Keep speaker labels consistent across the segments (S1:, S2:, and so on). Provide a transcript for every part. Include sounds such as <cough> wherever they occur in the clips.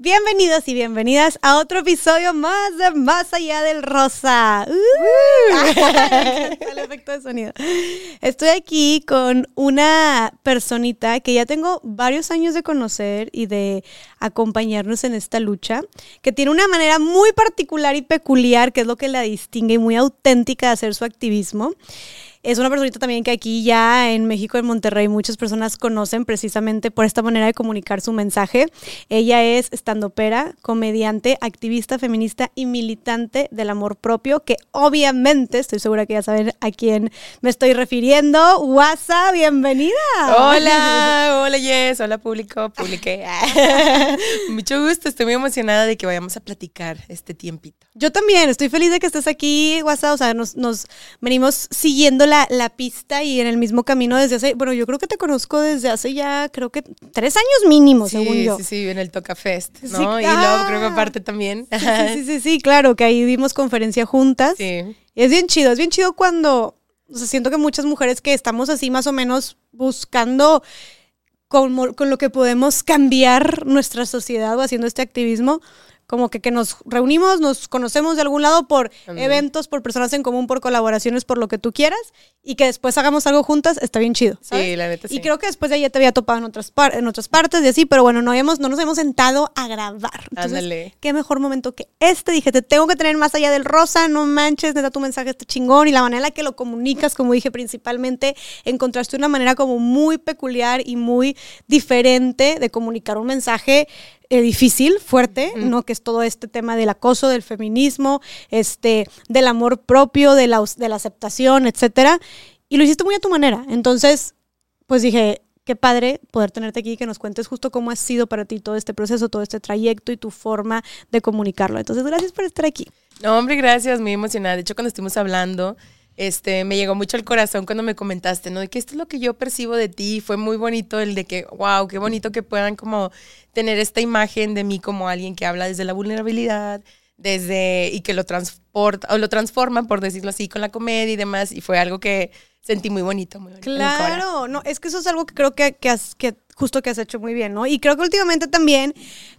S1: Bienvenidos y bienvenidas a otro episodio más de Más Allá del Rosa. Uh. el <laughs> efecto de sonido. Estoy aquí con una personita que ya tengo varios años de conocer y de acompañarnos en esta lucha, que tiene una manera muy particular y peculiar, que es lo que la distingue y muy auténtica de hacer su activismo. Es una personita también que aquí ya en México, en Monterrey, muchas personas conocen precisamente por esta manera de comunicar su mensaje. Ella es estandopera, comediante, activista feminista y militante del amor propio, que obviamente estoy segura que ya saben a quién me estoy refiriendo. WhatsApp, bienvenida.
S2: Hola, hola Yes, hola público, publiqué. <laughs> Mucho gusto, estoy muy emocionada de que vayamos a platicar este tiempito.
S1: Yo también, estoy feliz de que estés aquí, WhatsApp. O sea, nos, nos venimos siguiendo la, la, pista y en el mismo camino desde hace, bueno, yo creo que te conozco desde hace ya, creo que tres años mínimo, según yo.
S2: Sí, sí, en el Toca Fest, ¿no? y luego creo que aparte también.
S1: Sí, sí, sí, sí, claro, que ahí dimos conferencia juntas. Sí. es bien chido, es bien chido cuando, o sea, siento que muchas mujeres que estamos así más o menos buscando con, con lo que podemos cambiar nuestra sociedad o haciendo este activismo, como que, que nos reunimos, nos conocemos de algún lado por eventos, por personas en común, por colaboraciones, por lo que tú quieras, y que después hagamos algo juntas, está bien chido.
S2: Sí, la neta sí.
S1: Y creo que después de ahí ya te había topado en otras, en otras partes y así, pero bueno, no, habíamos, no nos hemos sentado a grabar.
S2: Ándale.
S1: Qué mejor momento que este. Dije, te tengo que tener más allá del rosa, no manches, neta, tu mensaje está chingón, y la manera en la que lo comunicas, como dije principalmente, encontraste una manera como muy peculiar y muy diferente de comunicar un mensaje eh, difícil, fuerte, ¿no? Que es todo este tema del acoso, del feminismo, este, del amor propio, de la, de la aceptación, etcétera. Y lo hiciste muy a tu manera. Entonces, pues dije, qué padre poder tenerte aquí y que nos cuentes justo cómo ha sido para ti todo este proceso, todo este trayecto y tu forma de comunicarlo. Entonces, gracias por estar aquí.
S2: No, hombre, gracias, muy emocionada. De hecho, cuando estuvimos hablando, este, me llegó mucho al corazón cuando me comentaste, ¿no? De que esto es lo que yo percibo de ti. Fue muy bonito el de que, wow, qué bonito que puedan como tener esta imagen de mí como alguien que habla desde la vulnerabilidad, desde, y que lo transporta, o lo transforma, por decirlo así, con la comedia y demás. Y fue algo que sentí muy bonito. Muy bonito
S1: claro, no, es que eso es algo que creo que, que, has, que justo que has hecho muy bien, ¿no? Y creo que últimamente también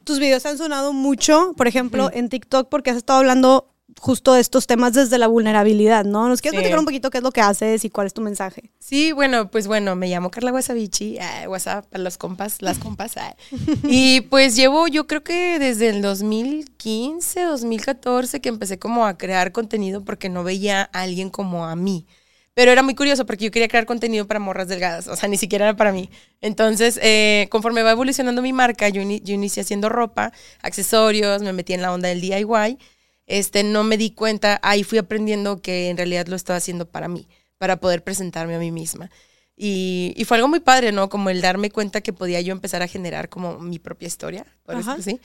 S1: tus videos han sonado mucho, por ejemplo, en TikTok, porque has estado hablando justo estos temas desde la vulnerabilidad, ¿no? ¿Nos quieres platicar un poquito qué es lo que haces y cuál es tu mensaje?
S2: Sí, bueno, pues bueno, me llamo Carla Wasabichi, eh, WhatsApp para los compas, las compas. Eh. <laughs> y pues llevo, yo creo que desde el 2015, 2014 que empecé como a crear contenido porque no veía a alguien como a mí. Pero era muy curioso porque yo quería crear contenido para morras delgadas, o sea, ni siquiera era para mí. Entonces, eh, conforme va evolucionando mi marca, yo, yo inicié haciendo ropa, accesorios, me metí en la onda del DIY este, no me di cuenta, ahí fui aprendiendo que en realidad lo estaba haciendo para mí, para poder presentarme a mí misma. Y, y, fue algo muy padre, ¿no? Como el darme cuenta que podía yo empezar a generar como mi propia historia, por eso, ¿sí?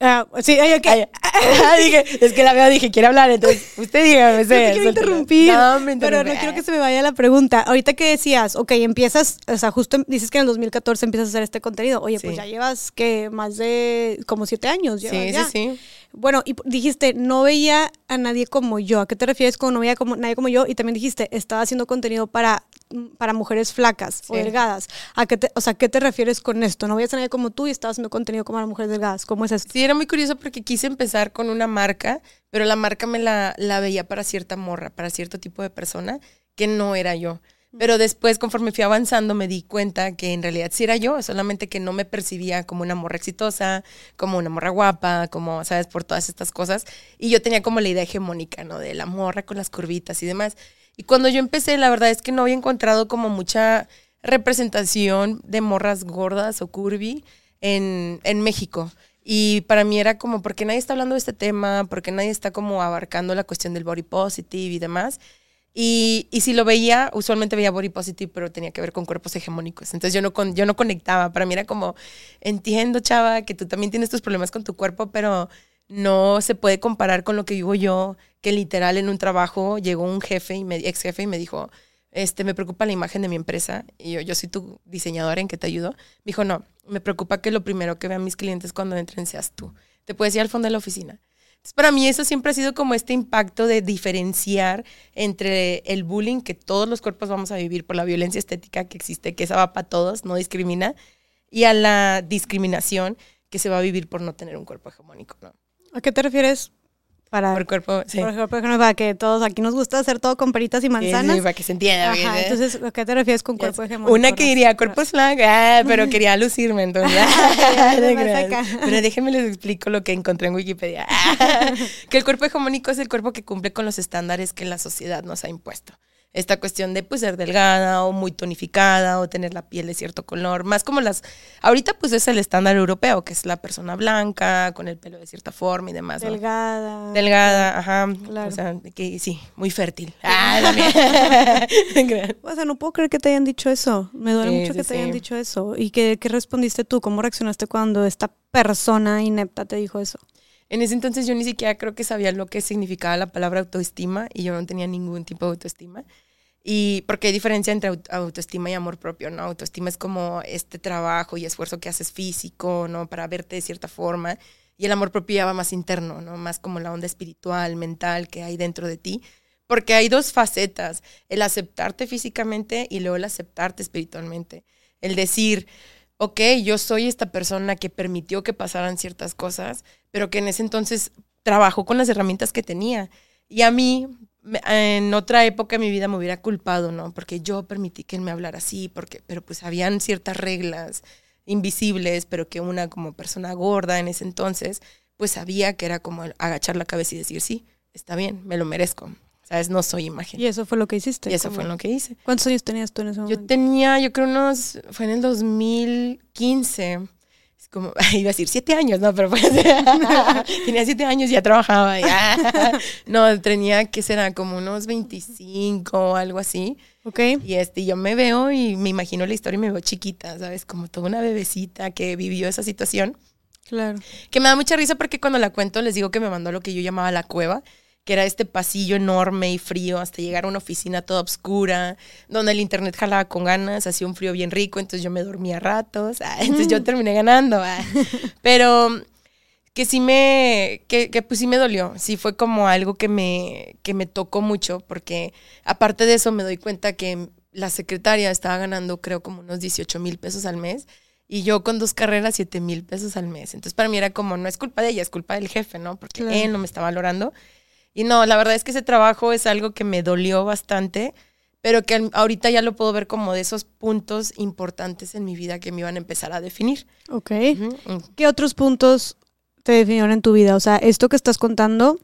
S1: Ah, sí, ay, okay. <laughs>
S2: dije, es que la veo, dije, quiere hablar, entonces usted dígame.
S1: No te quiero interrumpir, no, me pero no quiero que se me vaya la pregunta. Ahorita que decías, ok, empiezas, o sea, justo dices que en el 2014 empiezas a hacer este contenido. Oye, pues ya llevas que más de como siete años.
S2: sí, sí, sí.
S1: Bueno, y dijiste, no veía a nadie como yo. ¿A qué te refieres con no veía como nadie como yo? Y también dijiste, estaba haciendo contenido para, para mujeres flacas o delgadas. ¿A qué te, o sea, ¿qué te refieres con esto? No veías a nadie como tú y estabas haciendo contenido como para mujeres delgadas. ¿Cómo es eso?
S2: Sí, era muy curioso porque quise empezar con una marca, pero la marca me la, la veía para cierta morra, para cierto tipo de persona que no era yo. Pero después, conforme fui avanzando, me di cuenta que en realidad sí era yo, solamente que no me percibía como una morra exitosa, como una morra guapa, como, ¿sabes? Por todas estas cosas. Y yo tenía como la idea hegemónica, ¿no? De la morra con las curvitas y demás. Y cuando yo empecé, la verdad es que no había encontrado como mucha representación de morras gordas o curvy en, en México. Y para mí era como, porque nadie está hablando de este tema? porque nadie está como abarcando la cuestión del body positive y demás? Y, si lo veía, usualmente veía body positive, pero tenía que ver con cuerpos hegemónicos. Entonces yo no, yo no conectaba. Para mí era como, entiendo, chava, que tú también tienes tus problemas con tu cuerpo, pero no se puede comparar con lo que vivo yo, que literal en un trabajo llegó un jefe, y me, ex jefe, y me dijo, este, me preocupa la imagen de mi empresa. Y yo, yo soy tu diseñadora, ¿en qué te ayudo? Me dijo, no, me preocupa que lo primero que vean mis clientes cuando entren seas tú. Te puedes ir al fondo de la oficina para mí eso siempre ha sido como este impacto de diferenciar entre el bullying que todos los cuerpos vamos a vivir por la violencia estética que existe, que esa va para todos, no discrimina, y a la discriminación que se va a vivir por no tener un cuerpo hegemónico.
S1: ¿A qué te refieres para,
S2: Por cuerpo, sí.
S1: por ejemplo, para que todos aquí nos gusta hacer todo con peritas y manzanas?
S2: sí, para que se entienda.
S1: Entonces, ¿a qué te refieres con cuerpo hegemónico?
S2: Una que diría cuerpo flag, ah, pero quería lucirme, <laughs> entonces. Creas.
S1: acá.
S2: pero déjenme les explico lo que encontré en Wikipedia. <laughs> que el cuerpo hegemónico es el cuerpo que cumple con los estándares que la sociedad nos ha impuesto. Esta cuestión de pues ser delgada o muy tonificada o tener la piel de cierto color, más como las ahorita pues es el estándar europeo, que es la persona blanca con el pelo de cierta forma y demás, ¿no?
S1: Delgada.
S2: Delgada, ajá.
S1: Claro.
S2: O sea, que sí, muy fértil. <laughs> Ah, también. <laughs>
S1: O sea, no puedo creer que te hayan dicho eso. Me duele
S2: Sí,
S1: mucho que
S2: sí,
S1: te hayan dicho eso. ¿Y qué, qué respondiste tú? ¿Cómo reaccionaste cuando esta persona inepta te dijo eso?
S2: En ese entonces yo ni siquiera creo que sabía lo que significaba la palabra autoestima y yo no tenía ningún tipo de autoestima. Y porque hay diferencia entre aut- autoestima y amor propio, ¿no? Autoestima es como este trabajo y esfuerzo que haces físico, ¿no? Para verte de cierta forma. Y el amor propio ya va más interno, ¿no? Más como la onda espiritual, mental que hay dentro de ti. Porque hay dos facetas, el aceptarte físicamente y luego el aceptarte espiritualmente. El decir, ok, yo soy esta persona que permitió que pasaran ciertas cosas, pero que en ese entonces trabajó con las herramientas que tenía. Y a mí, en otra época de mi vida me hubiera culpado, ¿no? Porque yo permití que él me hablara así, porque, pero pues habían ciertas reglas invisibles, pero que una como persona gorda en ese entonces, pues sabía que era como agachar la cabeza y decir, sí, está bien, me lo merezco. ¿Sabes? No soy imagen.
S1: Y eso fue lo que hiciste.
S2: Y eso
S1: como-
S2: fue lo que hice.
S1: ¿Cuántos años tenías tú en ese momento?
S2: Yo tenía, yo creo unos, fue en el 2015. Es como, <laughs> iba a decir siete años, no, pero pues, <laughs> tenía siete años y ya trabajaba. ya. <laughs> No, tenía que será como unos 25 o algo así.
S1: ¿Ok?
S2: Y este, yo me veo y me imagino la historia y me veo chiquita, ¿sabes? Como toda una bebecita que vivió esa situación.
S1: Claro.
S2: Que me da mucha risa porque cuando la cuento les digo que me mandó a lo que yo llamaba la cueva, que era este pasillo enorme y frío hasta llegar a una oficina toda oscura, donde el internet jalaba con ganas, hacía un frío bien rico, entonces yo me dormía a ratos, ah, entonces yo terminé ganando. ah. <laughs> Pero que sí me, que, que pues sí me dolió, sí fue como algo que me, que me tocó mucho, porque aparte de eso me doy cuenta que la secretaria estaba ganando creo como unos 18 mil pesos al mes y yo con dos carreras 7 mil pesos al mes. Entonces para mí era como, no es culpa de ella, es culpa del jefe, ¿no? Porque
S1: Claro.
S2: él no me está valorando. Y no, la verdad es que ese trabajo es algo que me dolió bastante, pero que ahorita ya lo puedo ver como de esos puntos importantes en mi vida que me iban a empezar a definir.
S1: Ok. ¿Qué otros puntos te definieron en tu vida? O sea, esto que estás contando,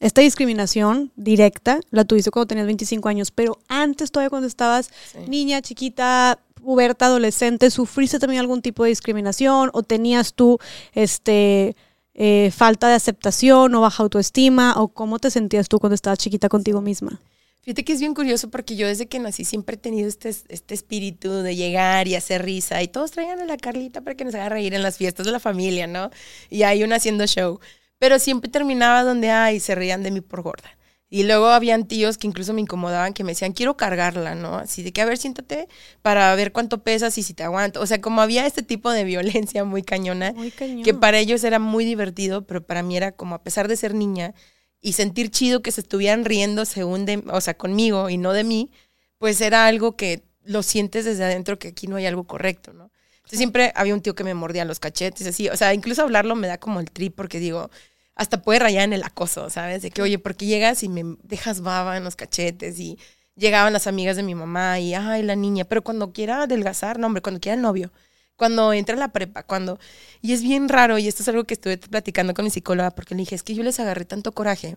S1: esta discriminación directa, la tuviste cuando tenías 25 años, pero antes todavía cuando estabas
S2: Sí.
S1: niña, chiquita, puberta, adolescente, ¿sufriste también algún tipo de discriminación o tenías tú este eh, falta de aceptación o baja autoestima o cómo te sentías tú cuando estabas chiquita contigo misma?
S2: Fíjate que es bien curioso porque yo desde que nací siempre he tenido este, este espíritu de llegar y hacer risa y todos traían a la Carlita para que nos haga reír en las fiestas de la familia, ¿no? Y hay una haciendo show. Pero siempre terminaba donde, ay, se reían de mí por gorda. Y luego habían tíos que incluso me incomodaban, que me decían, quiero cargarla, ¿no? Así de que, a ver, siéntate para ver cuánto pesas y si te aguanto. O sea, como había este tipo de violencia muy cañona,
S1: Muy
S2: que para ellos era muy divertido, pero para mí era como, a pesar de ser niña y sentir chido que se estuvieran riendo según de, o sea, conmigo y no de mí, pues era algo que lo sientes desde adentro que aquí no hay algo correcto, ¿no? Entonces siempre había un tío que me mordía los cachetes, así, o sea, incluso hablarlo me da como el trip porque digo, hasta puede rayar en el acoso, ¿sabes? De que, oye, ¿por qué llegas y me dejas baba en los cachetes? Y llegaban las amigas de mi mamá y, ay, la niña, pero cuando quiera adelgazar, no, hombre, cuando quiera el novio, cuando entra la prepa, cuando... Y es bien raro, y esto es algo que estuve platicando con mi psicóloga, porque le dije, es que yo les agarré tanto coraje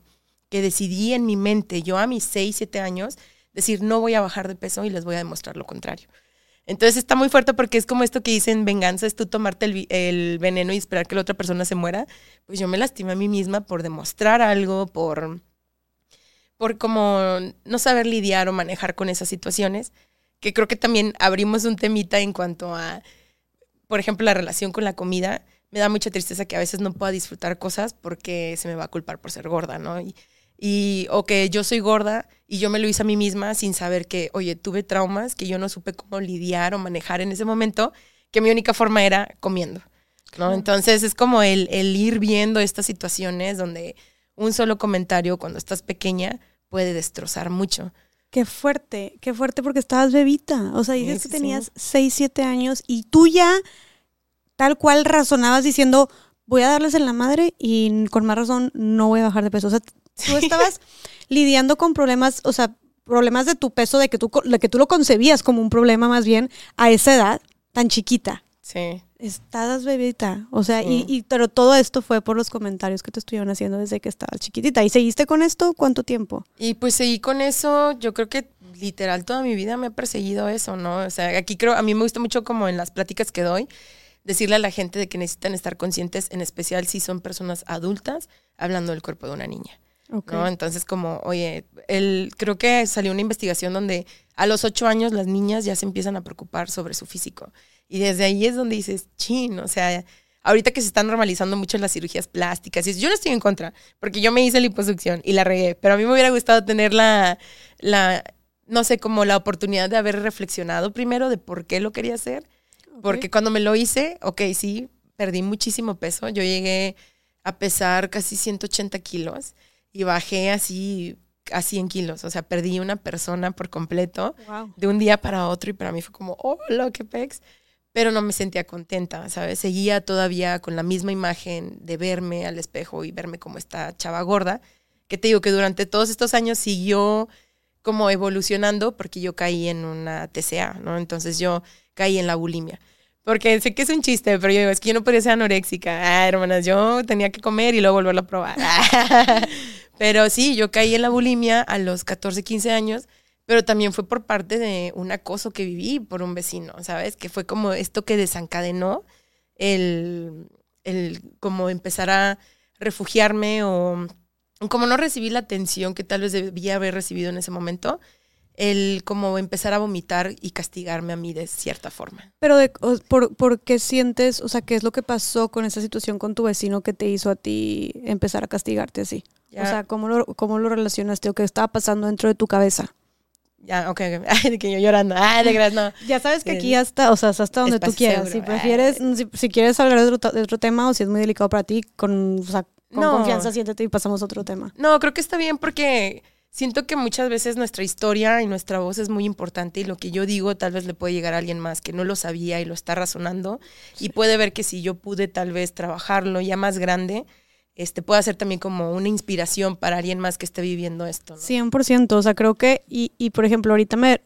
S2: que decidí en mi mente, yo a mis 6, 7 años, decir, no voy a bajar de peso y les voy a demostrar lo contrario. Entonces está muy fuerte porque es como esto que dicen, venganza es tú tomarte el, el veneno y esperar que la otra persona se muera. Pues yo me lastimé a mí misma por demostrar algo, por, por como no saber lidiar o manejar con esas situaciones, que creo que también abrimos un temita en cuanto a, por ejemplo, la relación con la comida. Me da mucha tristeza que a veces no pueda disfrutar cosas porque se me va a culpar por ser gorda, ¿no? Y, y o que yo soy gorda y yo me lo hice a mí misma sin saber que, oye, tuve traumas que yo no supe cómo lidiar o manejar en ese momento, que mi única forma era comiendo, ¿no? Entonces es como el, el ir viendo estas situaciones donde un solo comentario cuando estás pequeña puede destrozar mucho.
S1: Qué fuerte, qué fuerte porque estabas bebita. O sea, dices
S2: Sí,
S1: que
S2: sí,
S1: tenías 6, 7 años y tú ya tal cual razonabas diciendo, voy a darles en la madre y con más razón no voy a bajar de peso. O sea, tú estabas <laughs> lidiando con problemas, o sea, problemas de tu peso, de que tú, de que tú lo concebías como un problema más bien a esa edad tan chiquita.
S2: Sí.
S1: Estás bebita. O sea, y, y, pero todo esto fue por los comentarios que te estuvieron haciendo desde que estabas chiquitita. ¿Y seguiste con esto cuánto tiempo?
S2: Y pues seguí con eso, yo creo que literal toda mi vida me ha perseguido eso, ¿no? O sea, aquí creo, a mí me gusta mucho como en las pláticas que doy, decirle a la gente de que necesitan estar conscientes, en especial si son personas adultas, hablando del cuerpo de una niña. ¿No? Entonces, como, oye, el, creo que salió una investigación donde a los ocho años las niñas ya se empiezan a preocupar sobre su físico. Y desde ahí es donde dices, chin, o sea, ahorita que se están normalizando mucho las cirugías plásticas, y yo no estoy en contra, porque yo me hice liposucción y la regué, pero a mí me hubiera gustado tener la, la no sé, como la oportunidad de haber reflexionado primero de por qué lo quería hacer. Porque cuando me lo hice, ok, sí, perdí muchísimo peso. Yo llegué a pesar casi 180 kilos y bajé así a 100 kilos. O sea, perdí una persona por completo de un día para otro y para mí fue como, oh, lo que pex. Pero no me sentía contenta, ¿sabes? Seguía todavía con la misma imagen de verme al espejo y verme como esta chava gorda, que te digo que durante todos estos años siguió como evolucionando porque yo caí en una TCA, ¿no? Entonces yo caí en la bulimia. Porque sé que es un chiste, pero yo digo, es que yo no podía ser anoréxica. Ah, hermanas, yo tenía que comer y luego volverlo a probar. <laughs> pero sí, yo caí en la bulimia a los 14, 15 años, pero también fue por parte de un acoso que viví por un vecino, ¿sabes? Que fue como esto que desencadenó el, el como empezar a refugiarme o como no recibí la atención que tal vez debía haber recibido en ese momento, el como empezar a vomitar y castigarme a mí de cierta forma.
S1: Pero por, qué sientes, o sea, qué es lo que pasó con esa situación con tu vecino que te hizo a ti empezar a castigarte así? O sea, ¿cómo lo, ¿cómo lo relacionaste o qué estaba pasando dentro de tu cabeza?
S2: Ya, ok, <laughs> Ay, de que yo llorando. Ay, de gracia, no. <laughs>
S1: Ya sabes que aquí hasta, o sea, hasta donde tú quieras. Si prefieres, si, quieres hablar de otro, de otro, tema o si es muy delicado para ti, con, o sea, con confianza, siéntate y pasamos a otro tema.
S2: No, creo que está bien porque siento que muchas veces nuestra historia y nuestra voz es muy importante y lo que yo digo tal vez le puede llegar a alguien más que no lo sabía y lo está razonando y puede ver que si yo pude tal vez trabajarlo ya más grande, este puede ser también como una inspiración para alguien más que esté viviendo esto. ¿no?
S1: 100%, o sea, creo que, y, y por ejemplo, ahorita me,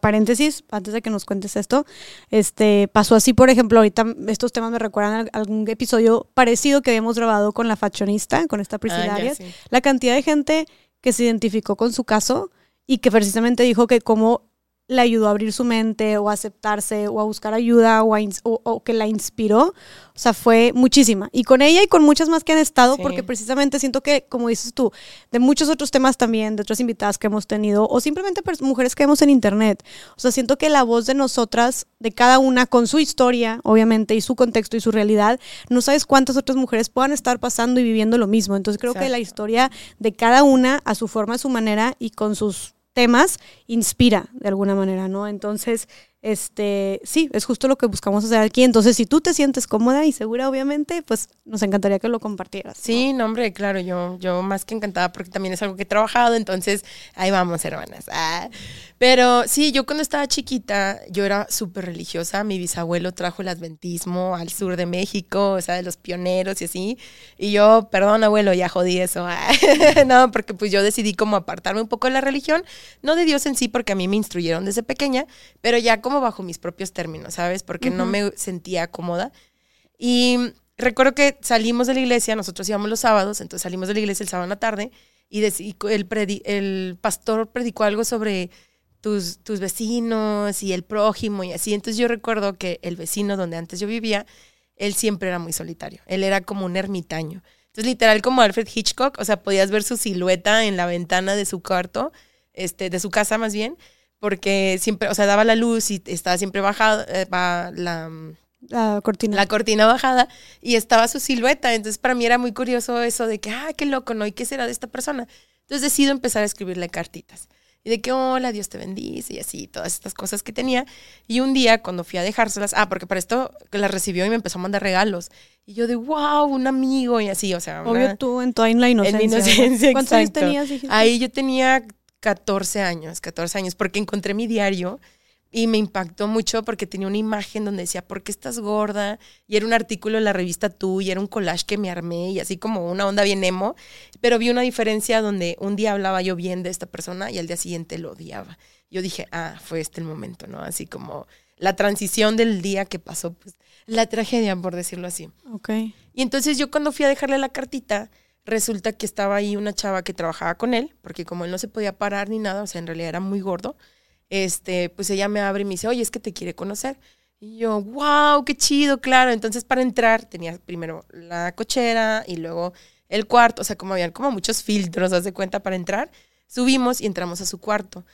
S1: paréntesis, antes de que nos cuentes esto, este, pasó así, por ejemplo, ahorita estos temas me recuerdan a algún episodio parecido que habíamos grabado con la fashionista, con esta Priscila ah, la cantidad de gente que se identificó con su caso y que precisamente dijo que como le ayudó a abrir su mente o a aceptarse o a buscar ayuda o, o, que la inspiró. O sea, fue muchísima. Y con ella y con muchas más que han estado, porque precisamente siento que, como dices tú, de muchos otros temas también, de otras invitadas que hemos tenido, o simplemente mujeres que vemos en internet. O sea, siento que la voz de nosotras, de cada una, con su historia, obviamente, y su contexto y su realidad, no sabes cuántas otras mujeres puedan estar pasando y viviendo lo mismo. Entonces creo que la historia de cada una, a su forma, a su manera y con sus temas inspira de alguna manera, ¿no? Entonces, este, sí, es justo lo que buscamos hacer aquí. Entonces, si tú te sientes cómoda y segura, obviamente, pues nos encantaría que lo compartieras.
S2: Sí, no, hombre, claro, yo, yo más que encantada porque también es algo que he trabajado, entonces ahí vamos, hermanas. Ah. Pero sí, yo cuando estaba chiquita, yo era súper religiosa. Mi bisabuelo trajo el adventismo al sur de México, o sea, de los pioneros y así. Y yo, perdón, abuelo, ya jodí eso. Ah. <laughs> no, porque pues yo decidí como apartarme un poco de la religión, no de Dios en sí, porque a mí me instruyeron desde pequeña, pero ya como bajo mis propios términos, ¿sabes? Porque no me sentía cómoda. Y recuerdo que salimos de la iglesia, nosotros íbamos los sábados, entonces salimos de la iglesia el sábado en la tarde y, el, el pastor predicó algo sobre tus, tus vecinos y el prójimo y así. Entonces yo recuerdo que el vecino donde antes yo vivía, él siempre era muy solitario, él era como un ermitaño. Entonces literal como Alfred Hitchcock, o sea, podías ver su silueta en la ventana de su cuarto, este, de su casa más bien, porque siempre, o sea, daba la luz y estaba siempre bajada, eh, la,
S1: la cortina.
S2: La cortina bajada y estaba su silueta. Entonces, para mí era muy curioso eso de que, ah, qué loco, ¿no? ¿Y qué será de esta persona? Entonces, decido empezar a escribirle cartitas. Y de que, hola, Dios te bendice y así, todas estas cosas que tenía. Y un día, cuando fui a dejárselas, ah, porque para esto las recibió y me empezó a mandar regalos. Y yo de, wow, un amigo y así, o sea.
S1: Obvio tú en toda la inocencia. En inocencia,
S2: ¿Cuántos años tenías? Ahí yo tenía 14 años, 14 años, porque encontré mi diario, y me impactó mucho porque tenía una imagen donde decía, ¿por qué estás gorda? Y era un artículo en la revista Tú y era un collage que me armé y así como una onda bien emo. Pero vi una diferencia donde un día hablaba yo bien de esta persona y al día siguiente lo odiaba. Yo dije, ah, fue este el momento, ¿no? Así como la transición del día que pasó, pues la tragedia, por decirlo así.
S1: Ok.
S2: Y entonces yo cuando fui a dejarle la cartita, resulta que estaba ahí una chava que trabajaba con él, porque como él no se podía parar ni nada, o sea, en realidad era muy gordo este, pues ella me abre y me dice, oye, es que te quiere conocer. Y yo, wow, qué chido, claro. Entonces para entrar tenía primero la cochera y luego el cuarto, o sea, como habían como muchos filtros, haz de cuenta, para entrar. Subimos y entramos a su cuarto.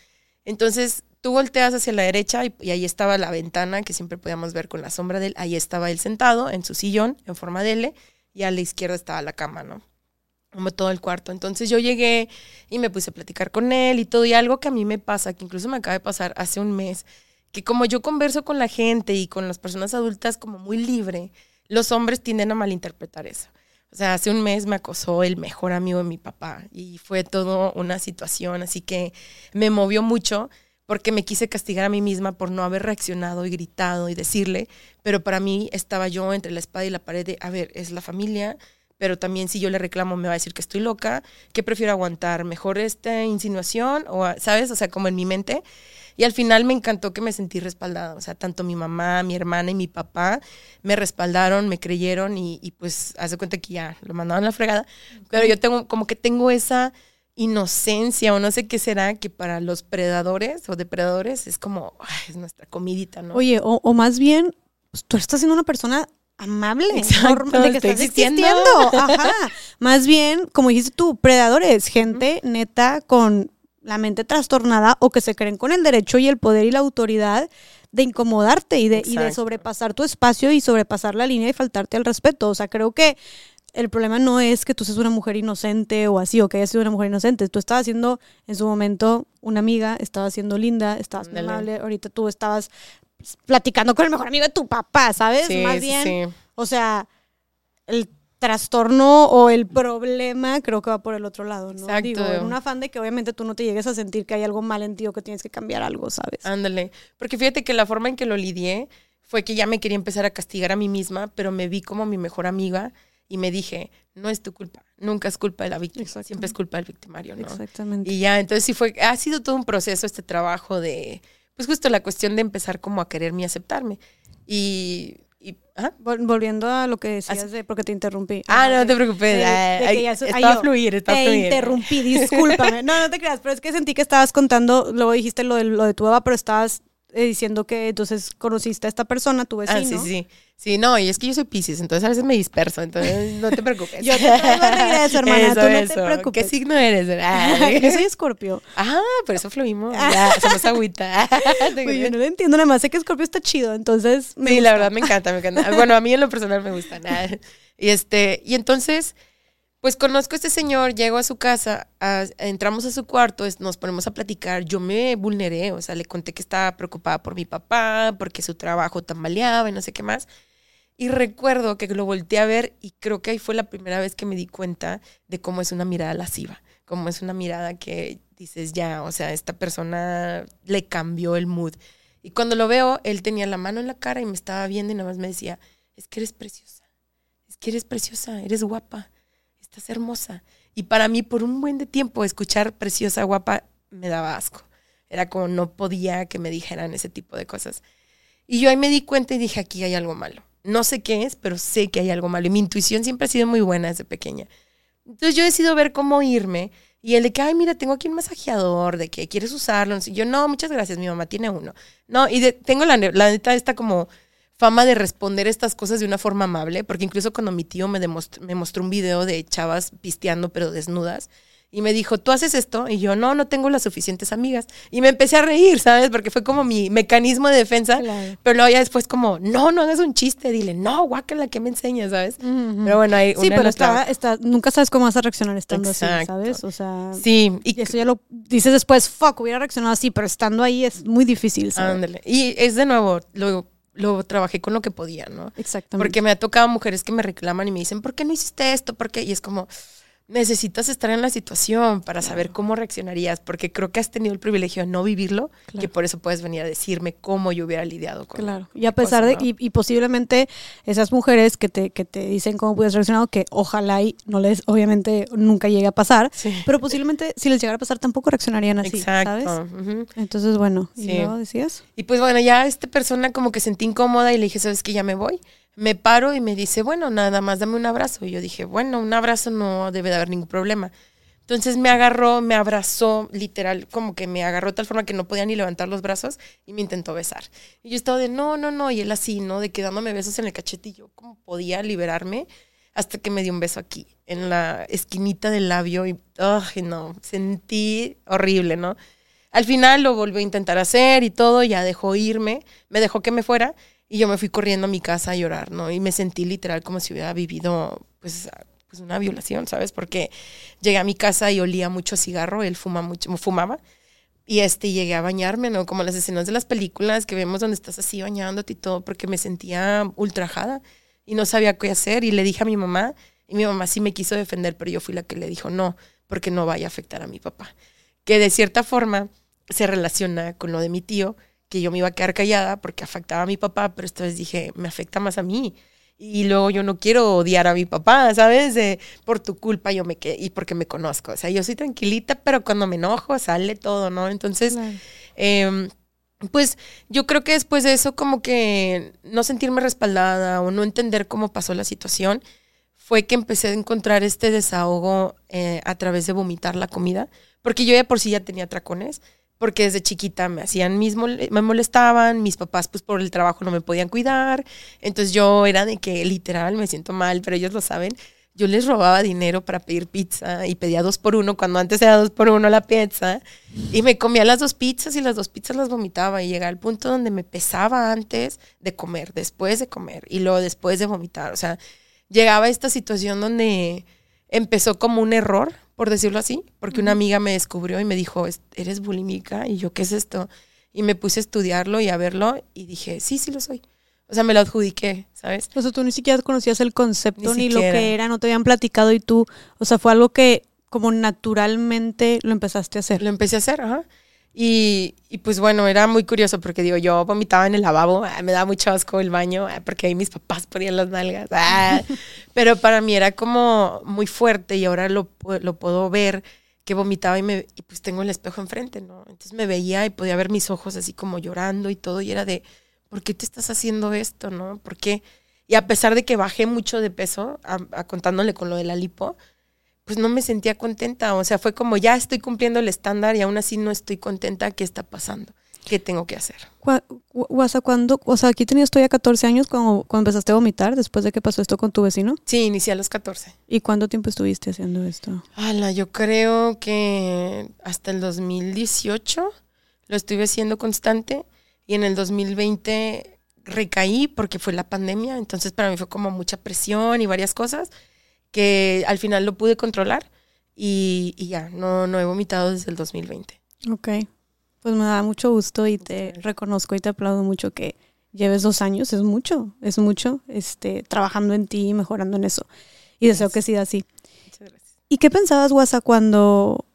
S2: Entonces tú volteas hacia la derecha y, y, ahí estaba la ventana que siempre podíamos ver con la sombra de él. Ahí estaba él sentado en su sillón en forma de L y a la izquierda estaba la cama, ¿no? Como todo el cuarto. Entonces yo llegué y me puse a platicar con él y todo. Y algo que a mí me pasa, que incluso me acaba de pasar hace un mes, que como yo converso con la gente y con las personas adultas como muy libre, los hombres tienden a malinterpretar eso. O sea, hace un mes me acosó el mejor amigo de mi papá y fue todo una situación, así que me movió mucho porque me quise castigar a mí misma por no haber reaccionado y gritado y decirle, pero para mí estaba yo entre la espada y la pared de, a ver, es la familia, pero también si yo le reclamo me va a decir que estoy loca, ¿qué prefiero aguantar? ¿Mejor esta insinuación? O, ¿sabes? O sea, como en mi mente. Y al final me encantó que me sentí respaldada. O sea, tanto mi mamá, mi hermana y mi papá me respaldaron, me creyeron y, pues hace cuenta que ya lo mandaban a la fregada. Pero yo tengo, como que tengo esa inocencia o no sé qué será que para los predadores o depredadores es como, es nuestra comidita, ¿no?
S1: Oye, o, o más bien, pues, tú estás siendo una persona amable,
S2: Exacto,
S1: de que estás existiendo. Ajá. <laughs> Más bien, como dijiste tú, predadores, gente neta con la mente trastornada o que se creen con el derecho y el poder y la autoridad de incomodarte y de, y de sobrepasar tu espacio y sobrepasar la línea y faltarte al respeto. O sea, creo que el problema no es que tú seas una mujer inocente o así, o que hayas sido una mujer inocente. Tú estabas siendo en su momento una amiga, estabas siendo linda, estabas amable. Ahorita tú estabas platicando con el mejor amigo de tu papá, ¿sabes? Más bien, o sea, el trastorno o el problema creo que va por el otro lado, ¿no?
S2: Exacto.
S1: Digo, en un afán de que obviamente tú no te llegues a sentir que hay algo mal en ti o que tienes que cambiar algo, ¿sabes?
S2: Ándale, porque fíjate que la forma en que lo lidié fue que ya me quería empezar a castigar a mí misma, pero me vi como mi mejor amiga y me dije, no es tu culpa, nunca es culpa de la víctima, siempre es culpa del victimario, ¿no?
S1: Exactamente.
S2: Y ya, entonces sí fue, ha sido todo un proceso este trabajo de pues justo la cuestión de empezar como a quererme y aceptarme. Y,
S1: volviendo a lo que decías de porque te interrumpí.
S2: Ah, no, te preocupes. está a fluir, está
S1: te interrumpí, discúlpame. no, no te creas, pero es que sentí que estabas contando, luego dijiste lo de, lo de tu Eva, pero estabas eh, diciendo que entonces conociste a esta persona, tu vecino.
S2: Ah, sí, sí. Sí, no, y es que yo soy Pisces, entonces a veces me disperso, entonces no te preocupes.
S1: yo te traigo de regreso, hermana, tú no te preocupes.
S2: ¿Qué signo eres? <laughs>
S1: yo soy escorpio.
S2: Ah, por eso fluimos, <laughs> ya, somos agüita.
S1: yo no lo entiendo, nada más sé que escorpio está chido, entonces
S2: Sí, la verdad me encanta, me encanta. Bueno, a mí en lo personal me gusta. <laughs> Y, este, y entonces pues conozco a este señor, llego a su casa, entramos a su cuarto, nos ponemos a platicar. Yo me vulneré, o sea, le conté que estaba preocupada por mi papá, porque su trabajo tambaleaba y no sé qué más. Y recuerdo que lo volteé a ver y creo que ahí fue la primera vez que me di cuenta de cómo es una mirada lasciva, cómo es una mirada que dices, ya, o sea, esta persona le cambió el mood. Y cuando lo veo, él tenía la mano en la cara y me estaba viendo y nada más me decía, es que eres preciosa, es que eres preciosa, eres guapa estás hermosa. Y para mí, por un buen de tiempo, escuchar preciosa, guapa, me daba asco. Era como no podía que me dijeran ese tipo de cosas. Y yo ahí me di cuenta y dije, aquí hay algo malo. No sé qué es, pero sé que hay algo malo. Y mi intuición siempre ha sido muy buena desde pequeña. Entonces yo decido ver cómo irme. Y el de que, ay, mira, tengo aquí un masajeador, de que quieres usarlo. Y yo, no, muchas gracias, mi mamá tiene uno. No, y tengo la, la neta, como fama de responder estas cosas de una forma amable, porque incluso cuando mi tío me, me mostró un video de chavas pisteando pero desnudas, y me dijo, ¿tú haces esto? Y yo, no, no tengo las suficientes amigas. Y me empecé a reír, ¿sabes? Porque fue como mi mecanismo de defensa. Pero luego ya después como, no, no hagas un chiste. Dile, no, guácala, ¿qué me enseñas? ¿sabes? Pero bueno, hay
S1: Sí, pero está, está, nunca sabes cómo vas a reaccionar estando así, ¿sabes? O sea...
S2: Sí.
S1: Y, eso ya lo dices después, fuck, hubiera reaccionado así, pero estando ahí es muy difícil, ¿sabes?
S2: Ándale. Y es de nuevo, luego lo trabajé con lo que podía, ¿no?
S1: Exactamente.
S2: Porque me ha tocado mujeres que me reclaman y me dicen, ¿por qué no hiciste esto? ¿Por qué? Y es como, necesitas estar en la situación para saber cómo reaccionarías, porque creo que has tenido el privilegio de no vivirlo, que por eso puedes venir a decirme cómo yo hubiera lidiado con
S1: Claro, y a pesar de, y, posiblemente esas mujeres que te, que te dicen cómo puedes reaccionar, que ojalá y no les, obviamente, nunca llegue a pasar, pero posiblemente si les llegara a pasar tampoco reaccionarían así, Exacto. ¿sabes? Entonces, bueno, ¿y luego decías?
S2: Y pues bueno, ya esta persona como que sentí incómoda y le dije, ¿sabes qué? Ya me voy me paro y me dice, bueno, nada más dame un abrazo. Y yo dije, bueno, un abrazo no debe de haber ningún problema. Entonces me agarró, me abrazó, literal, como que me agarró de tal forma que no podía ni levantar los brazos y me intentó besar. Y yo estaba de, no, no, no, y él así, ¿no? De quedándome besos en el cachete y yo, ¿cómo podía liberarme? Hasta que me dio un beso aquí, en la esquinita del labio y, ay, no, sentí horrible, ¿no? Al final lo volví a intentar hacer y todo, ya dejó irme, me dejó que me fuera y yo me fui corriendo a mi casa a llorar, ¿no? Y me sentí literal como si hubiera vivido, pues, pues una violación, ¿sabes? Porque llegué a mi casa y olía mucho cigarro, él fuma mucho, fumaba. Y este, llegué a bañarme, ¿no? Como las escenas de las películas que vemos donde estás así bañándote y todo, porque me sentía ultrajada y no sabía qué hacer. Y le dije a mi mamá, y mi mamá sí me quiso defender, pero yo fui la que le dijo no, porque no vaya a afectar a mi papá. Que de cierta forma se relaciona con lo de mi tío, que yo me iba a quedar callada porque afectaba a mi papá, pero esta vez dije, me afecta más a mí. Y luego yo no quiero odiar a mi papá, ¿sabes? De, por tu culpa yo me quedé, y porque me conozco. O sea, yo soy tranquilita, pero cuando me enojo sale todo, ¿no? Entonces, em, pues yo creo que después de eso, como que no sentirme respaldada o no entender cómo pasó la situación, fue que empecé a encontrar este desahogo eh, a través de vomitar la comida, porque yo ya por sí ya tenía tracones porque desde chiquita me hacían mismo, me molestaban, mis papás pues por el trabajo no me podían cuidar, entonces yo era de que literal me siento mal, pero ellos lo saben, yo les robaba dinero para pedir pizza y pedía dos por uno cuando antes era dos por uno la pizza. Y me comía las dos pizzas y las dos pizzas las vomitaba. Y llegaba al punto donde me pesaba antes de comer, después de comer y luego después de vomitar, o sea, llegaba a esta situación donde empezó como un error por decirlo así, porque una amiga me descubrió y me dijo, ¿eres bulímica? Y yo, ¿qué es esto? Y me puse a estudiarlo y a verlo y dije, sí, sí lo soy. O sea, me lo adjudiqué, ¿sabes?
S1: O sea, tú ni siquiera conocías el concepto ni, lo que era, no te habían platicado y tú, o sea, fue algo que como naturalmente lo empezaste a hacer.
S2: Lo empecé a hacer, ajá. Y, pues bueno, era muy curioso porque digo, yo vomitaba en el lavabo, ah, me daba mucho asco el baño, ah, porque ahí mis papás ponían las nalgas. Ah. <laughs> Pero para mí era como muy fuerte y ahora lo, lo puedo ver que vomitaba y, me, y pues tengo el espejo enfrente, ¿no? Entonces me veía y podía ver mis ojos así como llorando y todo y era de, ¿por qué te estás haciendo esto, no? ¿Por qué? Y a pesar de que bajé mucho de peso, a, contándole con lo de la lipo, pues no me sentía contenta. O sea, fue como ya estoy cumpliendo el estándar y aún así no estoy contenta. ¿Qué está pasando? ¿Qué tengo que hacer?
S1: O sea, cuando, o sea, aquí tenías ya 14 años cuando, cuando empezaste a vomitar después de que pasó esto con tu vecino.
S2: Sí, inicié a los 14.
S1: ¿Y cuánto tiempo estuviste haciendo esto?
S2: Ala, yo creo que hasta el 2018 lo estuve haciendo constante y en el 2020 recaí porque fue la pandemia, entonces para mí fue como mucha presión y varias cosas que al final lo pude controlar y, ya, no, no he vomitado desde el 2020.
S1: Ok, pues me da mucho gusto y te reconozco y te aplaudo mucho que lleves dos años, es mucho, es mucho, este, trabajando en ti y mejorando en eso. Y deseo que siga así. Muchas gracias. ¿Y qué pensabas, Guasa, cuando,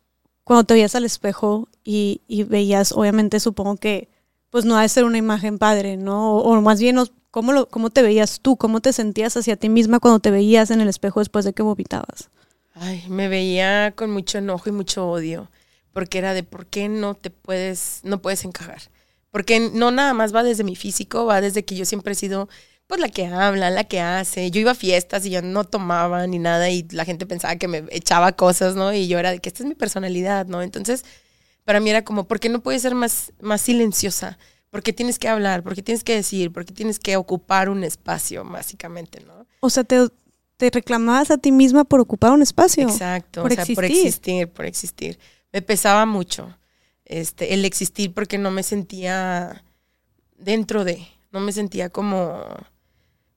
S1: cuando te veías al espejo y, y, veías, obviamente supongo que, pues no ha de ser una imagen padre, ¿no? O, o más bien ¿Cómo, lo, ¿Cómo te veías tú? ¿Cómo te sentías hacia ti misma cuando te veías en el espejo después de que vomitabas?
S2: Ay, me veía con mucho enojo y mucho odio, porque era de por qué no te puedes, no puedes encajar. Porque no nada más va desde mi físico, va desde que yo siempre he sido pues la que habla, la que hace. Yo iba a fiestas y yo no tomaba ni nada y la gente pensaba que me echaba cosas, ¿no? Y yo era de que esta es mi personalidad, ¿no? Entonces, para mí era como, ¿por qué no puedes ser más, más silenciosa? Porque tienes que hablar, porque tienes que decir, porque tienes que ocupar un espacio, básicamente, ¿no?
S1: O sea, te, te reclamabas a ti misma por ocupar un espacio.
S2: Exacto, por o sea, por existir, por existir. Me pesaba mucho este, el existir porque no me sentía dentro de, no me sentía como,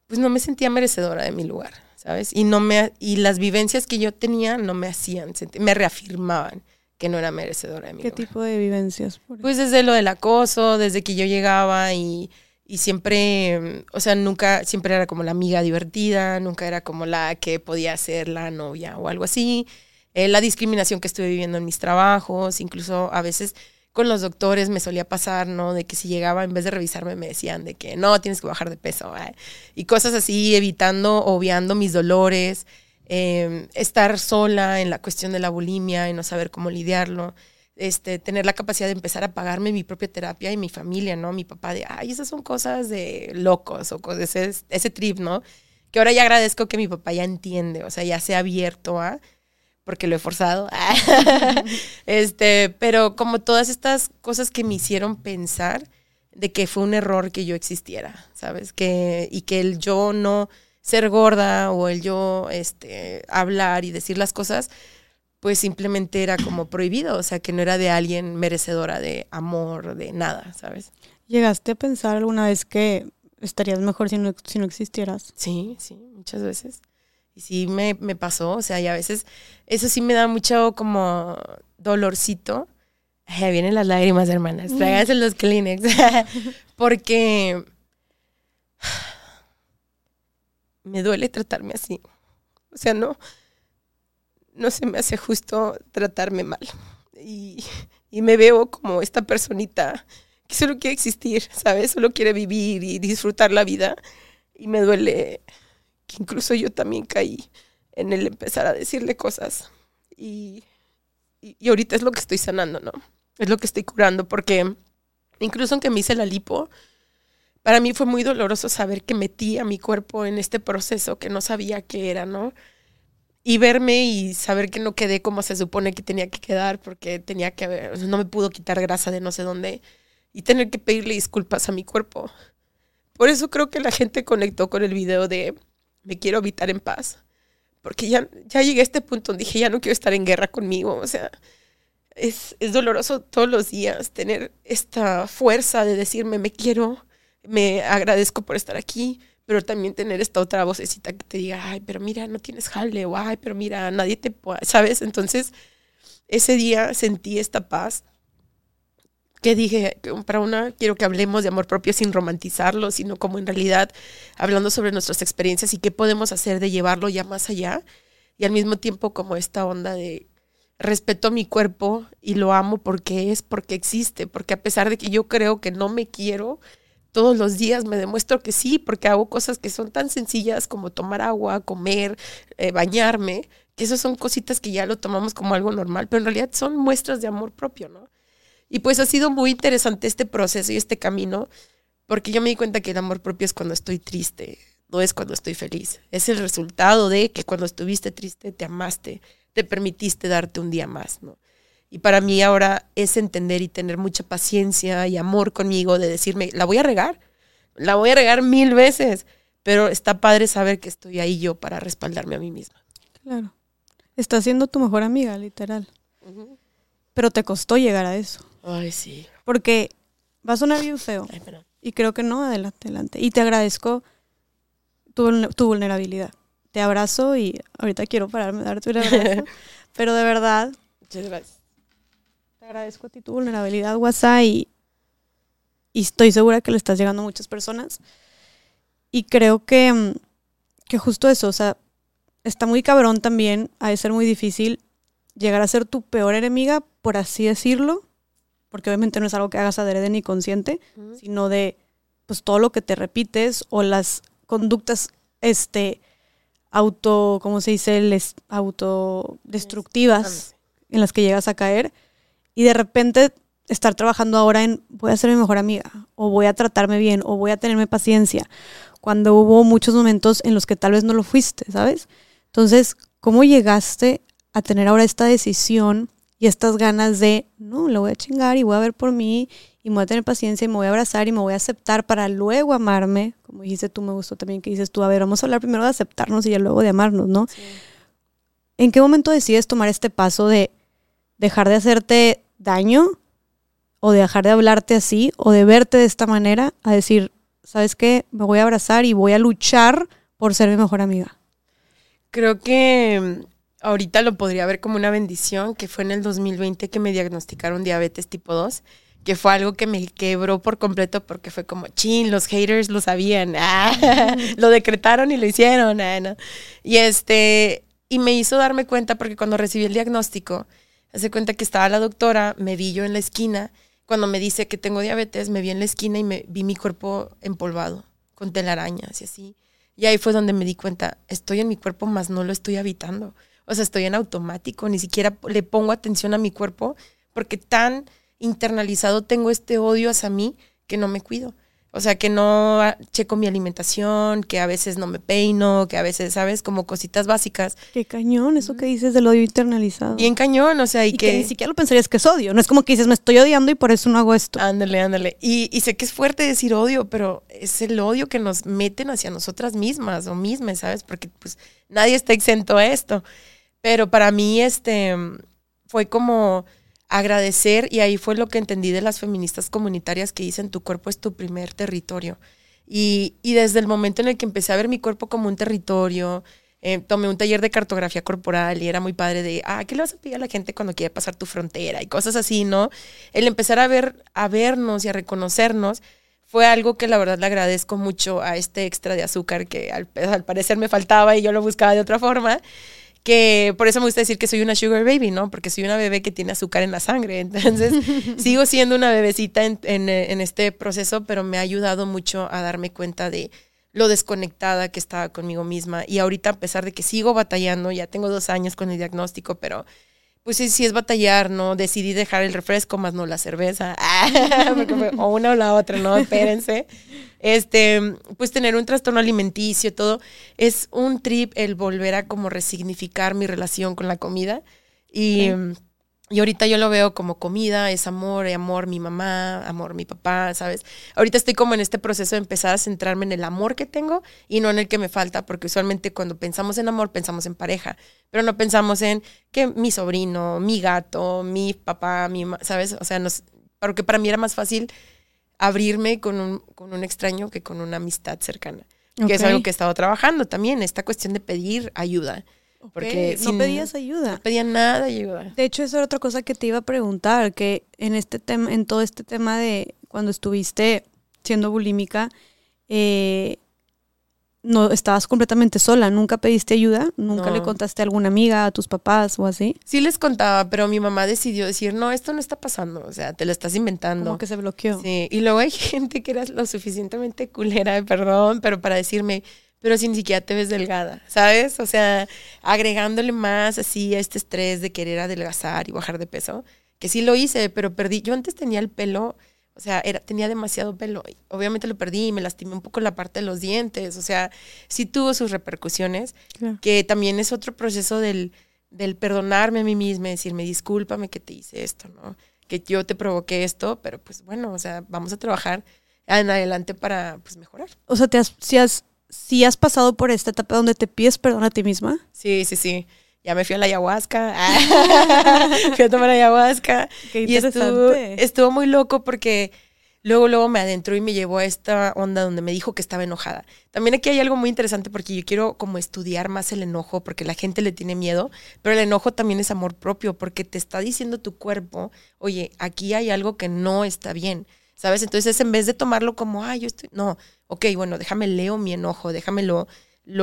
S2: pues no me sentía merecedora de mi lugar, ¿sabes? Y, no me, y las vivencias que yo tenía no me hacían sentir, me reafirmaban que no era merecedora de mí.
S1: ¿Qué tipo de vivencias?
S2: Pues desde lo del acoso, desde que yo llegaba y, y, siempre, o sea, nunca, siempre era como la amiga divertida, nunca era como la que podía ser la novia o algo así. eh, la discriminación que estuve viviendo en mis trabajos, incluso a veces con los doctores me solía pasar, ¿no? De que si llegaba, en vez de revisarme, me decían de que no, tienes que bajar de peso, ¿eh? y cosas así, evitando, obviando mis dolores, em, estar sola en la cuestión de la bulimia y no saber cómo lidiarlo. Este, tener la capacidad de empezar a pagarme mi propia terapia y mi familia, ¿no? Mi papá de, ay, esas son cosas de locos o cosas, ese, ese trip, ¿no? Que ahora ya agradezco que mi papá ya entiende, o sea, ya se ha abierto a, porque lo he forzado, <laughs> este, pero como todas estas cosas que me hicieron pensar de que fue un error que yo existiera, ¿sabes? Que, y que el yo no ser gorda o el yo, este, hablar y decir las cosas, pues simplemente era como prohibido, o sea, que no era de alguien merecedora de amor, de nada, ¿sabes?
S1: ¿Llegaste a pensar alguna vez que estarías mejor si no, si no existieras?
S2: Sí, sí, muchas veces. Y sí me, me pasó, o sea, y a veces eso sí me da mucho como dolorcito. Ya vienen las lágrimas, hermanas. Tráiganse los Kleenex. <laughs> Porque me duele tratarme así. O sea, no, no se me hace justo tratarme mal. Y, me veo como esta personita que solo quiere existir, ¿sabes? Solo quiere vivir y disfrutar la vida. Y me duele que incluso yo también caí en el empezar a decirle cosas. Y, y, ahorita es lo que estoy sanando, ¿no? Es lo que estoy curando, porque incluso aunque me hice la lipo, para mí fue muy doloroso saber que metí a mi cuerpo en este proceso que no sabía qué era, ¿no? y verme y saber que no quedé como se supone que tenía que quedar porque tenía que haber, no me pudo quitar grasa de no sé dónde y tener que pedirle disculpas a mi cuerpo. Por eso creo que la gente conectó con el video de me quiero habitar en paz. Porque ya, ya llegué a este punto donde dije, ya no quiero estar en guerra conmigo. O sea, es, es doloroso todos los días tener esta fuerza de decirme, me quiero, me agradezco por estar aquí, pero también tener esta otra vocecita que te diga, ay, pero mira, no tienes jale, o ay, pero mira, nadie te puede, ¿sabes? Entonces, ese día sentí esta paz que dije, para una, quiero que hablemos de amor propio sin romantizarlo, sino como en realidad hablando sobre nuestras experiencias y qué podemos hacer de llevarlo ya más allá. Y al mismo tiempo como esta onda de respeto a mi cuerpo y lo amo porque es, porque existe, porque a pesar de que yo creo que no me quiero, todos los días me demuestro que sí, porque hago cosas que son tan sencillas como tomar agua, comer, eh, bañarme, que esas son cositas que ya lo tomamos como algo normal, pero en realidad son muestras de amor propio, ¿no? Y pues ha sido muy interesante este proceso y este camino, porque yo me di cuenta que el amor propio es cuando estoy triste, no es cuando estoy feliz. Es el resultado de que cuando estuviste triste te amaste, te permitiste darte un día más, ¿no? Y para mí ahora es entender y tener mucha paciencia y amor conmigo de decirme, la voy a regar, la voy a regar mil veces, pero está padre saber que estoy ahí yo para respaldarme a mí misma.
S1: Claro. Estás siendo tu mejor amiga, literal. Pero te costó llegar a eso.
S2: Ay, sí.
S1: Porque va a sonar bien feo. y creo que no, adelante, adelante. Y te agradezco tu, tu vulnerabilidad. Te abrazo y ahorita quiero pararme darte un abrazo. <laughs> pero de verdad.
S2: Muchas gracias
S1: agradezco a ti tu vulnerabilidad, WhatsApp, y, estoy segura que le estás llegando a muchas personas. Y creo que, mm, que justo eso, o sea, está muy cabrón también, ha de ser muy difícil llegar a ser tu peor enemiga, por así decirlo, porque obviamente no es algo que hagas adrede ni consciente, sino de pues todo lo que te repites o las conductas este auto, ¿cómo se dice? Les, autodestructivas en las que llegas a caer y de repente estar trabajando ahora en voy a ser mi mejor amiga, o voy a tratarme bien, o voy a tenerme paciencia, cuando hubo muchos momentos en los que tal vez no lo fuiste, ¿sabes? Entonces, ¿cómo llegaste a tener ahora esta decisión y estas ganas de, no, lo voy a chingar y voy a ver por mí y me voy a tener paciencia y me voy a abrazar y me voy a aceptar para luego amarme? Como dijiste tú, me gustó también que dices tú, a ver, vamos a hablar primero de aceptarnos y ya luego de amarnos, ¿no? ¿En qué momento decides tomar este paso de dejar de hacerte daño o de dejar de hablarte así o de verte de esta manera a decir, ¿sabes qué? Me voy a abrazar y voy a luchar por ser mi mejor amiga.
S2: Creo que mm, ahorita lo podría ver como una bendición, que fue en el 2020 que me diagnosticaron diabetes tipo 2, que fue algo que me quebró por completo porque fue como, chin, los haters lo sabían, ah, <laughs> lo decretaron y lo hicieron. Ah, y este, y me hizo darme cuenta porque cuando recibí el diagnóstico, hace cuenta que estaba la doctora, me vi yo en la esquina, cuando me dice que tengo diabetes, me vi en la esquina y me vi mi cuerpo empolvado, con telarañas y así. Y ahí fue donde me di cuenta, estoy en mi cuerpo, más no lo estoy habitando. O sea, estoy en automático, ni siquiera le pongo atención a mi cuerpo porque tan internalizado tengo este odio hacia mí que no me cuido. O sea, que no checo mi alimentación, que a veces no me peino, que a veces, ¿sabes? Como cositas básicas.
S1: Qué cañón, eso que dices del odio internalizado.
S2: Bien cañón, o sea, y, que,
S1: Ni siquiera lo pensarías que es odio. No es como que dices, me estoy odiando y por eso no hago esto.
S2: Ándale, ándale. Y, y sé que es fuerte decir odio, pero es el odio que nos meten hacia nosotras mismas o mismas, ¿sabes? Porque pues nadie está exento a esto. Pero para mí, este, fue como agradecer y ahí fue lo que entendí de las feministas comunitarias que dicen tu cuerpo es tu primer territorio. Y, y desde el momento en el que empecé a ver mi cuerpo como un territorio, eh, tomé un taller de cartografía corporal y era muy padre de, ah, ¿qué le vas a pedir a la gente cuando quiere pasar tu frontera? Y cosas así, ¿no? El empezar a ver, a vernos y a reconocernos fue algo que la verdad le agradezco mucho a este extra de azúcar que al, al parecer me faltaba y yo lo buscaba de otra forma que por eso me gusta decir que soy una sugar baby, ¿no? Porque soy una bebé que tiene azúcar en la sangre. Entonces, <laughs> sigo siendo una bebecita en, en, este proceso, pero me ha ayudado mucho a darme cuenta de lo desconectada que estaba conmigo misma. Y ahorita, a pesar de que sigo batallando, ya tengo dos años con el diagnóstico, pero pues sí, sí es batallar, ¿no? Decidí dejar el refresco, más no la cerveza. <laughs> <laughs> o una o la otra, ¿no? Espérense. Este, pues tener un trastorno alimenticio, todo. Es un trip el volver a como resignificar mi relación con la comida. Y. Y ahorita yo lo veo como comida, es amor, amor mi mamá, amor mi papá, ¿sabes? Ahorita estoy como en este proceso de empezar a centrarme en el amor que tengo y no en el que me falta, porque usualmente cuando pensamos en amor pensamos en pareja, pero no pensamos en que mi sobrino, mi gato, mi papá, mi ¿sabes? O sea, nos, porque para mí era más fácil abrirme con un, con un extraño que con una amistad cercana, que es algo que he estado trabajando también, esta cuestión de pedir ayuda. Porque
S1: no pedías ayuda.
S2: No pedía nada de ayuda.
S1: De hecho, eso era otra cosa que te iba a preguntar, que en este tema, en todo este tema de cuando estuviste siendo bulímica, eh, no estabas completamente sola, nunca pediste ayuda, nunca le contaste a alguna amiga, a tus papás o así.
S2: Sí les contaba, pero mi mamá decidió decir, no, esto no está pasando, o sea, te lo estás inventando.
S1: Como que se bloqueó.
S2: Sí, y luego hay <laughs> gente que era lo suficientemente culera, perdón, pero para decirme, pero si ni siquiera te ves delgada, ¿sabes? O sea, agregándole más así a este estrés de querer adelgazar y bajar de peso, que sí lo hice, pero perdí. Yo antes tenía el pelo, o sea, era, tenía demasiado pelo. Obviamente lo perdí y me lastimé un poco la parte de los dientes, o sea, sí tuvo sus repercusiones, que también es otro proceso del, del perdonarme a mí misma, decirme, discúlpame que te hice esto, ¿no? Que yo te provoqué esto, pero pues bueno, o sea, vamos a trabajar en adelante para pues mejorar.
S1: O sea, te has, si has si has pasado por esta etapa donde te pides perdón a ti misma.
S2: Sí, sí, sí. Ya me fui a la ayahuasca. <laughs> <laughs> fui a tomar ayahuasca.
S1: Qué interesante.
S2: Y estuvo, muy loco porque luego, luego me adentró y me llevó a esta onda donde me dijo que estaba enojada. También aquí hay algo muy interesante porque yo quiero como estudiar más el enojo porque la gente le tiene miedo, pero el enojo también es amor propio porque te está diciendo tu cuerpo, oye, aquí hay algo que no está bien. ¿Sabes? Entonces, en vez de tomarlo como, ay, yo estoy, no, ok, bueno, déjame leo mi enojo, déjame lo,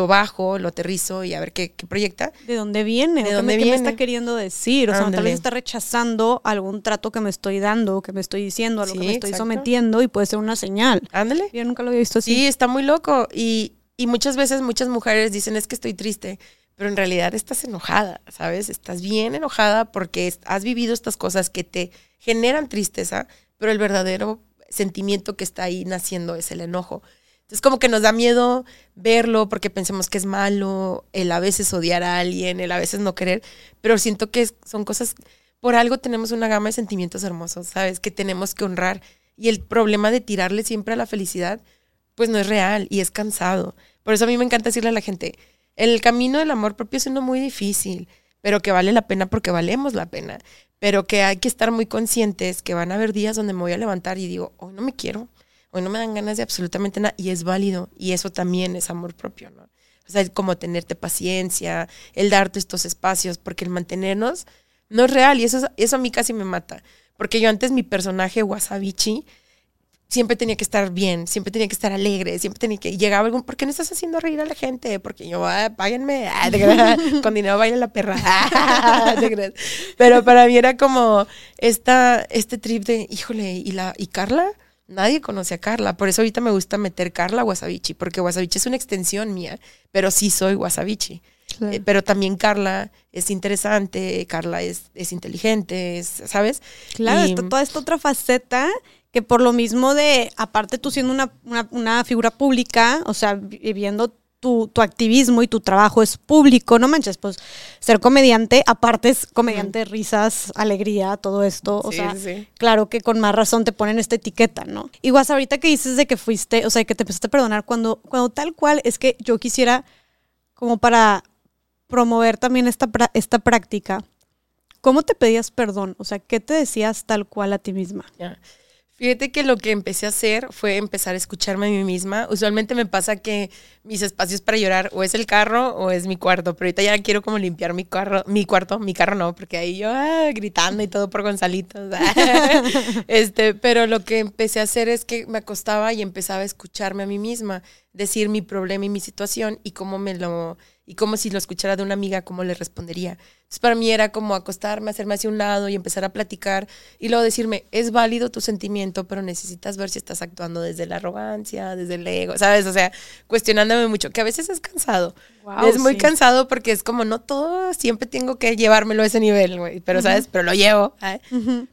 S2: bajo, lo aterrizo y a ver qué, proyecta.
S1: ¿De dónde viene? ¿De dónde viene? ¿Qué me está queriendo decir? O sea, tal vez está rechazando algún trato que me estoy dando, que me estoy diciendo, a lo que me estoy sometiendo y puede ser una señal.
S2: Ándale.
S1: Yo nunca lo había visto así.
S2: Sí, está muy loco. Y, y muchas veces muchas mujeres dicen, es que estoy triste, pero en realidad estás enojada, ¿sabes? Estás bien enojada porque has vivido estas cosas que te generan tristeza, pero el verdadero sentimiento que está ahí naciendo es el enojo. Entonces como que nos da miedo verlo porque pensemos que es malo, el a veces odiar a alguien, el a veces no querer, pero siento que son cosas, por algo tenemos una gama de sentimientos hermosos, ¿sabes? Que tenemos que honrar. Y el problema de tirarle siempre a la felicidad, pues no es real y es cansado. Por eso a mí me encanta decirle a la gente, el camino del amor propio es uno muy difícil, pero que vale la pena porque valemos la pena pero que hay que estar muy conscientes que van a haber días donde me voy a levantar y digo, hoy no me quiero, hoy no me dan ganas de absolutamente nada, y es válido, y eso también es amor propio, ¿no? O sea, como tenerte paciencia, el darte estos espacios, porque el mantenernos no es real, y eso, eso a mí casi me mata, porque yo antes mi personaje Wasabichi, siempre tenía que estar bien, siempre tenía que estar alegre, siempre tenía que... Llegaba algún, ¿por qué no estás haciendo reír a la gente? Porque yo, ah, páguenme, ah, <laughs> con dinero baila la perra. Ah. <laughs> Pero para mí era como esta, este trip de, híjole, ¿y, la, ¿y Carla? Nadie conoce a Carla, por eso ahorita me gusta meter Carla Wasabichi, porque Wasabichi es una extensión mía, pero sí soy Wasabichi. Eh, pero también Carla es interesante, Carla es, es inteligente, es, ¿sabes?
S1: Claro, toda esta otra faceta que por lo mismo de, aparte tú siendo una, una, figura pública, o sea, viviendo tu, tu, activismo y tu trabajo es público, no manches, pues ser comediante, aparte es comediante de risas, alegría, todo esto, o sea, claro que con más razón te ponen esta etiqueta, ¿no? Igual ahorita que dices de que fuiste, o sea, que te empezaste a perdonar, cuando, cuando tal cual es que yo quisiera, como para promover también esta, esta práctica, ¿cómo te pedías perdón? O sea, ¿qué te decías tal cual a ti misma?
S2: Fíjate que lo que empecé a hacer fue empezar a escucharme a mí misma. Usualmente me pasa que mis espacios para llorar o es el carro o es mi cuarto, pero ahorita ya quiero como limpiar mi carro, mi cuarto, mi carro no, porque ahí yo ah, gritando y todo por Gonzalito. <laughs> este, pero lo que empecé a hacer es que me acostaba y empezaba a escucharme a mí misma, decir mi problema y mi situación y cómo me lo y como si lo escuchara de una amiga, cómo le respondería. Entonces para mí era como acostarme, hacerme hacia un lado y empezar a platicar y luego decirme, es válido tu sentimiento, pero necesitas ver si estás actuando desde la arrogancia, desde el ego, ¿sabes? O sea, cuestionándome mucho, que a veces es cansado. es muy cansado porque es como, no todo, siempre tengo que llevármelo a ese nivel, güey, pero, ¿sabes? Pero lo llevo. ¿eh?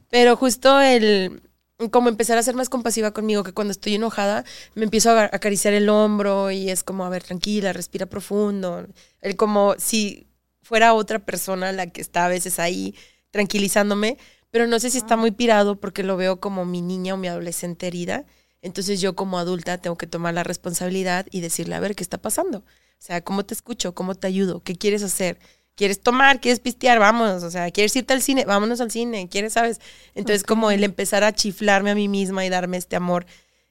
S2: Pero justo el como empezar a ser más compasiva conmigo, que cuando estoy enojada me empiezo a acariciar el hombro y es como, a ver, tranquila, respira profundo. El como si fuera otra persona la que está a veces ahí tranquilizándome, pero no sé si está muy pirado porque lo veo como mi niña o mi adolescente herida. Entonces yo como adulta tengo que tomar la responsabilidad y decirle, a ver, ¿qué está pasando? O sea, ¿cómo te escucho? ¿Cómo te ayudo? ¿Qué quieres hacer? ¿Quieres tomar? ¿Quieres pistear? Vamos, o sea, ¿quieres irte al cine? Vámonos al cine, ¿quieres, sabes? Entonces, como el empezar a chiflarme a mí misma y darme este amor,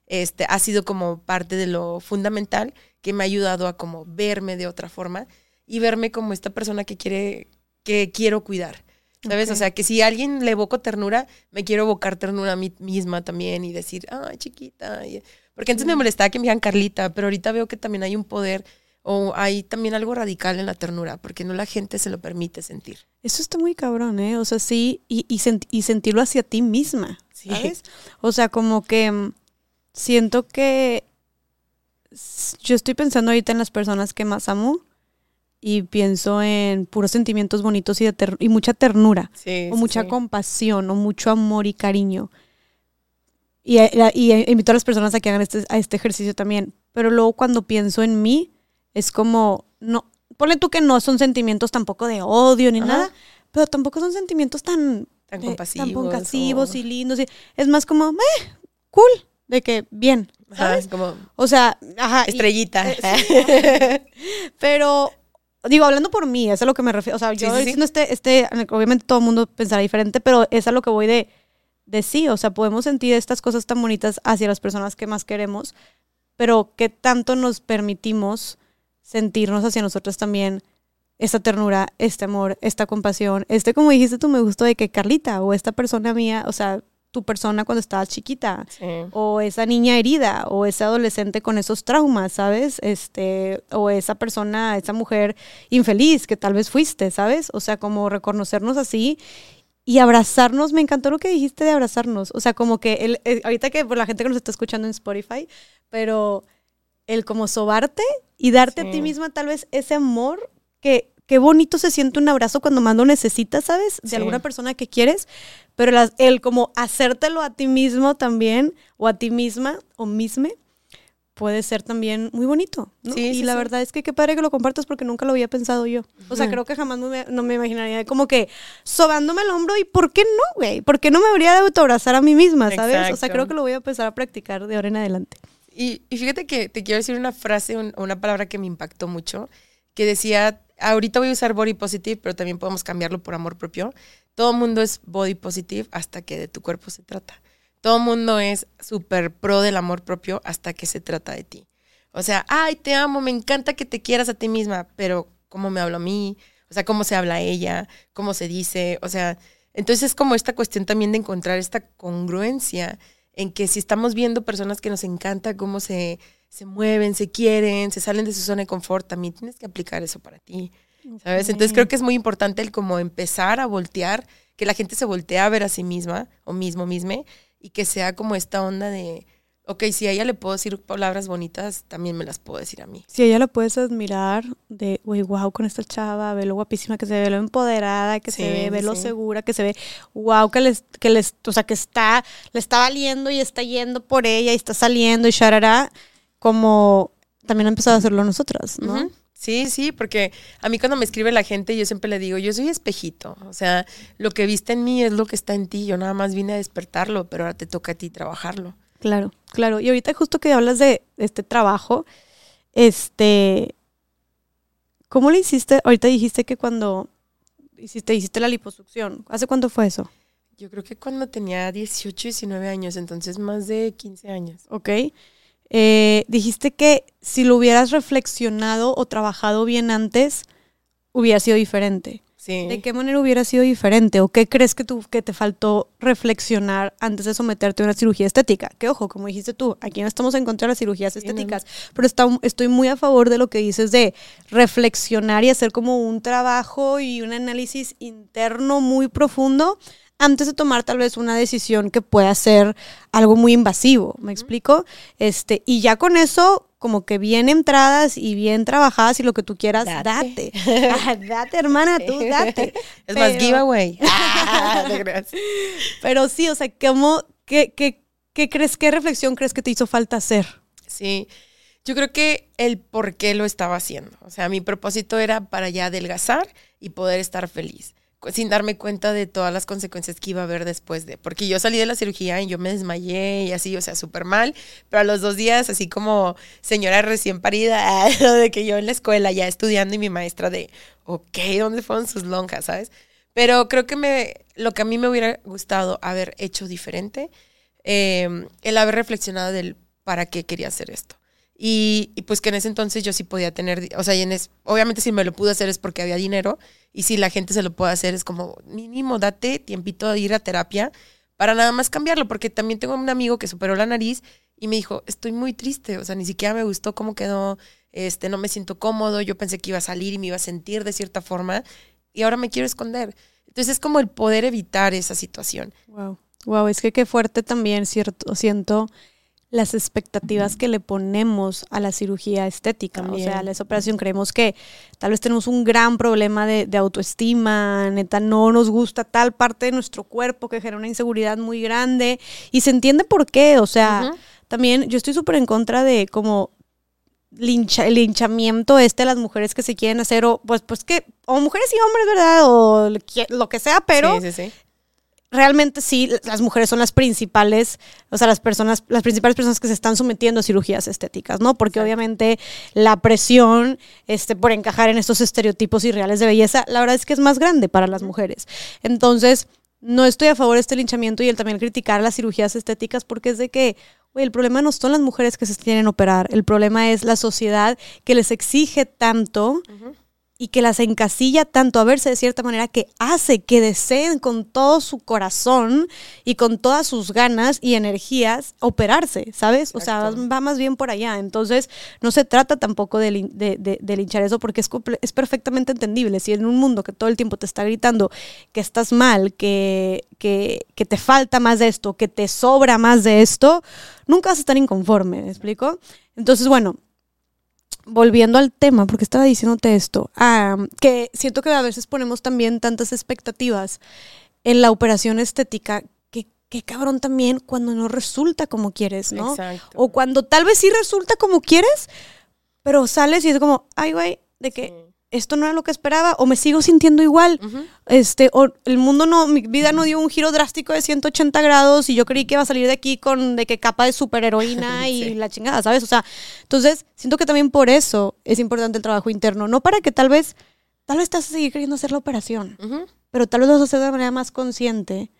S2: este, ha sido como parte de lo fundamental que me ha ayudado a como verme de otra forma y verme como esta persona que quiere, que quiero cuidar. ¿Sabes? O sea, que si a alguien le evoco ternura, me quiero evocar ternura a mí misma también y decir, ay, chiquita. Porque antes me molestaba que me dijeran Carlita, pero ahorita veo que también hay un poder o hay también algo radical en la ternura, porque no la gente se lo permite sentir.
S1: Eso está muy cabrón, ¿eh? O sea, sí, y, y, y sentirlo hacia ti misma, ¿sabes? O sea, como que mm, siento que yo estoy pensando ahorita en las personas que más amo y pienso en puros sentimientos bonitos y, de y mucha ternura, o mucha compasión, o mucho amor y cariño. Y, y, invito a las personas a que hagan este, a este ejercicio también. Pero luego cuando pienso en mí, es como, no, ponle tú que no son sentimientos tampoco de odio ni nada, pero tampoco son sentimientos tan,
S2: tan compasivos,
S1: tan compasivos y lindos. Y, es más como, eh, cool, de que bien, ¿sabes?
S2: como
S1: o sea, ajá,
S2: estrellita.
S1: Eh, <laughs> pero digo, hablando por mí, es a lo que me refiero. O sea, yo diciendo este, este, obviamente todo el mundo pensará diferente, pero es a lo que voy de, de sí. O sea, podemos sentir estas cosas tan bonitas hacia las personas que más queremos, pero qué tanto nos permitimos sentirnos hacia nosotros también esta ternura, este amor, esta compasión, este, como dijiste tú, me gustó de que Carlita o esta persona mía, o sea, tu persona cuando estabas chiquita, o esa niña herida, o ese adolescente con esos traumas, ¿sabes? Este, o esa persona, esa mujer infeliz que tal vez fuiste, ¿sabes? O sea, como reconocernos así y abrazarnos, me encantó lo que dijiste de abrazarnos, o sea, como que el, eh, ahorita que por la gente que nos está escuchando en Spotify, pero el como sobarte y darte a ti misma tal vez ese amor que qué bonito se siente un abrazo cuando más lo necesitas, ¿sabes? De alguna persona que quieres, pero el como hacértelo a ti mismo también o a ti misma o misme puede ser también muy bonito. ¿no? Sí, y la verdad es que qué padre que lo compartas porque nunca lo había pensado yo. O sea, creo que jamás no me imaginaría como que sobándome el hombro y ¿por qué no, güey? ¿Por qué no me habría de autoabrazar a mí misma, sabes? O sea, creo que lo voy a empezar a practicar de ahora en adelante.
S2: Y, fíjate que te quiero decir una frase, una palabra que me impactó mucho, que decía, ahorita voy a usar body positive, pero también podemos cambiarlo por amor propio. Todo mundo es body positive hasta que de tu cuerpo se trata. Todo mundo es súper pro del amor propio hasta que se trata de ti. O sea, ay, te amo, me encanta que te quieras a ti misma, pero ¿cómo me hablo a mí? O sea, ¿cómo se habla ella? ¿Cómo se dice? O sea, entonces es como esta cuestión también de encontrar esta congruencia en que si estamos viendo personas que nos encanta cómo se, se mueven, se quieren, se salen de su zona de confort, también tienes que aplicar eso para ti. ¿Sabes? Entonces creo que es muy importante el como empezar a voltear, que la gente se voltee a ver a sí misma o mismo, misme, y que sea como esta onda de, ok, si a ella le puedo decir palabras bonitas, también me las puedo decir a mí.
S1: Si a ella la puedes admirar, de, güey, wow, con esta chava, ve lo guapísima que se ve, lo empoderada que se ve, ve lo segura que se ve, wow, que les, que les, o sea, que está, le está valiendo y está yendo por ella y está saliendo y sharara, como también ha empezado a hacerlo nosotras, ¿no?
S2: Sí, sí, porque a mí cuando me escribe la gente, yo siempre le digo, yo soy espejito. O sea, lo que viste en mí es lo que está en ti. Yo nada más vine a despertarlo, pero ahora te toca a ti trabajarlo.
S1: Claro, claro. Y ahorita justo que hablas de este trabajo, este, ¿cómo le hiciste? Ahorita dijiste que cuando hiciste, hiciste la liposucción. ¿Hace cuánto fue eso?
S2: Yo creo que cuando tenía 18, 19 años, entonces más de 15 años.
S1: Ok. Eh, dijiste que si lo hubieras reflexionado o trabajado bien antes, hubiera sido diferente.
S2: Sí.
S1: ¿De qué manera hubiera sido diferente? ¿O qué crees que, tú, que te faltó reflexionar antes de someterte a una cirugía estética? Que ojo, como dijiste tú, aquí no estamos en contra de las cirugías estéticas, pero estoy muy a favor de lo que dices de reflexionar y hacer como un trabajo y un análisis interno muy profundo antes de tomar tal vez una decisión que pueda ser algo muy invasivo, ¿me explico? Este, y ya con eso, como que bien entradas y bien trabajadas y lo que tú quieras, date. Date, <laughs> hermana, tú date.
S2: Es más giveaway. <laughs>
S1: Pero sí, o sea, ¿cómo, qué, qué, qué crees, qué reflexión crees que te hizo falta hacer?
S2: Sí. Yo creo que el por qué lo estaba haciendo. O sea, mi propósito era para ya adelgazar y poder estar feliz sin darme cuenta de todas las consecuencias que iba a haber después de, porque yo salí de la cirugía y yo me desmayé y así, o sea, súper mal, pero a los dos días, así como señora recién parida, <laughs> de que yo en la escuela ya estudiando y mi maestra de, ok, ¿dónde fueron sus lonjas, sabes? Pero creo que me, lo que a mí me hubiera gustado haber hecho diferente, eh, el haber reflexionado del para qué quería hacer esto. Y, pues que en ese entonces yo sí podía tener, o sea, en obviamente si me lo pude hacer es porque había dinero y si la gente se lo puede hacer es como mínimo date tiempito de ir a terapia para nada más cambiarlo, porque también tengo un amigo que superó la nariz y me dijo, estoy muy triste, o sea, ni siquiera me gustó cómo quedó, este, no me siento cómodo, yo pensé que iba a salir y me iba a sentir de cierta forma y ahora me quiero esconder. Entonces es como el poder evitar esa situación.
S1: Wow. Wow, es que qué fuerte también, cierto, siento las expectativas que le ponemos a la cirugía estética. O sea, a esa operación creemos que tal vez tenemos un gran problema de, autoestima, neta, no nos gusta tal parte de nuestro cuerpo que genera una inseguridad muy grande. Y se entiende por qué. O sea, también yo estoy súper en contra de como lincha, el linchamiento este de las mujeres que se quieren hacer, o pues, pues que, o mujeres y hombres, ¿verdad? O lo que sea, pero sí, sí, sí realmente sí, las mujeres son las principales, o sea, las personas, las principales personas que se están sometiendo a cirugías estéticas, ¿no? Porque obviamente la presión este, por encajar en estos estereotipos irreales de belleza, la verdad es que es más grande para las mujeres. Entonces, no estoy a favor de este linchamiento y el también criticar las cirugías estéticas porque es de que, el problema no son las mujeres que se tienen operar, el problema es la sociedad que les exige tanto y que las encasilla tanto a verse de cierta manera que hace que deseen con todo su corazón y con todas sus ganas y energías operarse, ¿sabes? O sea, va más bien por allá. Entonces, no se trata tampoco de, linchar eso porque es, es, perfectamente entendible. Si en un mundo que todo el tiempo te está gritando que estás mal, que, que, que te falta más de esto, que te sobra más de esto, nunca vas a estar inconforme, ¿me explico? Entonces, bueno, volviendo al tema, porque estaba diciéndote esto, que siento que a veces ponemos también tantas expectativas en la operación estética que, que cabrón también cuando no resulta como quieres, ¿no? Exacto. O cuando tal vez sí resulta como quieres, pero sales y es como, ay, güey, de que esto no era lo que esperaba o me sigo sintiendo igual. Este, o el mundo no, mi vida no dio un giro drástico de 180 grados y yo creí que iba a salir de aquí con de que capa de superheroína <laughs> y la chingada, ¿sabes? O sea, entonces siento que también por eso es importante el trabajo interno, no para que tal vez, tal vez estás a seguir queriendo hacer la operación, pero tal vez lo vas a hacer de manera más consciente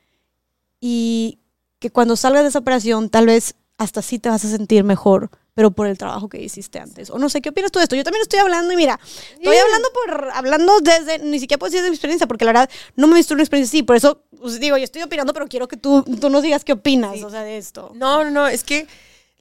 S1: y que cuando salgas de esa operación tal vez hasta sí te vas a sentir mejor pero por el trabajo que hiciste antes. O no sé, ¿qué opinas tú de esto? Yo también estoy hablando y mira, estoy hablando por, hablando desde, ni siquiera puedo decir de mi experiencia, porque la verdad no me he visto una experiencia así, por eso pues, digo, yo estoy opinando, pero quiero que tú, tú nos digas qué opinas, o sea, de esto.
S2: No, no, no, es que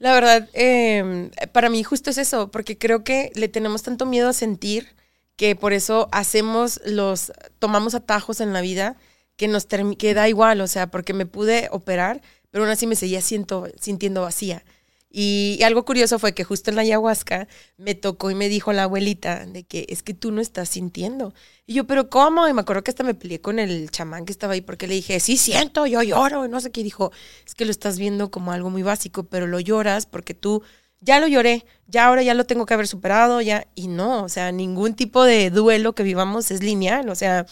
S2: la verdad, eh, para mí justo es eso, porque creo que le tenemos tanto miedo a sentir que por eso hacemos los, tomamos atajos en la vida que nos que da igual, o sea, porque me pude operar, pero aún así me seguía siento, sintiendo vacía. Y, algo curioso fue que justo en la ayahuasca me tocó y me dijo la abuelita de que es que tú no estás sintiendo. Y yo, pero ¿cómo? Y me acuerdo que hasta me peleé con el chamán que estaba ahí porque le dije, sí siento, yo lloro, y no sé qué. Y dijo, es que lo estás viendo como algo muy básico, pero lo lloras porque tú, ya lo lloré, ya ahora ya lo tengo que haber superado, ya. Y no, o sea, ningún tipo de duelo que vivamos es lineal, o sea,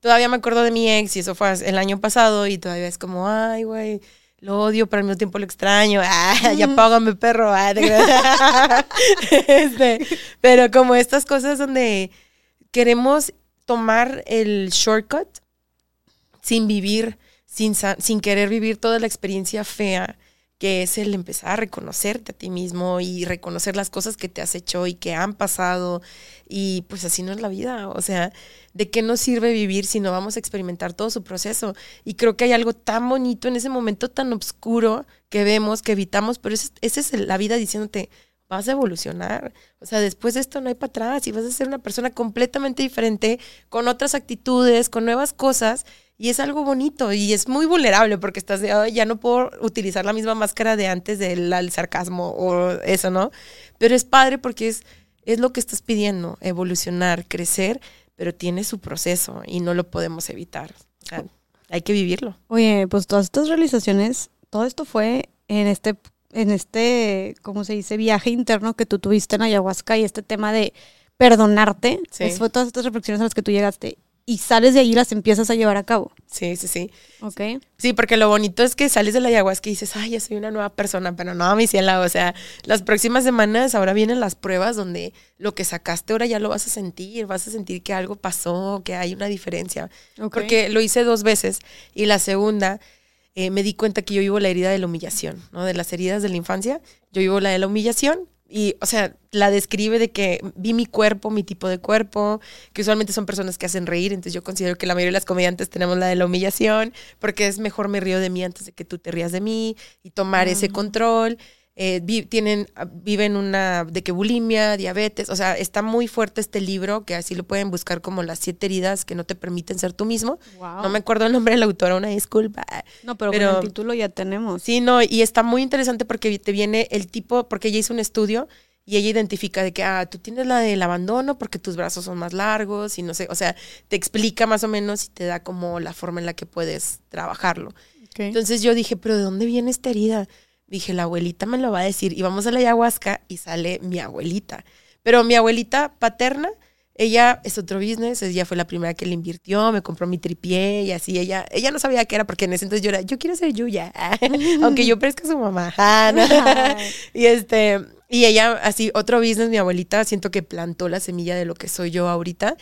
S2: todavía me acuerdo de mi ex y eso fue el año pasado y todavía es como, ay, güey lo odio, pero al mismo tiempo lo extraño. <laughs> Ah, ya págame, perro. Ah, <laughs> este, pero como estas cosas donde queremos tomar el shortcut sin vivir, sin, sin querer vivir toda la experiencia fea que es el empezar a reconocerte a ti mismo y reconocer las cosas que te has hecho y que han pasado. Y pues así no es la vida. O sea, ¿de qué nos sirve vivir si no vamos a experimentar todo su proceso? Y creo que hay algo tan bonito en ese momento tan oscuro que vemos, que evitamos, pero esa es la vida diciéndote, vas a evolucionar. O sea, después de esto no hay para atrás y vas a ser una persona completamente diferente, con otras actitudes, con nuevas cosas. Y es algo bonito y es muy vulnerable porque estás de, ya no puedo utilizar la misma máscara de antes del sarcasmo o eso, ¿no? Pero es padre porque es, es lo que estás pidiendo, evolucionar, crecer, pero tiene su proceso y no lo podemos evitar. O sea, hay que vivirlo.
S1: Oye, pues todas estas realizaciones, todo esto fue en este, en este, ¿cómo se dice? Viaje interno que tú tuviste en ayahuasca y este tema de perdonarte. Sí. fue todas estas reflexiones a las que tú llegaste y sales de ahí y las empiezas a llevar a cabo.
S2: Sí, sí, sí.
S1: Ok.
S2: Sí, porque lo bonito es que sales de la ayahuasca y dices, ay, ya soy una nueva persona, pero no, mi ciela, o sea, las próximas semanas ahora vienen las pruebas donde lo que sacaste ahora ya lo vas a sentir, vas a sentir que algo pasó, que hay una diferencia. Porque lo hice dos veces y la segunda eh, me di cuenta que yo vivo la herida de la humillación, ¿no? De las heridas de la infancia, yo vivo la de la humillación y, o sea, la describe de que vi mi cuerpo, mi tipo de cuerpo, que usualmente son personas que hacen reír, entonces yo considero que la mayoría de las comediantes tenemos la de la humillación, porque es mejor me río de mí antes de que tú te rías de mí y tomar ese control. Eh, tienen, viven una de que bulimia, diabetes, o sea, está muy fuerte este libro, que así lo pueden buscar como las siete heridas que no te permiten ser tú mismo. No me acuerdo el nombre de la autora, una disculpa.
S1: No, pero, con el título ya tenemos.
S2: Sí, no, y está muy interesante porque te viene el tipo, porque ella hizo un estudio y ella identifica de que, ah, tú tienes la del abandono porque tus brazos son más largos y no sé, o sea, te explica más o menos y te da como la forma en la que puedes trabajarlo. Entonces yo dije, pero ¿de dónde viene esta herida? Dije, la abuelita me lo va a decir. Y vamos a la ayahuasca y sale mi abuelita. Pero mi abuelita paterna, ella es otro business, ella fue la primera que le invirtió, me compró mi tripié y así. Ella, ella no sabía qué era porque en ese entonces yo era, yo quiero ser Yuya, <laughs> aunque yo parezca su mamá. <laughs> <laughs> y este, y ella, así, otro business, mi abuelita, siento que plantó la semilla de lo que soy yo ahorita.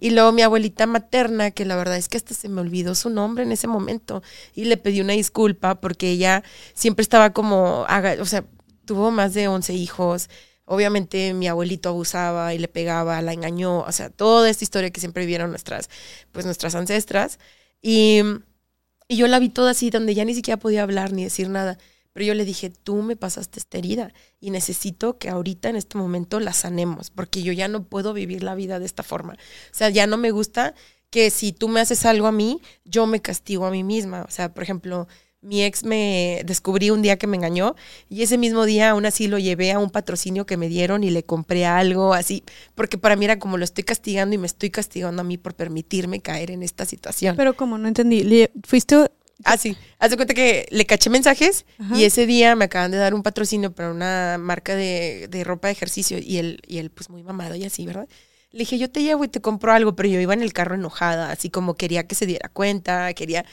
S2: Y luego mi abuelita materna, que la verdad es que hasta se me olvidó su nombre en ese momento. Y le pedí una disculpa porque ella siempre estaba como, o sea, tuvo más de 11 hijos. Obviamente mi abuelito abusaba y le pegaba, la engañó. O sea, toda esta historia que siempre vivieron nuestras, pues nuestras ancestras. Y, y yo la vi toda así, donde ya ni siquiera podía hablar ni decir nada. Pero yo le dije, tú me pasaste esta herida y necesito que ahorita en este momento la sanemos, porque yo ya no puedo vivir la vida de esta forma. O sea, ya no me gusta que si tú me haces algo a mí, yo me castigo a mí misma. O sea, por ejemplo, mi ex me descubrí un día que me engañó y ese mismo día aún así lo llevé a un patrocinio que me dieron y le compré algo así, porque para mí era como lo estoy castigando y me estoy castigando a mí por permitirme caer en esta situación.
S1: Pero como no entendí, ¿fuiste
S2: Ah, sí. Haz de cuenta que le caché mensajes y ese día me acaban de dar un patrocinio para una marca de, ropa de ejercicio y él, y él, pues muy mamado y así, ¿verdad? Le dije, yo te llevo y te compro algo, pero yo iba en el carro enojada, así como quería que se diera cuenta, quería...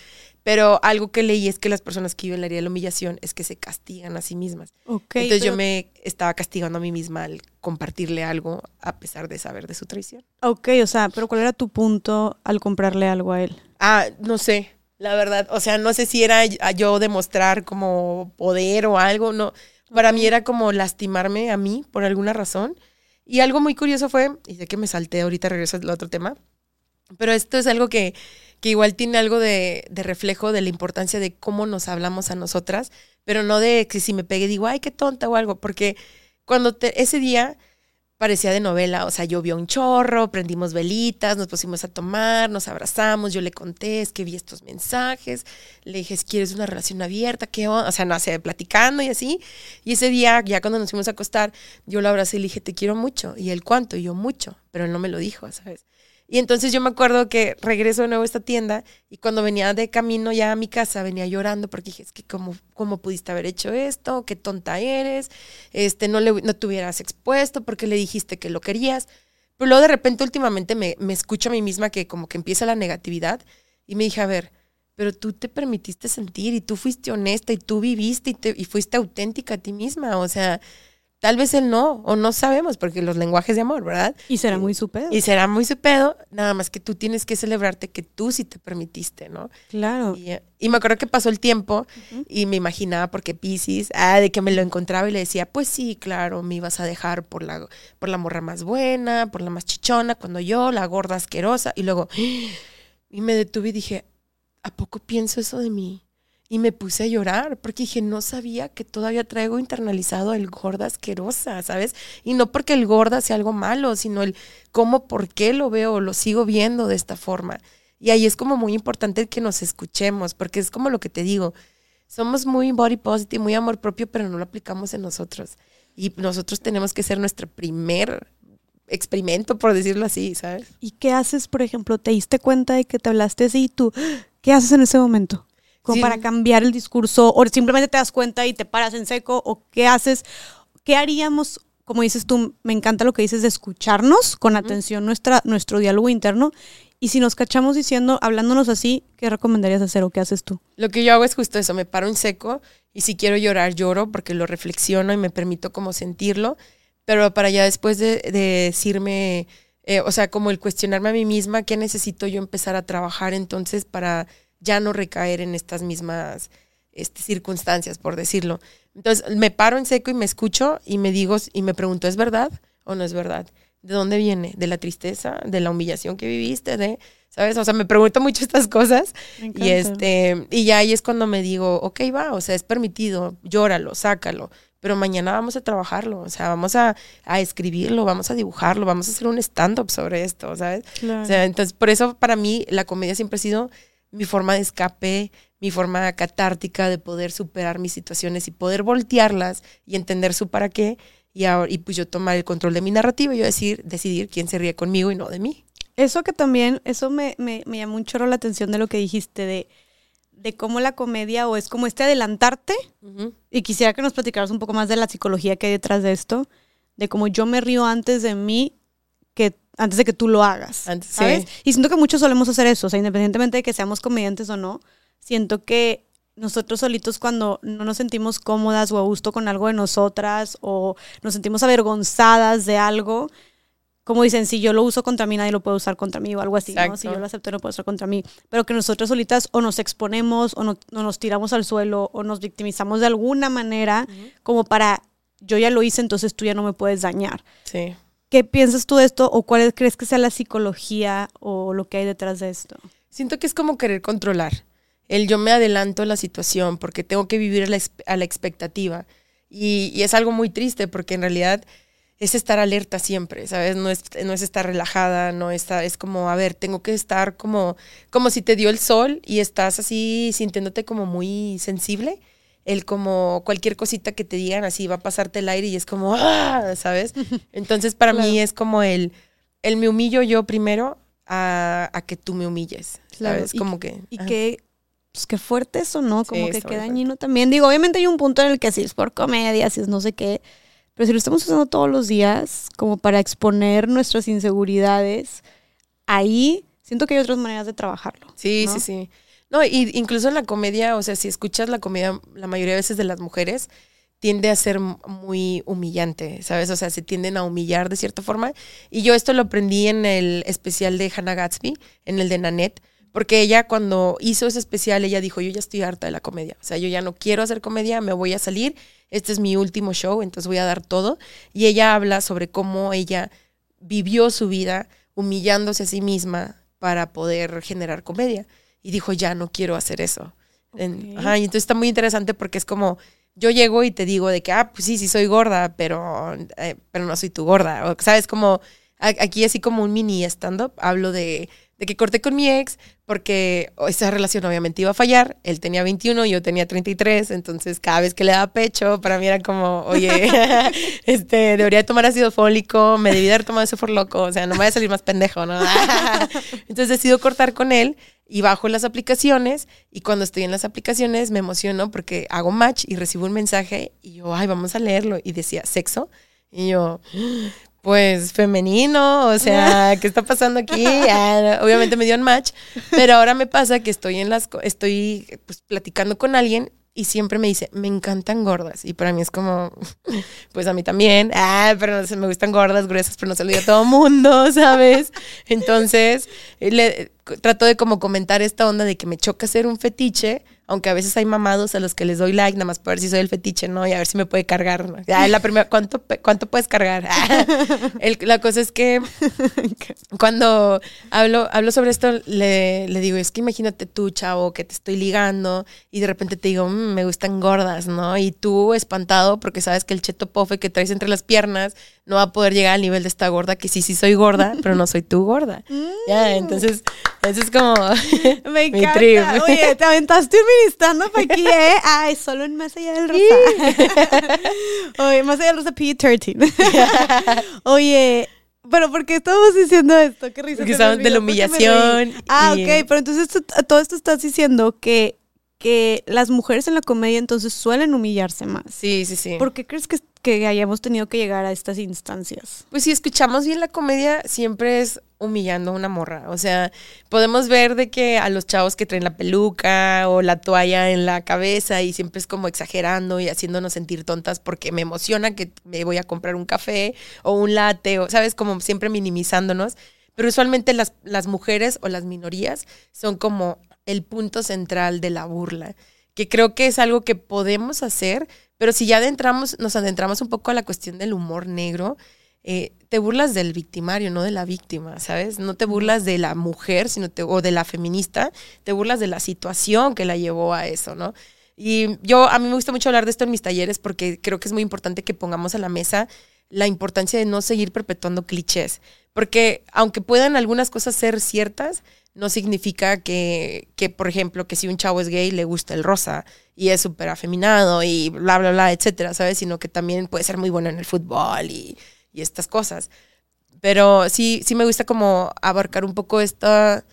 S2: Pero algo que leí es que las personas que viven la herida de la humillación es que se castigan a sí mismas. Entonces yo me estaba castigando a mí misma al compartirle algo a pesar de saber de su traición.
S1: Ok, o sea, pero ¿cuál era tu punto al comprarle algo a él?
S2: Ah, no sé la verdad. O sea, no sé si era yo demostrar como poder o algo, no. Para mí era como lastimarme a mí por alguna razón. Y algo muy curioso fue, y sé que me salté, ahorita regreso al otro tema, pero esto es algo que, que igual tiene algo de, reflejo de la importancia de cómo nos hablamos a nosotras, pero no de que si me pegue digo, ay, qué tonta o algo, porque cuando te, ese día parecía de novela, o sea, llovió un chorro, prendimos velitas, nos pusimos a tomar, nos abrazamos, yo le conté, es que vi estos mensajes, le dije, ¿quieres una relación abierta? ¿Qué onda? O sea, no sé, platicando y así. Y ese día, ya cuando nos fuimos a acostar, yo lo abracé y le dije, te quiero mucho. ¿Y él cuánto? Y yo mucho, pero él no me lo dijo, ¿sabes? Y entonces yo me acuerdo que regreso de nuevo a esta tienda y cuando venía de camino ya a mi casa venía llorando porque dije, es que cómo, cómo pudiste haber hecho esto, qué tonta eres, este, no, le, no te hubieras expuesto porque le dijiste que lo querías. Pero luego de repente últimamente me, me escucho a mí misma que como que empieza la negatividad y me dije, a ver, pero tú te permitiste sentir y tú fuiste honesta y tú viviste y, te, y fuiste auténtica a ti misma, o sea Tal vez él no, o no sabemos, porque los lenguajes de amor, ¿verdad?
S1: Y será muy su pedo.
S2: Y será muy su pedo, nada más que tú tienes que celebrarte que tú sí te permitiste, ¿no?
S1: Claro.
S2: Y, me acuerdo que pasó el tiempo y me imaginaba, porque Pisces, ah, de que me lo encontraba y le decía, pues sí, claro, me ibas a dejar por la, por la morra más buena, por la más chichona, cuando yo, la gorda asquerosa, y luego, <gasps> y me detuve y dije, ¿a poco pienso eso de mí? Y me puse a llorar porque dije, no sabía que todavía traigo internalizado el gorda asquerosa, ¿sabes? Y no porque el gorda sea algo malo, sino el cómo, por qué lo veo, lo sigo viendo de esta forma. Y ahí es como muy importante que nos escuchemos, porque es como lo que te digo, somos muy body positive, muy amor propio, pero no lo aplicamos en nosotros. Y nosotros tenemos que ser nuestro primer experimento, por decirlo así, ¿sabes?
S1: ¿Y qué haces, por ejemplo? ¿Te diste cuenta de que te hablaste así y tú, qué haces en ese momento? Como para cambiar el discurso, o simplemente te das cuenta y te paras en seco, o qué haces, qué haríamos, como dices tú, me encanta lo que dices de escucharnos con atención nuestra, nuestro diálogo interno, y si nos cachamos diciendo, hablándonos así, ¿qué recomendarías hacer o qué haces tú?
S2: Lo que yo hago es justo eso, me paro en seco y si quiero llorar, lloro porque lo reflexiono y me permito como sentirlo, pero para ya después de, decirme, eh, o sea, como el cuestionarme a mí misma, ¿qué necesito yo empezar a trabajar entonces para ya no recaer en estas mismas este, circunstancias, por decirlo. Entonces me paro en seco y me escucho y me digo y me pregunto, ¿es verdad o no es verdad? ¿De dónde viene? ¿De la tristeza? ¿De la humillación que viviste? ¿De, ¿Sabes? O sea, me pregunto mucho <laughs> estas cosas y este y ya ahí es cuando me digo, ok, va, o sea, es permitido, llóralo, sácalo, pero mañana vamos a trabajarlo, o sea, vamos a, a escribirlo, vamos a dibujarlo, vamos a hacer un stand-up sobre esto, ¿sabes? O sea, entonces, por eso para mí la comedia siempre ha sido mi forma de escape, mi forma catártica de poder superar mis situaciones y poder voltearlas y entender su para qué y, ahora, y pues yo tomar el control de mi narrativa y yo decir, decidir quién se ríe conmigo y no de mí.
S1: Eso que también, eso me, me, me llamó un chorro la atención de lo que dijiste, de, de cómo la comedia o es como este adelantarte. Y quisiera que nos platicaras un poco más de la psicología que hay detrás de esto, de cómo yo me río antes de mí antes de que tú lo hagas, ¿sabes? Y siento que muchos solemos hacer eso, o sea, independientemente de que seamos comediantes o no, siento que nosotros solitos cuando no nos sentimos cómodas o a gusto con algo de nosotras o nos sentimos avergonzadas de algo, como dicen, si yo lo uso contra mí, nadie lo puede usar contra mí o algo así, ¿no? Si yo lo acepto, no lo puedo usar contra mí. Pero que nosotros solitas o nos exponemos o no, nos tiramos al suelo o nos victimizamos de alguna manera como para, yo ya lo hice, entonces tú ya no me puedes dañar.
S2: Sí.
S1: ¿Qué piensas tú de esto o cuál crees que sea la psicología o lo que hay detrás de esto?
S2: Siento que es como querer controlar. El yo me adelanto a la situación porque tengo que vivir a la, expectativa. Y, es algo muy triste porque en realidad es estar alerta siempre, ¿sabes? No es, no es estar relajada, no está, es como, a ver, tengo que estar como, como si te dio el sol y estás así sintiéndote como muy sensible el como cualquier cosita que te digan así va a pasarte el aire y es como, ¡ah! ¿sabes? <laughs> Entonces para mí es como el, el me humillo yo primero a, a que tú me humilles, ¿sabes? como que...
S1: Y que, pues qué fuerte eso, ¿no? Como que qué dañino también. Digo, obviamente hay un punto en el que si es por comedia, si es no sé qué, pero si lo estamos usando todos los días como para exponer nuestras inseguridades, ahí siento que hay otras maneras de trabajarlo.
S2: Sí, sí, sí. No, y incluso en la comedia, o sea, si escuchas la comedia la mayoría de veces de las mujeres, tiende a ser muy humillante, ¿sabes? O sea, se tienden a humillar de cierta forma. Y yo esto lo aprendí en el especial de Hannah Gatsby, en el de Nanette, Porque ella cuando hizo ese especial, ella dijo, yo ya estoy harta de la comedia. O sea, yo ya no quiero hacer comedia, me voy a salir. Este es mi último show, entonces voy a dar todo. Y ella habla sobre cómo ella vivió su vida humillándose a sí misma para poder generar comedia. Y dijo, ya no quiero hacer eso. En- ajá, y entonces está muy interesante porque es como, yo llego y te digo de que, ah, pues sí, sí soy gorda, pero, eh, pero no soy tu gorda. O, ¿Sabes? Como, a- aquí así como un mini stand-up, hablo de, de que corté con mi ex porque esa relación obviamente iba a fallar. Él tenía 21, yo tenía 33, entonces cada vez que le daba pecho, para mí era como, oye, <laughs> este, debería tomar ácido fólico, me debí de haber tomado ese for loco, o sea, no me voy a salir más pendejo, ¿no? <laughs> entonces decido cortar con él y bajo las aplicaciones y cuando estoy en las aplicaciones me emociono porque hago match y recibo un mensaje y yo, ay, vamos a leerlo y decía sexo y yo, pues femenino, o sea, ¿qué está pasando aquí? Ah, obviamente me dio un match, pero ahora me pasa que estoy en las, estoy pues platicando con alguien y siempre me dice, me encantan gordas. Y para mí es como, pues a mí también, ah, pero no me gustan gordas, gruesas, pero no se lo digo a todo mundo, ¿sabes? Entonces, le, trato de como comentar esta onda de que me choca ser un fetiche, aunque a veces hay mamados a los que les doy like, nada más para ver si soy el fetiche, ¿no? Y a ver si me puede cargar, ¿no? Ya, la primera, ¿cuánto, cuánto puedes cargar? <laughs> El- la cosa es que cuando hablo, hablo sobre esto, le, le digo, es que imagínate tú, chavo, que te estoy ligando y de repente te digo, "Mm, me gustan gordas, ¿no? Y tú espantado porque sabes que el cheto pofe que traes entre las piernas no va a poder llegar al nivel de esta gorda, que sí, sí soy gorda, <laughs> pero no soy tú gorda. Ya, entonces, eso es como... <laughs>
S1: Me <laughs>
S2: Mi
S1: encanta.
S2: trip.
S1: Oye, te aventaste un mini stand-up aquí, ¿eh? Ay, solo en Más Allá del Rosa. Oye, Más Allá del Rosa P13. Oye, pero ¿por qué estamos diciendo esto? Qué risa.
S2: Porque estamos de la humillación
S1: Ah,
S2: y-
S1: ok, pero entonces tú- todo esto estás diciendo que, que las mujeres en la comedia entonces suelen humillarse más.
S2: Sí, sí, sí.
S1: ¿Por qué crees que, que hayamos tenido que llegar a estas instancias?
S2: Pues si escuchamos bien la comedia, siempre es humillando a una morra. O sea, podemos ver de que a los chavos que traen la peluca o la toalla en la cabeza y siempre es como exagerando y haciéndonos sentir tontas porque me emociona que me voy a comprar un café o un latte o, ¿sabes? Como siempre minimizándonos. Pero usualmente las, las mujeres o las minorías son como el punto central de la burla, que creo que es algo que podemos hacer, pero si ya adentramos, nos adentramos un poco a la cuestión del humor negro, eh, te burlas del victimario, no de la víctima, ¿sabes? No te burlas de la mujer, sino te, o de la feminista, te burlas de la situación que la llevó a eso, ¿no? Y yo, a mí me gusta mucho hablar de esto en mis talleres porque creo que es muy importante que pongamos a la mesa la importancia de no seguir perpetuando clichés, porque aunque puedan algunas cosas ser ciertas, no significa que, que, por ejemplo, que si un chavo es gay le gusta el rosa y es súper afeminado y bla, bla, bla, etcétera, ¿sabes? Sino que también puede ser muy bueno en el fútbol y, y estas cosas. Pero sí, sí me gusta como abarcar un poco esta,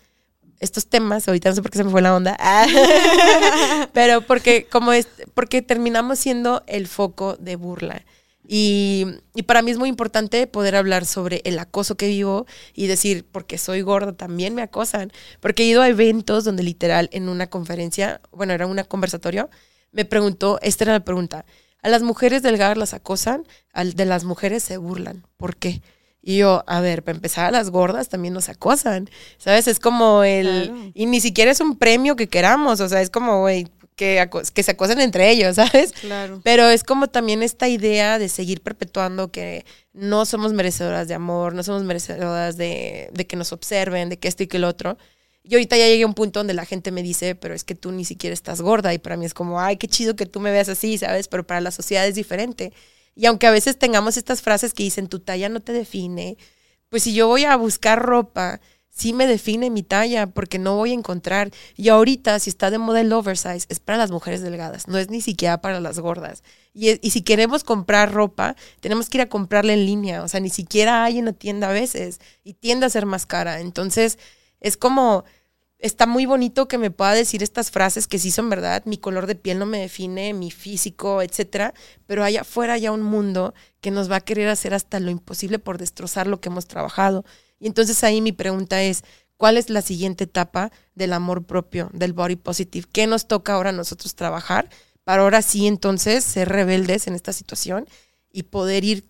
S2: estos temas. Ahorita no sé por qué se me fue la onda. <laughs> Pero porque, como es, porque terminamos siendo el foco de burla. Y, y para mí es muy importante poder hablar sobre el acoso que vivo y decir, porque soy gorda, también me acosan. Porque he ido a eventos donde literal en una conferencia, bueno, era un conversatorio, me preguntó, esta era la pregunta, ¿a las mujeres delgadas las acosan? Al de las mujeres se burlan. ¿Por qué? Y yo, a ver, para empezar, a las gordas también nos acosan, ¿sabes? Es como el...
S1: Claro.
S2: Y ni siquiera es un premio que queramos, o sea, es como, güey, que, se acosen entre ellos, <laughs> ¿sabes?
S1: Claro.
S2: Pero es como también esta idea de seguir perpetuando que no somos merecedoras de amor, no somos merecedoras de, de que nos observen, de que esto y que el otro. Y ahorita ya llegué a un punto donde la gente me dice, pero es que tú ni siquiera estás gorda. Y para mí es como, ay, qué chido que tú me veas así, ¿sabes? Pero para la sociedad es diferente. Y aunque a veces tengamos estas frases que dicen, tu talla no te define, pues si yo voy a buscar ropa, sí me define mi talla, porque no voy a encontrar. Y ahorita, si está de moda el oversize, es para las mujeres delgadas, no es ni siquiera para las gordas. Y, y si queremos comprar ropa, tenemos que ir a comprarla en línea, o sea, ni siquiera hay en la tienda a veces, y tiende a ser más cara. Entonces, es como, está muy bonito que me pueda decir estas frases que sí son verdad, mi color de piel no me define, mi físico, etcétera, pero allá afuera hay un mundo que nos va a querer hacer hasta lo imposible por destrozar lo que hemos trabajado. Y entonces ahí mi pregunta es, ¿cuál es la siguiente etapa del amor propio, del body positive? ¿Qué nos toca ahora a nosotros trabajar para ahora sí entonces ser rebeldes en esta situación y poder ir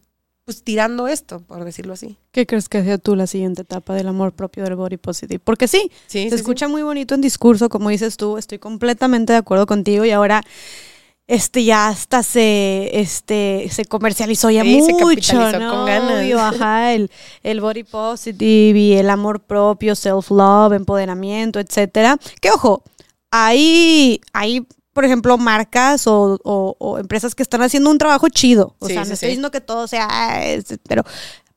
S2: pues tirando esto, por decirlo así.
S1: ¿Qué crees que sea tú la siguiente etapa del amor propio del body positive? Porque sí,
S2: Sí,
S1: se escucha muy bonito en discurso, como dices tú, estoy completamente de acuerdo contigo y ahora este ya hasta se este se comercializó ya
S2: Sí, se
S1: mucho,
S2: capitalizó
S1: ¿no?
S2: con ganas.
S1: Obvio, ajá, <laughs> el, el body positive y el amor propio, self love, empoderamiento, etcétera. Que ojo, hay hay por ejemplo, marcas o, o- o empresas que están haciendo un trabajo chido. O
S2: Sí,
S1: sea,
S2: sí,
S1: no estoy
S2: sí.
S1: diciendo que todo sea, ah, es- pero,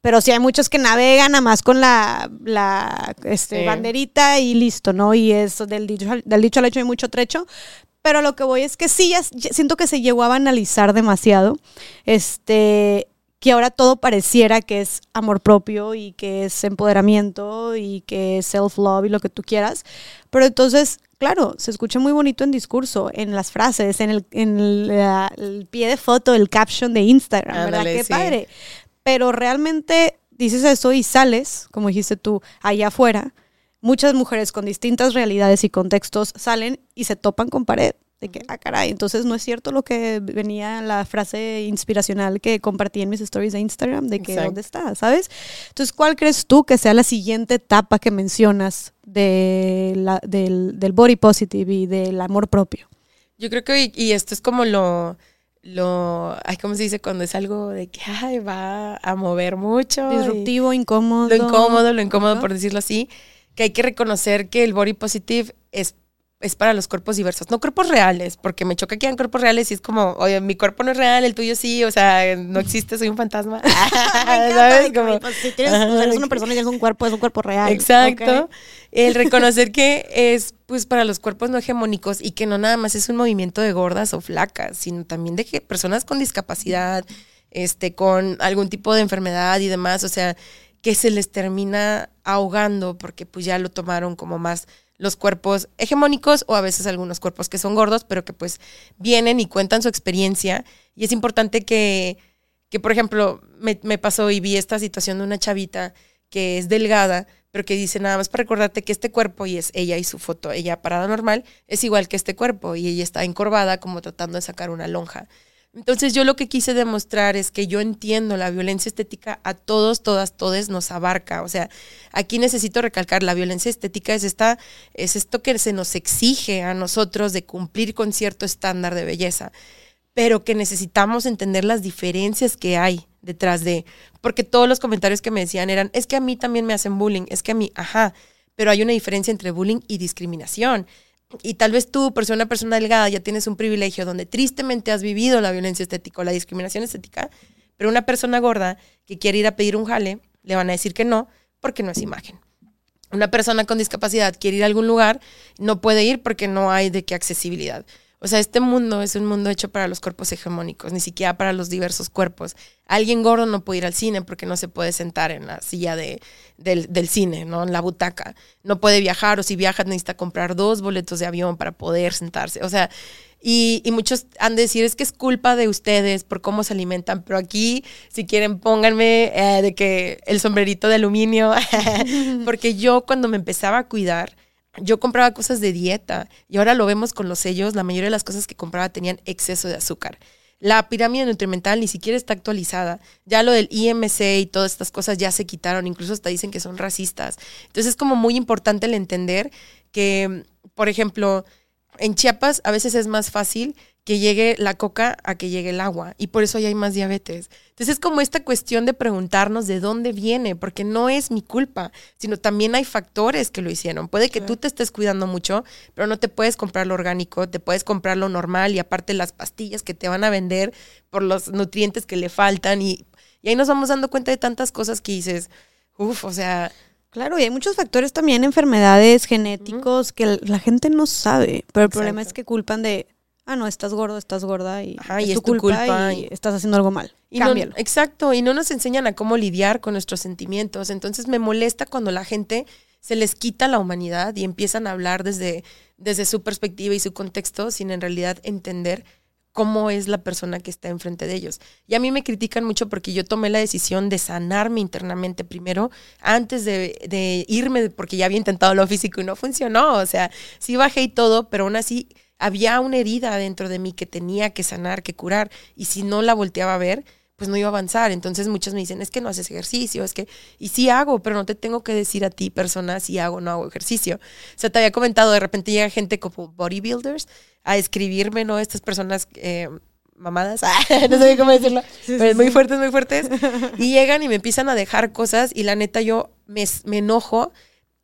S1: pero sí hay muchos que navegan nada más con la, la este,
S2: Sí.
S1: banderita y listo, ¿no? Y eso del dicho, del dicho al hecho hay mucho trecho. Pero lo que voy es que sí, ya, siento que se llegó a banalizar demasiado. Este, que ahora todo pareciera que es amor propio y que es empoderamiento y que es self-love y lo que tú quieras. Pero entonces, claro, se escucha muy bonito en discurso, en las frases, en el, en el, la- el pie de foto, el caption de Instagram, ¿verdad? Qué
S2: sí.
S1: padre. Pero realmente dices eso y sales, como dijiste tú, allá afuera. Muchas mujeres con distintas realidades y contextos salen y se topan con pared. De que, ah, caray, entonces no es cierto lo que venía la frase inspiracional que compartí en mis stories de Instagram, de que
S2: Exacto.
S1: dónde está, ¿sabes? Entonces, ¿cuál crees tú que sea la siguiente etapa que mencionas de la- del, del body positive y del amor propio?
S2: Yo creo que, y, y esto es como lo, lo, ay, ¿cómo se dice? Cuando es algo de que, ay, va a mover mucho.
S1: Disruptivo, incómodo.
S2: lo incómodo, lo incómodo, por decirlo así, que hay que reconocer que el body positive es, es para los cuerpos diversos, no cuerpos reales, porque me choca que hayan cuerpos reales y es como, oye, mi cuerpo no es real, el tuyo sí, o sea, no existe, soy un fantasma. <laughs> <laughs> ¿Sabes? Como-
S1: si tienes, eres una <laughs> persona y tienes un cuerpo, es un cuerpo real.
S2: Exacto. El reconocer que es pues para los cuerpos no hegemónicos y que no nada más es un movimiento de gordas o flacas, sino también de que personas con discapacidad, este, con algún tipo de enfermedad y demás, o sea, que se les termina ahogando porque pues ya lo tomaron como más los cuerpos hegemónicos o a veces algunos cuerpos que son gordos, pero que pues vienen y cuentan su experiencia. Y es importante que, que por ejemplo, me, me pasó y vi esta situación de una chavita que es delgada, pero que dice nada más para recordarte que este cuerpo, y es ella y su foto, ella parada normal, es igual que este cuerpo, y ella está encorvada como tratando de sacar una lonja. Entonces yo lo que quise demostrar es que yo entiendo la violencia estética a todos, todas, todes nos abarca. O sea, aquí necesito recalcar, la violencia estética es esta, es esto que se nos exige a nosotros de cumplir con cierto estándar de belleza, pero que necesitamos entender las diferencias que hay detrás de, porque todos los comentarios que me decían eran, es que a mí también me hacen bullying, es que a mí, ajá, pero hay una diferencia entre bullying y discriminación. Y tal vez tú, por ser una persona delgada, ya tienes un privilegio donde tristemente has vivido la violencia estética o la discriminación estética, pero una persona gorda que quiere ir a pedir un jale, le van a decir que no, porque no es imagen. Una persona con discapacidad quiere ir a algún lugar, no puede ir porque no hay de qué accesibilidad. O sea, este mundo es un mundo hecho para los cuerpos hegemónicos, ni siquiera para los diversos cuerpos. Alguien gordo no puede ir al cine porque no se puede sentar en la silla de, del, cine, ¿no? En la butaca. No puede viajar o si viaja necesita comprar dos boletos de avión para poder sentarse. O sea, y, y muchos han de decir, es que es culpa de ustedes por cómo se alimentan, pero aquí, si quieren, pónganme eh, de que el sombrerito de aluminio, <laughs> porque yo cuando me empezaba a cuidar, yo compraba cosas de dieta y ahora lo vemos con los sellos, la mayoría de las cosas que compraba tenían exceso de azúcar. La pirámide nutrimental ni siquiera está actualizada. Ya lo del IMC y todas estas cosas ya se quitaron, incluso hasta dicen que son racistas. Entonces es como muy importante el entender que, por ejemplo, en Chiapas a veces es más fácil que llegue la coca a que llegue el agua y por eso ya hay más diabetes. Entonces es como esta cuestión de preguntarnos de dónde viene, porque no es mi culpa, sino también hay factores que lo hicieron. Puede que tú te estés cuidando mucho, pero no te puedes comprar lo orgánico, te puedes comprar lo normal y aparte las pastillas que te van a vender por los nutrientes que le faltan y, y ahí nos vamos dando cuenta de tantas cosas que dices, uff, o sea,
S1: Claro, y hay muchos factores también, enfermedades genéticos que la gente no sabe, pero el problema es que culpan de, ah, no, estás gordo, estás gorda y,
S2: Ajá,
S1: es,
S2: y
S1: tu
S2: es tu
S1: culpa,
S2: culpa
S1: y
S2: y-
S1: estás haciendo algo mal.
S2: Y no-
S1: Cámbialo.
S2: exacto, y no nos enseñan a cómo lidiar con nuestros sentimientos. Entonces me molesta cuando la gente se les quita la humanidad y empiezan a hablar desde, desde su perspectiva y su contexto sin en realidad entender cómo es la persona que está enfrente de ellos. Y a mí me critican mucho porque yo tomé la decisión de sanarme internamente primero antes de, de irme, porque ya había intentado lo físico y no funcionó. O sea, sí bajé y todo, pero aún así había una herida dentro de mí que tenía que sanar, que curar. Y si no la volteaba a ver, pues no iba a avanzar. Entonces muchos me dicen, es que no haces ejercicio, es que, y sí hago, pero no te tengo que decir a ti, persona, si hago o no hago ejercicio. O sea, te había comentado, de repente llega gente como bodybuilders a escribirme, ¿no? Estas personas... Eh, mamadas, <laughs> no sé cómo decirlo, pero muy fuertes, muy fuertes, <laughs> y llegan y me empiezan a dejar cosas y la neta yo me, me enojo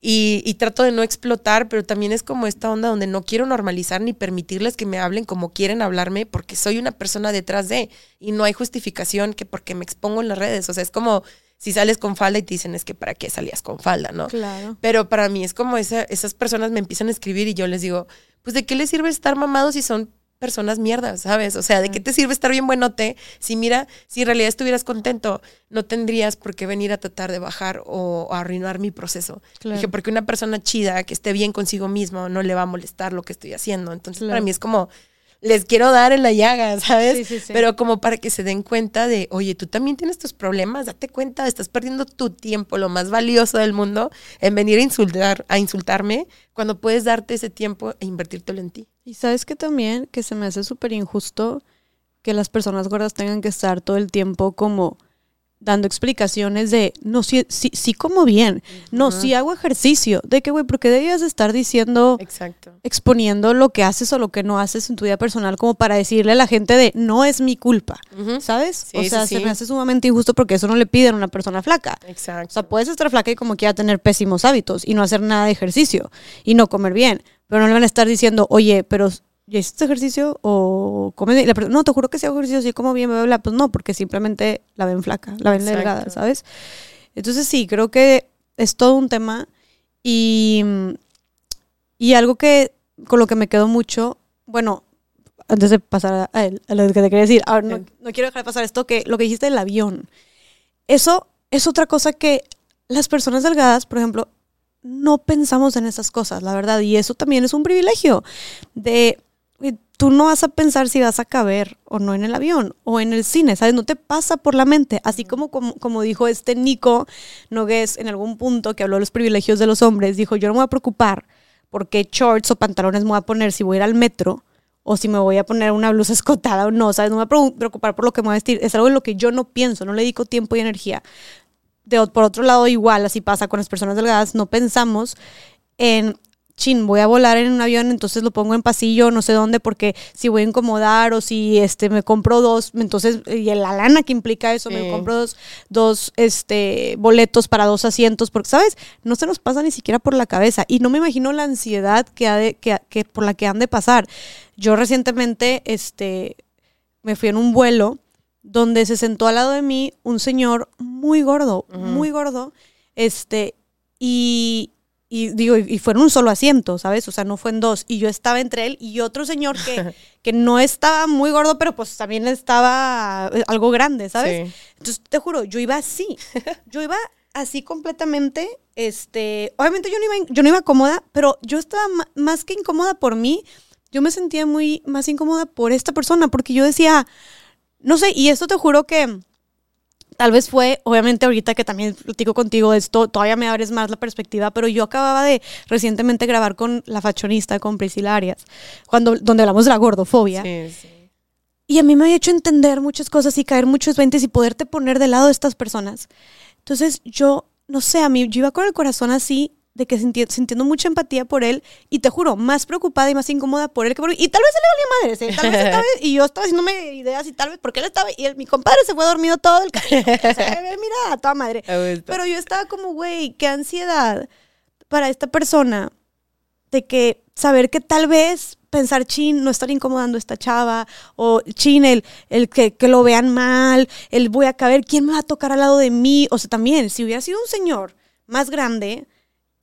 S2: y, trato de no explotar, pero también es como esta onda donde no quiero normalizar ni permitirles que me hablen como quieren hablarme porque soy una persona detrás de y no hay justificación que porque me expongo en las redes. O sea, es como si sales con falda y te dicen es que para qué salías con falda, ¿no?
S1: Claro.
S2: Pero para mí es como esa, esas personas me empiezan a escribir y yo les digo, pues de qué les sirve estar mamados si son personas mierdas, ¿sabes? O sea, ¿de qué te sirve estar bien buenote? Si mira, si en realidad estuvieras contento, no tendrías por qué venir a tratar de bajar o, arruinar mi proceso. Dije, porque una persona chida que esté bien consigo mismo no le va a molestar lo que estoy haciendo. Entonces, para mí es como, les quiero dar en la llaga, <laughs> ¿sabes?
S1: Sí, sí, sí.
S2: Pero como para que se den cuenta de, oye, tú también tienes tus problemas, date cuenta, estás perdiendo tu tiempo, lo más valioso del mundo, en venir a insultar, a insultarme, cuando puedes darte ese tiempo e invertírtelo en ti.
S1: Y sabes que también, que se me hace súper injusto que las personas gordas tengan que estar todo el tiempo como dando explicaciones de, no, sí, sí, sí como bien, no, sí hago ejercicio, de que, güey, ¿por qué debías estar diciendo,
S2: Exacto.
S1: exponiendo lo que haces o lo que no haces en tu vida personal como para decirle a la gente de, no es mi culpa, ¿sabes?
S2: Sí,
S1: o sea,
S2: sí,
S1: se me hace sumamente injusto porque eso no le piden a una persona flaca.
S2: Exacto.
S1: O sea, puedes estar flaca y como quiera tener pésimos hábitos y no hacer nada de ejercicio y no comer bien, pero no le van a estar diciendo, oye, pero ¿ya hiciste ejercicio o comes? Y la persona, no, te juro que si hago ejercicio, sí como bien, bla, bla. Pues no, porque simplemente la ven flaca, la ven
S2: Exacto.
S1: delgada, ¿sabes? Entonces sí, creo que es todo un tema y, y algo que con lo que me quedo mucho, bueno, antes de pasar a, a lo que te quería decir, ahora no, no quiero dejar de pasar esto, que lo que dijiste del avión, eso es otra cosa que las personas delgadas, por ejemplo, no pensamos en esas cosas, la verdad, y eso también es un privilegio de güey, tú no vas a pensar si vas a caber o no en el avión o en el cine, ¿sabes? No te pasa por la mente, así como, como, como dijo este Nico Nogués en algún punto que habló de los privilegios de los hombres, dijo, yo no me voy a preocupar por qué shorts o pantalones me voy a poner si voy a ir al metro o si me voy a poner una blusa <laughs> escotada o no, ¿sabes? No me voy a pre- preocupar por lo que me voy a vestir, es algo en lo que yo no pienso, no le dedico tiempo y energía. De, por otro lado, igual, así pasa con las personas delgadas, no pensamos en, chin, voy a volar en un avión, entonces lo pongo en pasillo, no sé dónde, porque si voy a incomodar o si este, me compro dos, entonces, y la lana que implica eso, me compro dos, dos este, boletos para dos asientos, porque, ¿sabes? No se nos pasa ni siquiera por la cabeza. Y no me imagino la ansiedad que, ha de, que, que por la que han de pasar. Yo recientemente, este, me fui en un vuelo donde se sentó al lado de mí un señor muy gordo, muy gordo, este, y, y digo, y fue en un solo asiento, ¿sabes? O sea, no fue en dos. Y yo estaba entre él y otro señor que, <laughs> que no estaba muy gordo, pero pues también estaba eh, algo grande, ¿sabes?
S2: Sí.
S1: Entonces, te juro, yo iba así. <laughs> Yo iba así completamente. Este, obviamente yo no iba, yo no iba cómoda, pero yo estaba más que incómoda por mí. Yo me sentía muy más incómoda por esta persona, porque yo decía, no sé, y esto te juro que tal vez fue, obviamente ahorita que también platico contigo esto, todavía me abres más la perspectiva, pero yo acababa de recientemente grabar con la fashionista, con Priscila Arias, cuando, donde hablamos de la gordofobia.
S2: Sí, sí.
S1: Y a mí me había hecho entender muchas cosas y caer muchos veintes y poderte poner del lado de estas personas. Entonces yo, no sé, a mí yo iba con el corazón así, de que sinti- sintiendo mucha empatía por él y te juro, más preocupada y más incómoda por él que por mí. Y tal vez se le valía madres, ¿eh? Tal vez estaba, <laughs> y yo estaba haciéndome ideas y tal vez porque él estaba, y él- mi compadre se fue dormido todo el camino. O sea, mira, a toda madre. <laughs> Pero yo estaba como, güey, qué ansiedad para esta persona de que saber que tal vez pensar, chin, no estar incomodando a esta chava, o chin, el, el que, que lo vean mal, el voy a caber, ¿quién me va a tocar al lado de mí? O sea, también, si hubiera sido un señor más grande,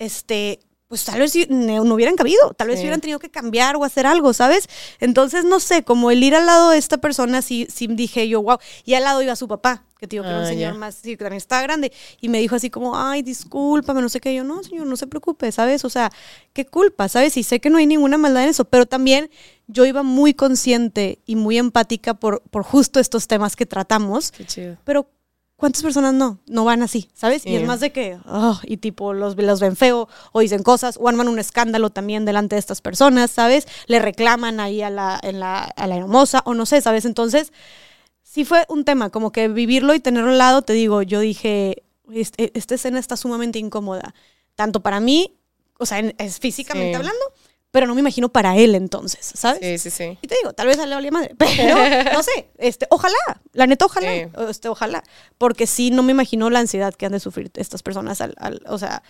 S1: este, pues tal vez no, no hubieran cabido, tal vez
S2: Sí.
S1: hubieran tenido que cambiar o hacer algo, ¿sabes? Entonces, no sé, como el ir al lado de esta persona, sí, sí dije yo, wow, y al lado iba su papá, que te digo que era un
S2: Ah,
S1: señor
S2: ya.
S1: más, sí, que también estaba grande, y me dijo así como, ay, discúlpame, no sé qué, yo, no, señor, no se preocupe, ¿sabes? O sea, qué culpa, ¿sabes? Y sé que no hay ninguna maldad en eso, pero también yo iba muy consciente y muy empática por, por justo estos temas que tratamos,
S2: Qué chido.
S1: pero ¿cuántas personas no? No van así, ¿sabes? Y es más de que, ah, y tipo, los, los ven feo o dicen cosas o arman un escándalo también delante de estas personas, ¿sabes? Le reclaman ahí a la, en la, a la hermosa o no sé, ¿sabes? Entonces, sí fue un tema, como que vivirlo y tenerlo al lado, te digo, yo dije, este- esta escena está sumamente incómoda, tanto para mí, o sea, en- es físicamente
S2: Sí.
S1: hablando, pero no me imagino para él entonces, ¿sabes?
S2: Sí, sí, sí.
S1: Y te digo, tal vez a le valía madre, <laughs> pero no sé, este, ojalá, la neta, ojalá,
S2: Sí.
S1: este, ojalá, porque sí, no me imagino la ansiedad que han de sufrir estas personas, al, al- o sea,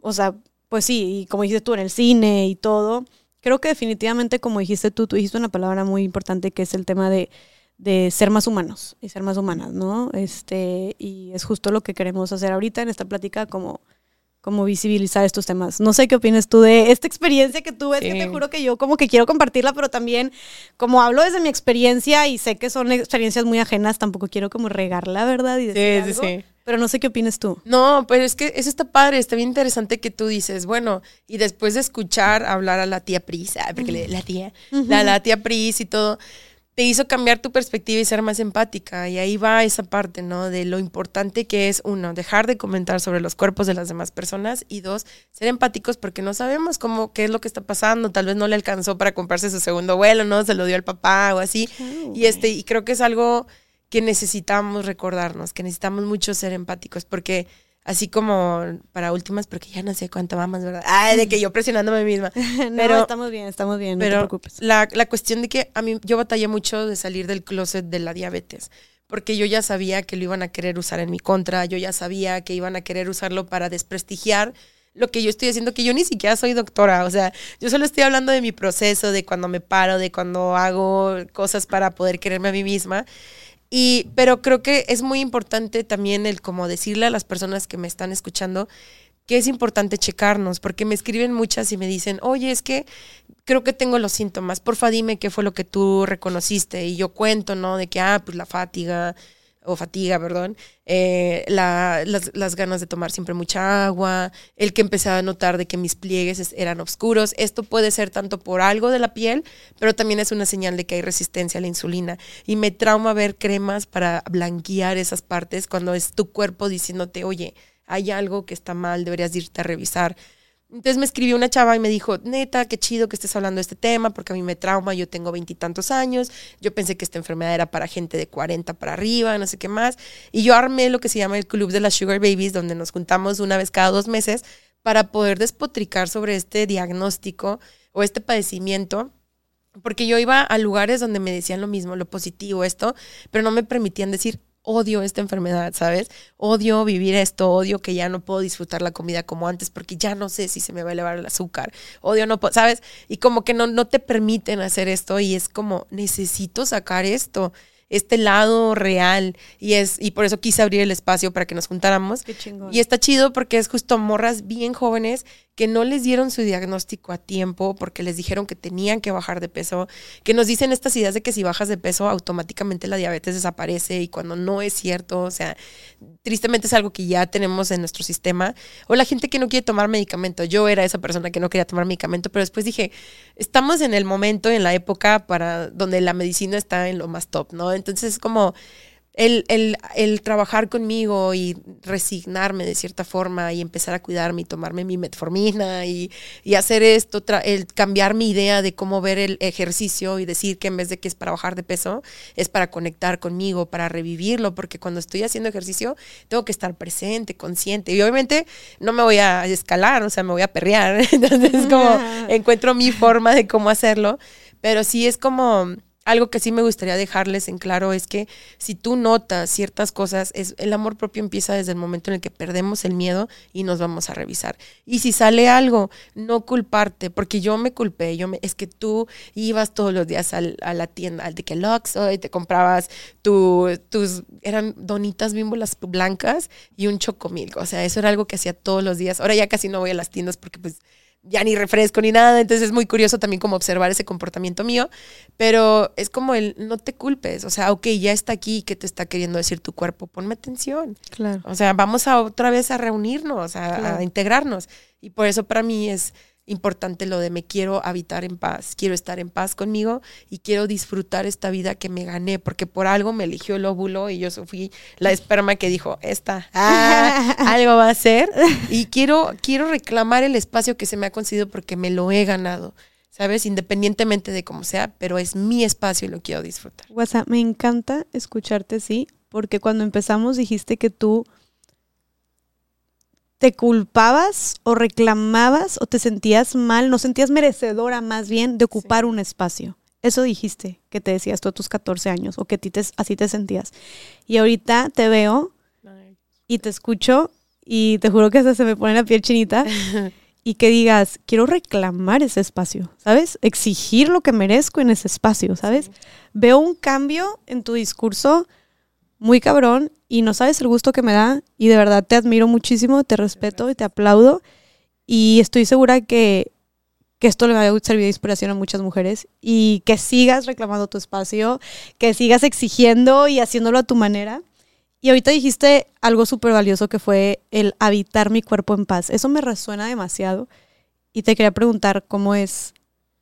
S1: o sea, pues sí, y como dijiste tú en el cine y todo, creo que definitivamente, como dijiste tú, tú dijiste una palabra muy importante que es el tema de, de ser más humanos y ser más humanas, ¿no? Este, y es justo lo que queremos hacer ahorita en esta plática, como como visibilizar estos temas. No sé qué opinas tú de esta experiencia que tuve, es que
S2: Sí.
S1: te juro que yo como que quiero compartirla, pero también como hablo desde mi experiencia y sé que son experiencias muy ajenas, tampoco quiero como regarla, ¿verdad? Y decir
S2: Sí, sí,
S1: algo,
S2: sí.
S1: Pero no sé qué opinas tú.
S2: No, pero es que eso está padre, está bien interesante que tú dices, bueno, y después de escuchar hablar a la tía Pris, ah, porque le- la tía, la, la tía Pris y todo, te hizo cambiar tu perspectiva y ser más empática. Y ahí va esa parte, ¿no? De lo importante que es, uno, dejar de comentar sobre los cuerpos de las demás personas y dos, ser empáticos porque no sabemos cómo, qué es lo que está pasando. Tal vez no le alcanzó para comprarse su segundo vuelo, ¿no? Se lo dio al papá o así. Y este, y creo que es algo que necesitamos recordarnos, que necesitamos mucho ser empáticos, porque así como para últimas, porque ya no sé cuánto vamos, ¿verdad? Ay, de que yo presionándome a mí misma. <laughs>
S1: no,
S2: Pero-
S1: estamos bien, estamos bien, no te
S2: Pero
S1: preocupes.
S2: la, la cuestión de que a mí yo batallé mucho de salir del closet de la diabetes, porque yo ya sabía que lo iban a querer usar en mi contra, yo ya sabía que iban a querer usarlo para desprestigiar lo que yo estoy haciendo, que yo ni siquiera soy doctora, o sea, yo solo estoy hablando de mi proceso, de cuando me paro, de cuando hago cosas para poder quererme a mí misma. Y, pero creo que es muy importante también el como decirle a las personas que me están escuchando que es importante checarnos, porque me escriben muchas y me dicen, oye, es que creo que tengo los síntomas, porfa dime qué fue lo que tú reconociste. Y yo cuento, ¿no? De que, ah, pues la fatiga, o fatiga, perdón, eh, la- las, las ganas de tomar siempre mucha agua, el que empecé a notar de que mis pliegues es- eran oscuros. Esto puede ser tanto por algo de la piel, pero también es una señal de que hay resistencia a la insulina. Y me trauma ver cremas para blanquear esas partes cuando es tu cuerpo diciéndote, oye, hay algo que está mal, deberías irte a revisar. Entonces me escribió una chava y me dijo, neta, qué chido que estés hablando de este tema, porque a mí me trauma, yo tengo veintitantos años, yo pensé que esta enfermedad era para gente de 40 para arriba, no sé qué más. Y yo armé lo que se llama el Club de las Sugar Babies, donde nos juntamos una vez cada dos meses para poder despotricar sobre este diagnóstico o este padecimiento. Porque yo iba a lugares donde me decían lo mismo, lo positivo, esto, pero no me permitían decir, odio esta enfermedad, ¿sabes? Odio vivir esto, odio que ya no puedo disfrutar la comida como antes porque ya no sé si se me va a elevar el azúcar, odio no puedo, ¿sabes? Y como que no, no te permiten hacer esto y es como, necesito sacar esto, este lado real y es, y por eso quise abrir el espacio para que nos juntáramos.
S1: Qué chingón.
S2: Y está chido porque es justo morras bien jóvenes que no les dieron su diagnóstico a tiempo porque les dijeron que tenían que bajar de peso, que nos dicen estas ideas de que si bajas de peso automáticamente la diabetes desaparece y cuando no es cierto, o sea, tristemente es algo que ya tenemos en nuestro sistema, o la gente que no quiere tomar medicamento. Yo era esa persona que no quería tomar medicamento, pero después dije, estamos en el momento, en la época para donde la medicina está en lo más top, ¿no? Entonces es como el, el, el trabajar conmigo y resignarme de cierta forma y empezar a cuidarme y tomarme mi metformina y, y hacer esto, el cambiar mi idea de cómo ver el ejercicio y decir que en vez de que es para bajar de peso, es para conectar conmigo, para revivirlo, porque cuando estoy haciendo ejercicio tengo que estar presente, consciente. Y obviamente no me voy a escalar, o sea, me voy a perrear, <laughs> entonces como <laughs> encuentro mi forma de cómo hacerlo, pero sí es como algo que sí me gustaría dejarles en claro es que si tú notas ciertas cosas, es, el amor propio empieza desde el momento en el que perdemos el miedo y nos vamos a revisar. Y si sale algo, no culparte, porque yo me culpé, yo me, es que tú ibas todos los días al- a la tienda, al de Kellogg's, y te comprabas tu, tus, eran donitas bimbo las blancas y un chocomilk, o sea, eso era algo que hacía todos los días. Ahora ya casi no voy a las tiendas porque pues ya ni refresco ni nada, entonces es muy curioso también como observar ese comportamiento mío, pero es como el no te culpes, o sea, ok, ya está aquí, ¿qué te está queriendo decir tu cuerpo? Ponme atención,
S1: Claro.
S2: o sea, vamos a otra vez a reunirnos, a, a integrarnos, y por eso para mí es importante lo de me quiero habitar en paz, quiero estar en paz conmigo y quiero disfrutar esta vida que me gané, porque por algo me eligió el óvulo y yo fui la esperma que dijo, esta, ah, <laughs> algo va a ser, <laughs> y quiero, quiero reclamar el espacio que se me ha concedido porque me lo he ganado. ¿sabes? Independientemente de cómo sea, pero es mi espacio y lo quiero disfrutar.
S1: WhatsApp, me encanta escucharte, sí, porque cuando empezamos dijiste que tú te culpabas o reclamabas o te sentías mal, no sentías merecedora más bien de ocupar un espacio. Eso dijiste que te decías tú a tus 14 años o que ti te, así te sentías. Y ahorita te veo y te escucho y te juro que hasta se me pone la piel chinita <laughs> y que digas, quiero reclamar ese espacio, ¿sabes? Exigir lo que merezco en ese espacio, ¿sabes? Veo un cambio en tu discurso muy cabrón y no sabes el gusto que me da y de verdad te admiro muchísimo, te respeto y te aplaudo y estoy segura que, que esto le va a servir de inspiración a muchas mujeres y que sigas reclamando tu espacio, que sigas exigiendo y haciéndolo a tu manera. Y ahorita dijiste algo súper valioso que fue el habitar mi cuerpo en paz. Eso me resuena demasiado y te quería preguntar cómo es,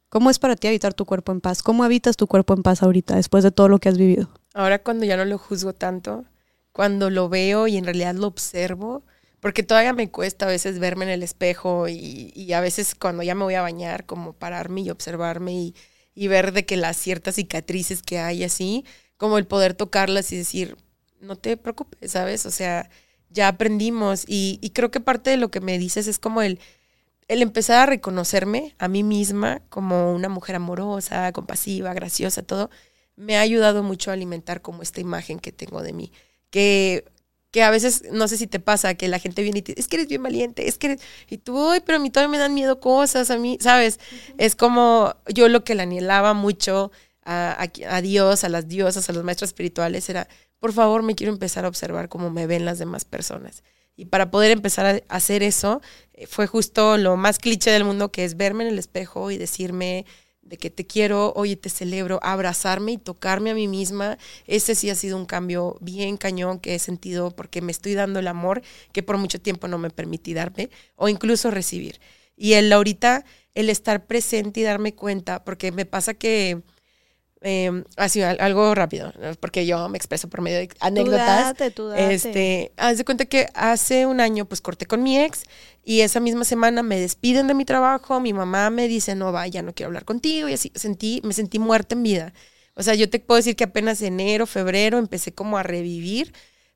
S1: cómo es para ti habitar tu cuerpo en paz. ¿Cómo habitas tu cuerpo en paz ahorita después de todo lo que has vivido?
S2: Ahora cuando ya no lo juzgo tanto, cuando lo veo y en realidad lo observo, porque todavía me cuesta a veces verme en el espejo y, a veces cuando ya me voy a bañar, como pararme y observarme y, y ver de que las ciertas cicatrices que hay así, como el poder tocarlas y decir, no te preocupes, ¿sabes? O sea, ya aprendimos y, creo que parte de lo que me dices es como el, el empezar a reconocerme a mí misma como una mujer amorosa, compasiva, graciosa, todo, me ha ayudado mucho a alimentar como esta imagen que tengo de mí. Que, que a veces, no sé si te pasa, que la gente viene y te dice, es que eres bien valiente, es que eres... Y tú, ay, pero a mí todavía me dan miedo cosas, a mí, ¿sabes? Es como yo lo que le anhelaba mucho a, a Dios, a las diosas, a los maestros espirituales, era por favor me quiero empezar a observar cómo me ven las demás personas. Y para poder empezar a hacer eso, eh, fue justo lo más cliché del mundo, que es verme en el espejo y decirme de que te quiero, oye, te celebro, abrazarme y tocarme a mí misma. Ese sí ha sido un cambio bien cañón que he sentido porque me estoy dando el amor que por mucho tiempo no me permití darme o incluso recibir. Y el ahorita, el estar presente y darme cuenta, porque me pasa que eh, así, algo rápido, porque yo me expreso por medio de anécdotas.
S1: Tú
S2: Este, haz de cuenta que hace un año pues corté con mi ex y esa misma semana me despiden de mi trabajo, mi mamá me dice, no vaya, no quiero hablar contigo y así sentí, me sentí muerta en vida. O sea, yo te puedo decir que apenas enero, febrero empecé como a revivir,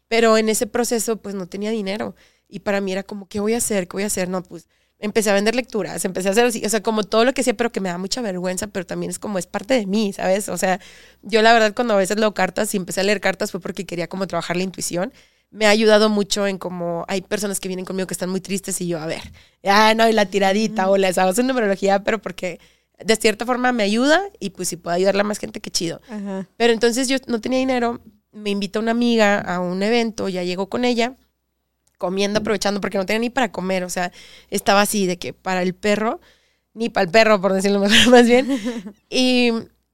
S2: pero en ese proceso pues no tenía dinero y para mí era como, ¿qué voy a hacer? ¿Qué voy a hacer? No, pues empecé a vender lecturas, empecé a hacer así, o sea, como todo lo que hacía, pero que me da mucha vergüenza, pero también es como es parte de mí, ¿sabes? O sea, yo la verdad cuando a veces leo cartas y empecé a leer cartas fue porque quería como trabajar la intuición. Me ha ayudado mucho en como hay personas que vienen conmigo que están muy tristes y yo, a ver, ah, no, y la tiradita o les hago su numerología, pero porque de cierta forma me ayuda y pues si puedo ayudarle a más gente, qué chido. Pero entonces yo no tenía dinero, me invita una amiga a un evento, ya llegó con ella comiendo, aprovechando, porque no tenía ni para comer, o sea, estaba así de que para el perro, ni para el perro, por decirlo <laughs> mejor, más bien. <laughs> Y,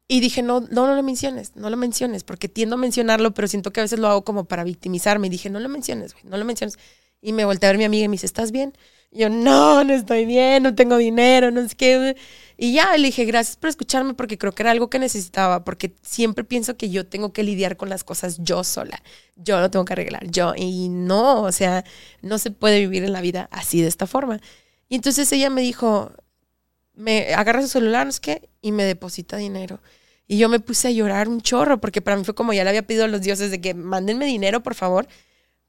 S2: y dije, no, no, no lo menciones, no lo menciones, porque tiendo a mencionarlo, pero siento que a veces lo hago como para victimizarme. Y dije, no lo menciones, güey, no lo menciones. Y me volteé a ver mi amiga y me dice, ¿estás bien? Y yo, no, no estoy bien, no tengo dinero, no sé qué. Y ya le dije, gracias por escucharme porque creo que era algo que necesitaba, porque siempre pienso que yo tengo que lidiar con las cosas yo sola. Yo lo tengo que arreglar, yo. Y no, o sea, no se puede vivir en la vida así de esta forma. Y entonces ella me dijo, me agarra su celular, no sé qué, y me deposita dinero. Y yo me puse a llorar un chorro, porque para mí fue como ya le había pedido a los dioses de que mándenme dinero, por favor.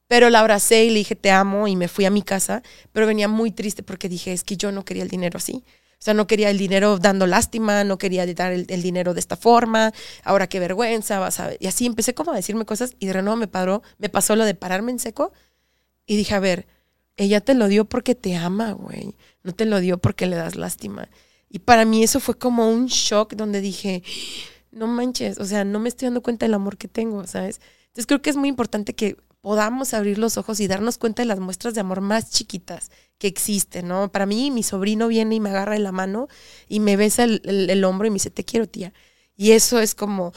S2: Pero la abracé y le dije, te amo, y me fui a mi casa, pero venía muy triste porque dije, es que yo no quería el dinero así. O sea, no quería el dinero dando lástima, no quería dar el, dinero de esta forma, ahora qué vergüenza, vas a ver. Y así empecé como a decirme cosas y de nuevo me paró, me pasó lo de pararme en seco y dije, a ver, ella te lo dio porque te ama, güey, no te lo dio porque le das lástima. Y para mí eso fue como un shock donde dije, no manches, o sea, no me estoy dando cuenta del amor que tengo, ¿sabes? Entonces creo que es muy importante que podamos abrir los ojos y darnos cuenta de las muestras de amor más chiquitas que existen, ¿no? Para mí, mi sobrino viene y me agarra en la mano y me besa el, hombro y me dice, te quiero, tía. Y eso es como,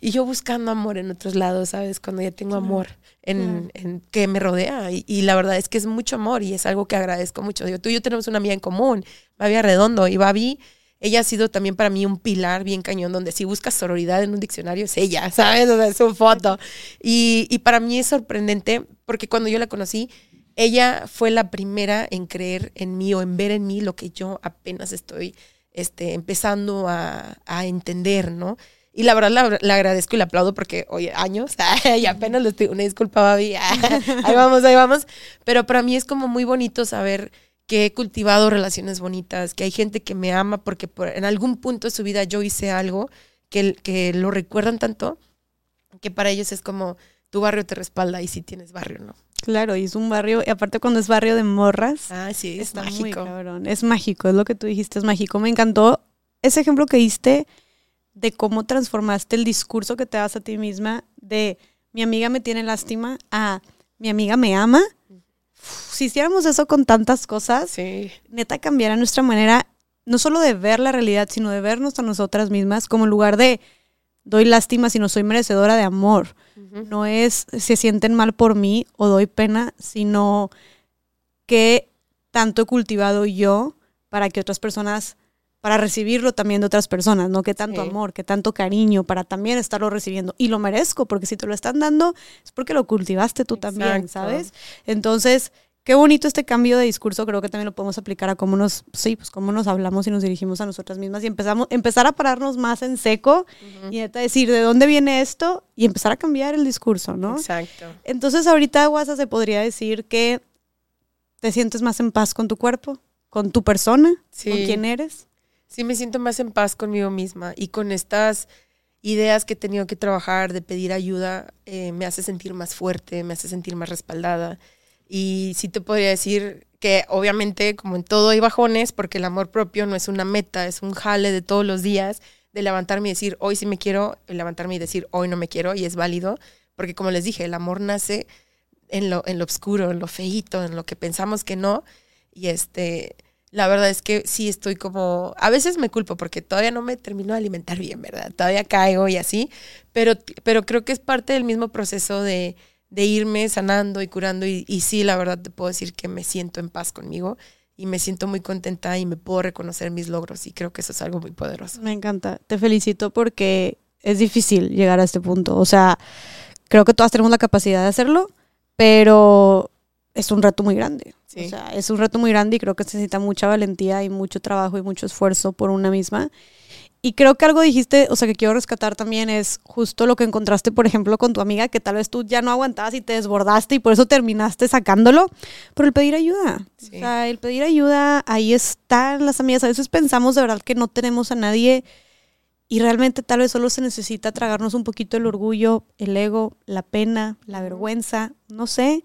S2: y yo buscando amor en otros lados, ¿sabes? Cuando ya tengo amor en, en que me rodea. Y, la verdad es que es mucho amor y es algo que agradezco mucho. Digo, tú y yo tenemos una amiga en común, Babi Redondo, y Babi ella ha sido también para mí un pilar bien cañón, donde si buscas sororidad en un diccionario es ella, <laughs> ¿sabes? O sea, es su foto. Y, y para mí es sorprendente porque cuando yo la conocí, ella fue la primera en creer en mí o en ver en mí lo que yo apenas estoy este, empezando a, a entender, ¿no? Y la verdad le agradezco y le aplaudo porque, oye, años, <laughs> y apenas le estoy, una disculpa, Babi, <laughs> ahí vamos, ahí vamos. Pero para mí es como muy bonito saber que he cultivado relaciones bonitas, que hay gente que me ama porque en algún punto de su vida yo hice algo que, que lo recuerdan tanto que para ellos es como tu barrio te respalda y si tienes barrio, ¿no?
S1: Claro, y es un barrio, y aparte cuando es barrio de morras.
S2: Ah, sí, es mágico.
S1: Es mágico, es lo que tú dijiste, es mágico. Me encantó ese ejemplo que diste de cómo transformaste el discurso que te das a ti misma de mi amiga me tiene lástima a mi amiga me ama. Si hiciéramos eso con tantas cosas, neta cambiaría nuestra manera no solo de ver la realidad, sino de vernos a nosotras mismas como en lugar de doy lástima, sino soy merecedora de amor. No es se sienten mal por mí o doy pena, sino que tanto he cultivado yo para que otras personas para recibirlo también de otras personas, ¿no? Que tanto amor, que tanto cariño para también estarlo recibiendo. Y lo merezco, porque si te lo están dando es porque lo cultivaste tú también, ¿sabes? Entonces, qué bonito este cambio de discurso, creo que también lo podemos aplicar a cómo nos, sí, pues cómo nos hablamos y nos dirigimos a nosotras mismas y empezamos, empezar a pararnos más en seco y neta decir, ¿de dónde viene esto? Y empezar a cambiar el discurso, ¿no?
S2: Exacto.
S1: Entonces, ahorita, Guasa, se podría decir que te sientes más en paz con tu cuerpo, con tu persona, con quién eres.
S2: Sí, me siento más en paz conmigo misma y con estas ideas que he tenido que trabajar de pedir ayuda, eh, me hace sentir más fuerte, me hace sentir más respaldada. Y sí te podría decir que obviamente, como en todo hay bajones, porque el amor propio no es una meta, es un jale de todos los días, de levantarme y decir, hoy sí me quiero, levantarme y decir, hoy no me quiero, y es válido, porque como les dije, el amor nace en lo, en lo oscuro, en lo feíto, en lo que pensamos que no, y este la verdad es que sí estoy como, a veces me culpo porque todavía no me termino de alimentar bien, ¿verdad? Todavía caigo y así, pero, pero creo que es parte del mismo proceso de, de irme sanando y curando y, y, sí, la verdad te puedo decir que me siento en paz conmigo y me siento muy contenta y me puedo reconocer mis logros y creo que eso es algo muy poderoso.
S1: Me encanta, te felicito porque es difícil llegar a este punto, o sea, creo que todas tenemos la capacidad de hacerlo, pero es un reto muy grande. O sea, es un reto muy grande y creo que se necesita mucha valentía y mucho trabajo y mucho esfuerzo por una misma. Y creo que algo dijiste, o sea, que quiero rescatar también es justo lo que encontraste, por ejemplo, con tu amiga, que tal vez tú ya no aguantabas y te desbordaste y por eso terminaste sacándolo, pero el pedir ayuda. O sea, el pedir ayuda, ahí están las amigas. A veces pensamos de verdad que no tenemos a nadie y realmente tal vez solo se necesita tragarnos un poquito el orgullo, el ego, la pena, la vergüenza, no sé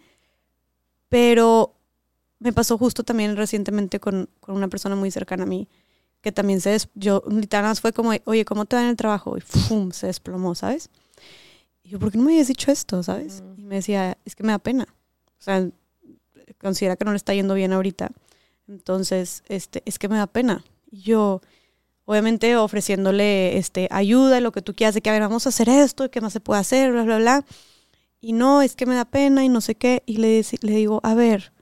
S1: pero me pasó justo también recientemente con, una persona muy cercana a mí, que también se, des, yo literalmente fue como, oye, ¿cómo te va en el trabajo? Y ¡fum! se desplomó, ¿sabes? Y yo, ¿por qué no me habías dicho esto, ¿sabes? Y me decía, es que me da pena. O sea, considera que no le está yendo bien ahorita. Entonces, este, es que me da pena. Y yo, obviamente ofreciéndole este, ayuda, lo que tú quieras, de que, a ver, vamos a hacer esto, ¿qué más se puede hacer? Bla, bla, bla. Y no, es que me da pena y no sé qué. Y le, le digo, a ver,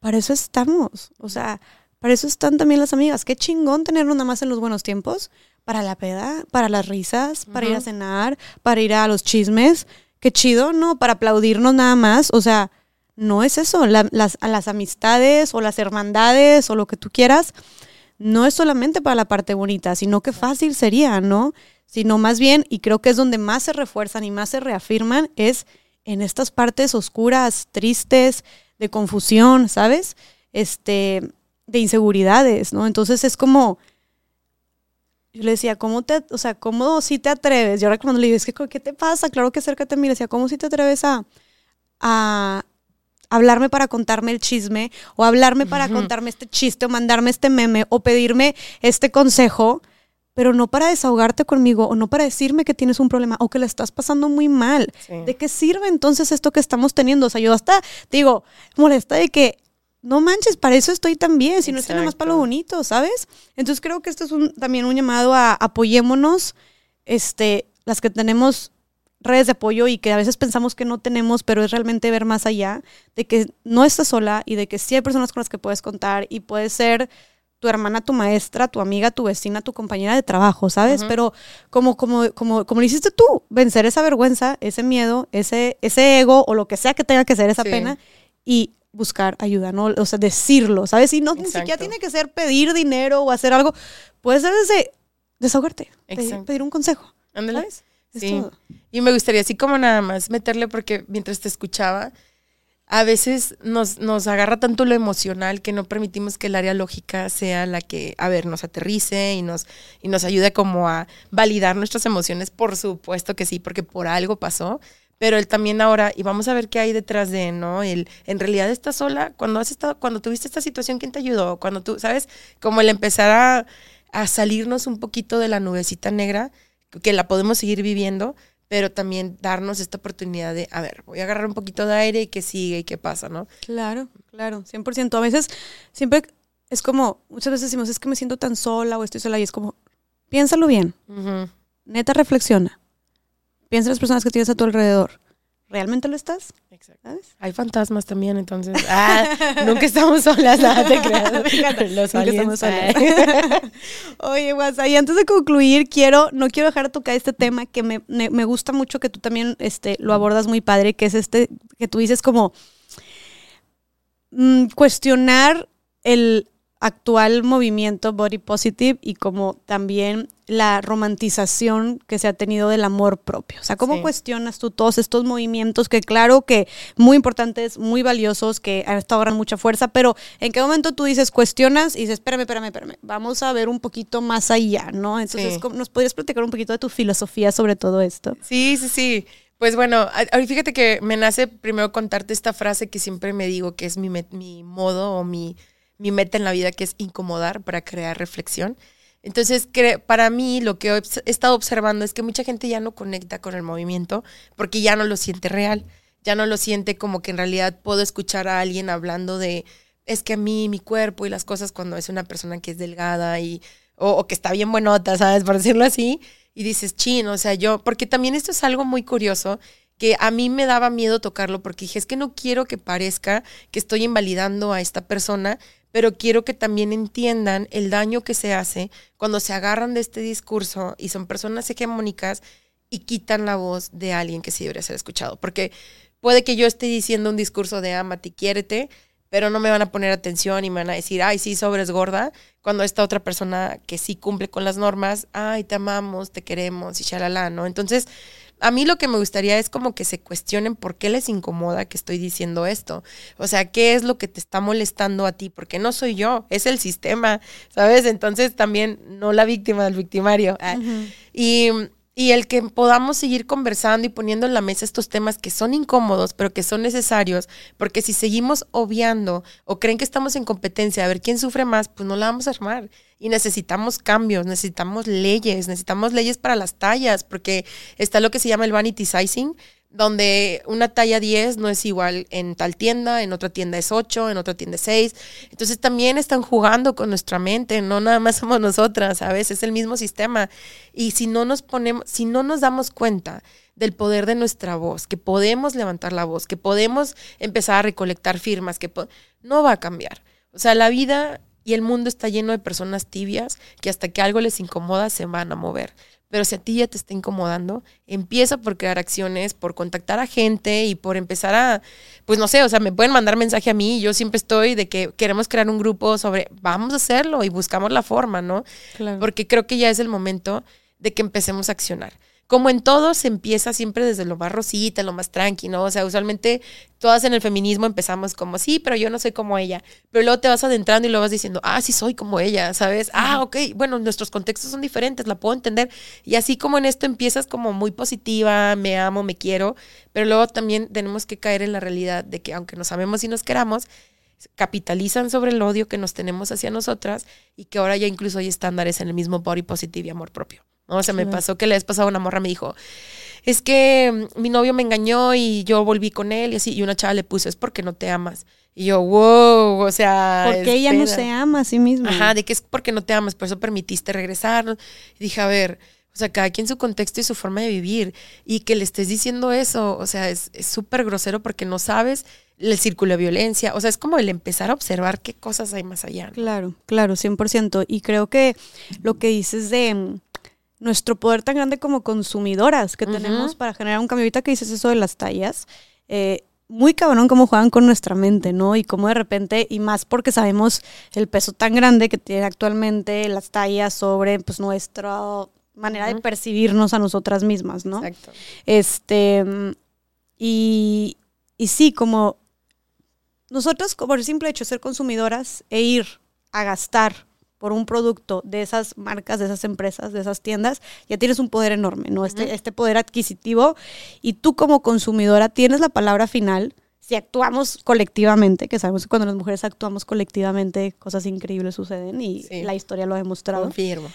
S1: para eso estamos. O sea, para eso están también las amigas. Qué chingón tenernos nada más en los buenos tiempos. Para la peda, para las risas, para ir a cenar, para ir a los chismes. Qué chido, ¿no? Para aplaudirnos nada más. O sea, no es eso. las, las amistades o las hermandades o lo que tú quieras, no es solamente para la parte bonita, sino que fácil sería, ¿no? Sino más bien, y creo que es donde más se refuerzan y más se reafirman, es en estas partes oscuras, tristes, de confusión, ¿sabes? Este, de inseguridades, ¿no? Entonces es como, yo le decía, ¿cómo te, o sea, cómo si te atreves? Y ahora cuando le digo, es que, ¿qué te pasa? Claro que acércate a mí, le decía, ¿cómo si te atreves a, a hablarme para contarme el chisme, o hablarme para contarme este chiste, o mandarme este meme, o pedirme este consejo? Pero no para desahogarte conmigo o no para decirme que tienes un problema o que le estás pasando muy mal. ¿De qué sirve entonces esto que estamos teniendo? O sea, yo hasta digo, molesta de que no manches, para eso estoy también, si no estoy nada más para lo bonito, ¿sabes? Entonces creo que esto es un, también un llamado a apoyémonos, este, las que tenemos redes de apoyo y que a veces pensamos que no tenemos, pero es realmente ver más allá de que no estás sola y de que sí hay personas con las que puedes contar y puedes ser tu hermana, tu maestra, tu amiga, tu vecina, tu compañera de trabajo, ¿sabes? Pero como, como, como, como lo hiciste tú, vencer esa vergüenza, ese miedo, ese, ese ego o lo que sea que tenga que ser esa pena y buscar ayuda, ¿no? O sea, decirlo, ¿sabes? Y no ni siquiera tiene que ser pedir dinero o hacer algo. Puede ser desde desahogarte, pedir, pedir, un consejo.
S2: Ándale. Sí. Y me gustaría así como nada más meterle porque mientras te escuchaba, a veces nos, nos agarra tanto lo emocional que no permitimos que el área lógica sea la que, a ver, nos aterrice y nos, y nos ayude como a validar nuestras emociones. Por supuesto que sí, porque por algo pasó. Pero él también ahora, y vamos a ver qué hay detrás de, ¿no? El, en realidad estás sola, cuando has estado, cuando tuviste esta situación, ¿quién te ayudó? Cuando tú, ¿sabes? Como el empezar a, a salirnos un poquito de la nubecita negra, que la podemos seguir viviendo, pero también darnos esta oportunidad de, a ver, voy a agarrar un poquito de aire y qué sigue y qué pasa, ¿no?
S1: Claro, claro, 100%. A veces, siempre es como, muchas veces decimos, es que me siento tan sola o estoy sola y es como, piénsalo bien, neta reflexiona, piensa en las personas que tienes a tu alrededor. ¿Realmente lo estás?
S2: Exacto. Hay fantasmas también, entonces. <laughs> Ah, nunca estamos solas, nada te creas. <laughs> Los nunca estamos solas. <laughs>
S1: Oye, WhatsApp, y antes de concluir, quiero, no quiero dejar de tocar este tema que me, me, gusta mucho que tú también este, lo abordas muy padre, que es este, que tú dices como mm, cuestionar el actual movimiento body positive y como también la romantización que se ha tenido del amor propio. O sea, ¿cómo cuestionas tú todos estos movimientos que claro que muy importantes, muy valiosos, que han estado agarrando mucha fuerza, pero en qué momento tú dices, cuestionas y dices, espérame, espérame, espérame, vamos a ver un poquito más allá, ¿no? Entonces, ¿nos podrías platicar un poquito de tu filosofía sobre todo esto?
S2: Sí, sí, sí. Pues bueno, fíjate que me nace primero contarte esta frase que siempre me digo que es mi, mi modo o mi mi meta en la vida, que es incomodar para crear reflexión. Entonces, para mí lo que he estado observando es que mucha gente ya no conecta con el movimiento porque ya no lo siente real, ya no lo siente como que en realidad puedo escuchar a alguien hablando de, es que a mí, mi cuerpo y las cosas cuando es una persona que es delgada y, o, que está bien buenota, ¿sabes? Por decirlo así, y dices, chino, o sea, yo, porque también esto es algo muy curioso que a mí me daba miedo tocarlo porque dije, es que no quiero que parezca que estoy invalidando a esta persona, pero quiero que también entiendan el daño que se hace cuando se agarran de este discurso y son personas hegemónicas y quitan la voz de alguien que sí debería ser escuchado. Porque puede que yo esté diciendo un discurso de amate quiérete, pero no me van a poner atención y me van a decir, ay, sí, sobres gorda, cuando esta otra persona que sí cumple con las normas, ay, te amamos, te queremos y shalala, ¿no? Entonces, a mí lo que me gustaría es como que se cuestionen por qué les incomoda que estoy diciendo esto. O sea, ¿qué es lo que te está molestando a ti? Porque no soy yo, es el sistema, ¿sabes? Entonces también no la víctima del victimario. Ah, y y el que podamos seguir conversando y poniendo en la mesa estos temas que son incómodos, pero que son necesarios, porque si seguimos obviando o creen que estamos en competencia a ver quién sufre más, pues no la vamos a armar. Y necesitamos cambios, necesitamos leyes, necesitamos leyes para las tallas, porque está lo que se llama el vanity sizing, donde una talla 10 no es igual en tal tienda, en otra tienda es 8, en otra tienda es 6. Entonces también están jugando con nuestra mente, no nada más <laughs> somos nosotras, ¿sabes? Es el mismo sistema. Y si no nos ponemos, si no nos damos cuenta del poder de nuestra voz, que podemos levantar la voz, que podemos empezar a recolectar firmas, que no va a cambiar. O sea, la vida y el mundo está lleno de personas tibias que hasta que algo les incomoda se van a mover. Pero si a ti ya te está incomodando, empieza por crear acciones, por contactar a gente y por empezar a, pues no sé, o sea, me pueden mandar mensaje a mí. Yo siempre estoy de que queremos crear un grupo sobre, vamos a hacerlo y buscamos la forma, ¿no? Porque creo que ya es el momento de que empecemos a accionar como en todo, se empieza siempre desde lo más rosita, lo más tranqui, ¿no? O sea, usualmente todas en el feminismo empezamos como, sí, pero yo no soy como ella. Pero luego te vas adentrando y lo vas diciendo, ah, sí soy como ella, ¿sabes? Ah, ok, bueno, nuestros contextos son diferentes, la puedo entender. Y así como en esto empiezas como muy positiva, me amo, me quiero, pero luego también tenemos que caer en la realidad de que aunque nos amemos y nos queramos, capitalizan sobre el odio que nos tenemos hacia nosotras y que ahora ya incluso hay estándares en el mismo body positive y amor propio. ¿No? O sea, me pasó que le vez pasado una morra me dijo, es que mm, mi novio me engañó y yo volví con él y así, y una chava le puso, es porque no te amas. Y yo, wow, o sea...
S1: Porque ella no se ama a sí misma.
S2: Ajá, de que es porque no te amas, por eso permitiste regresar. Y dije, a ver, o sea, cada quien su contexto y su forma de vivir. Y que le estés diciendo eso, o sea, es súper grosero porque no sabes el círculo de violencia. O sea, es como el empezar a observar qué cosas hay más allá.
S1: Claro, claro, 100%. Y creo que lo que dices de mm, nuestro poder tan grande como consumidoras que tenemos para generar un cambio. Ahorita que dices eso de las tallas, eh, muy cabrón cómo juegan con nuestra mente, ¿no? Y cómo de repente, y más porque sabemos el peso tan grande que tiene actualmente las tallas sobre pues nuestra manera de percibirnos a nosotras mismas, ¿no?
S2: Exacto.
S1: Este, y, y sí, como nosotros, por el simple hecho de ser consumidoras e ir a gastar por un producto de esas marcas, de esas empresas, de esas tiendas, ya tienes un poder enorme, ¿no? Este, este poder adquisitivo y tú como consumidora tienes la palabra final. Si actuamos colectivamente, que sabemos que cuando las mujeres actuamos colectivamente, cosas increíbles suceden y
S2: Sí.
S1: la historia lo ha demostrado.
S2: Confirmo.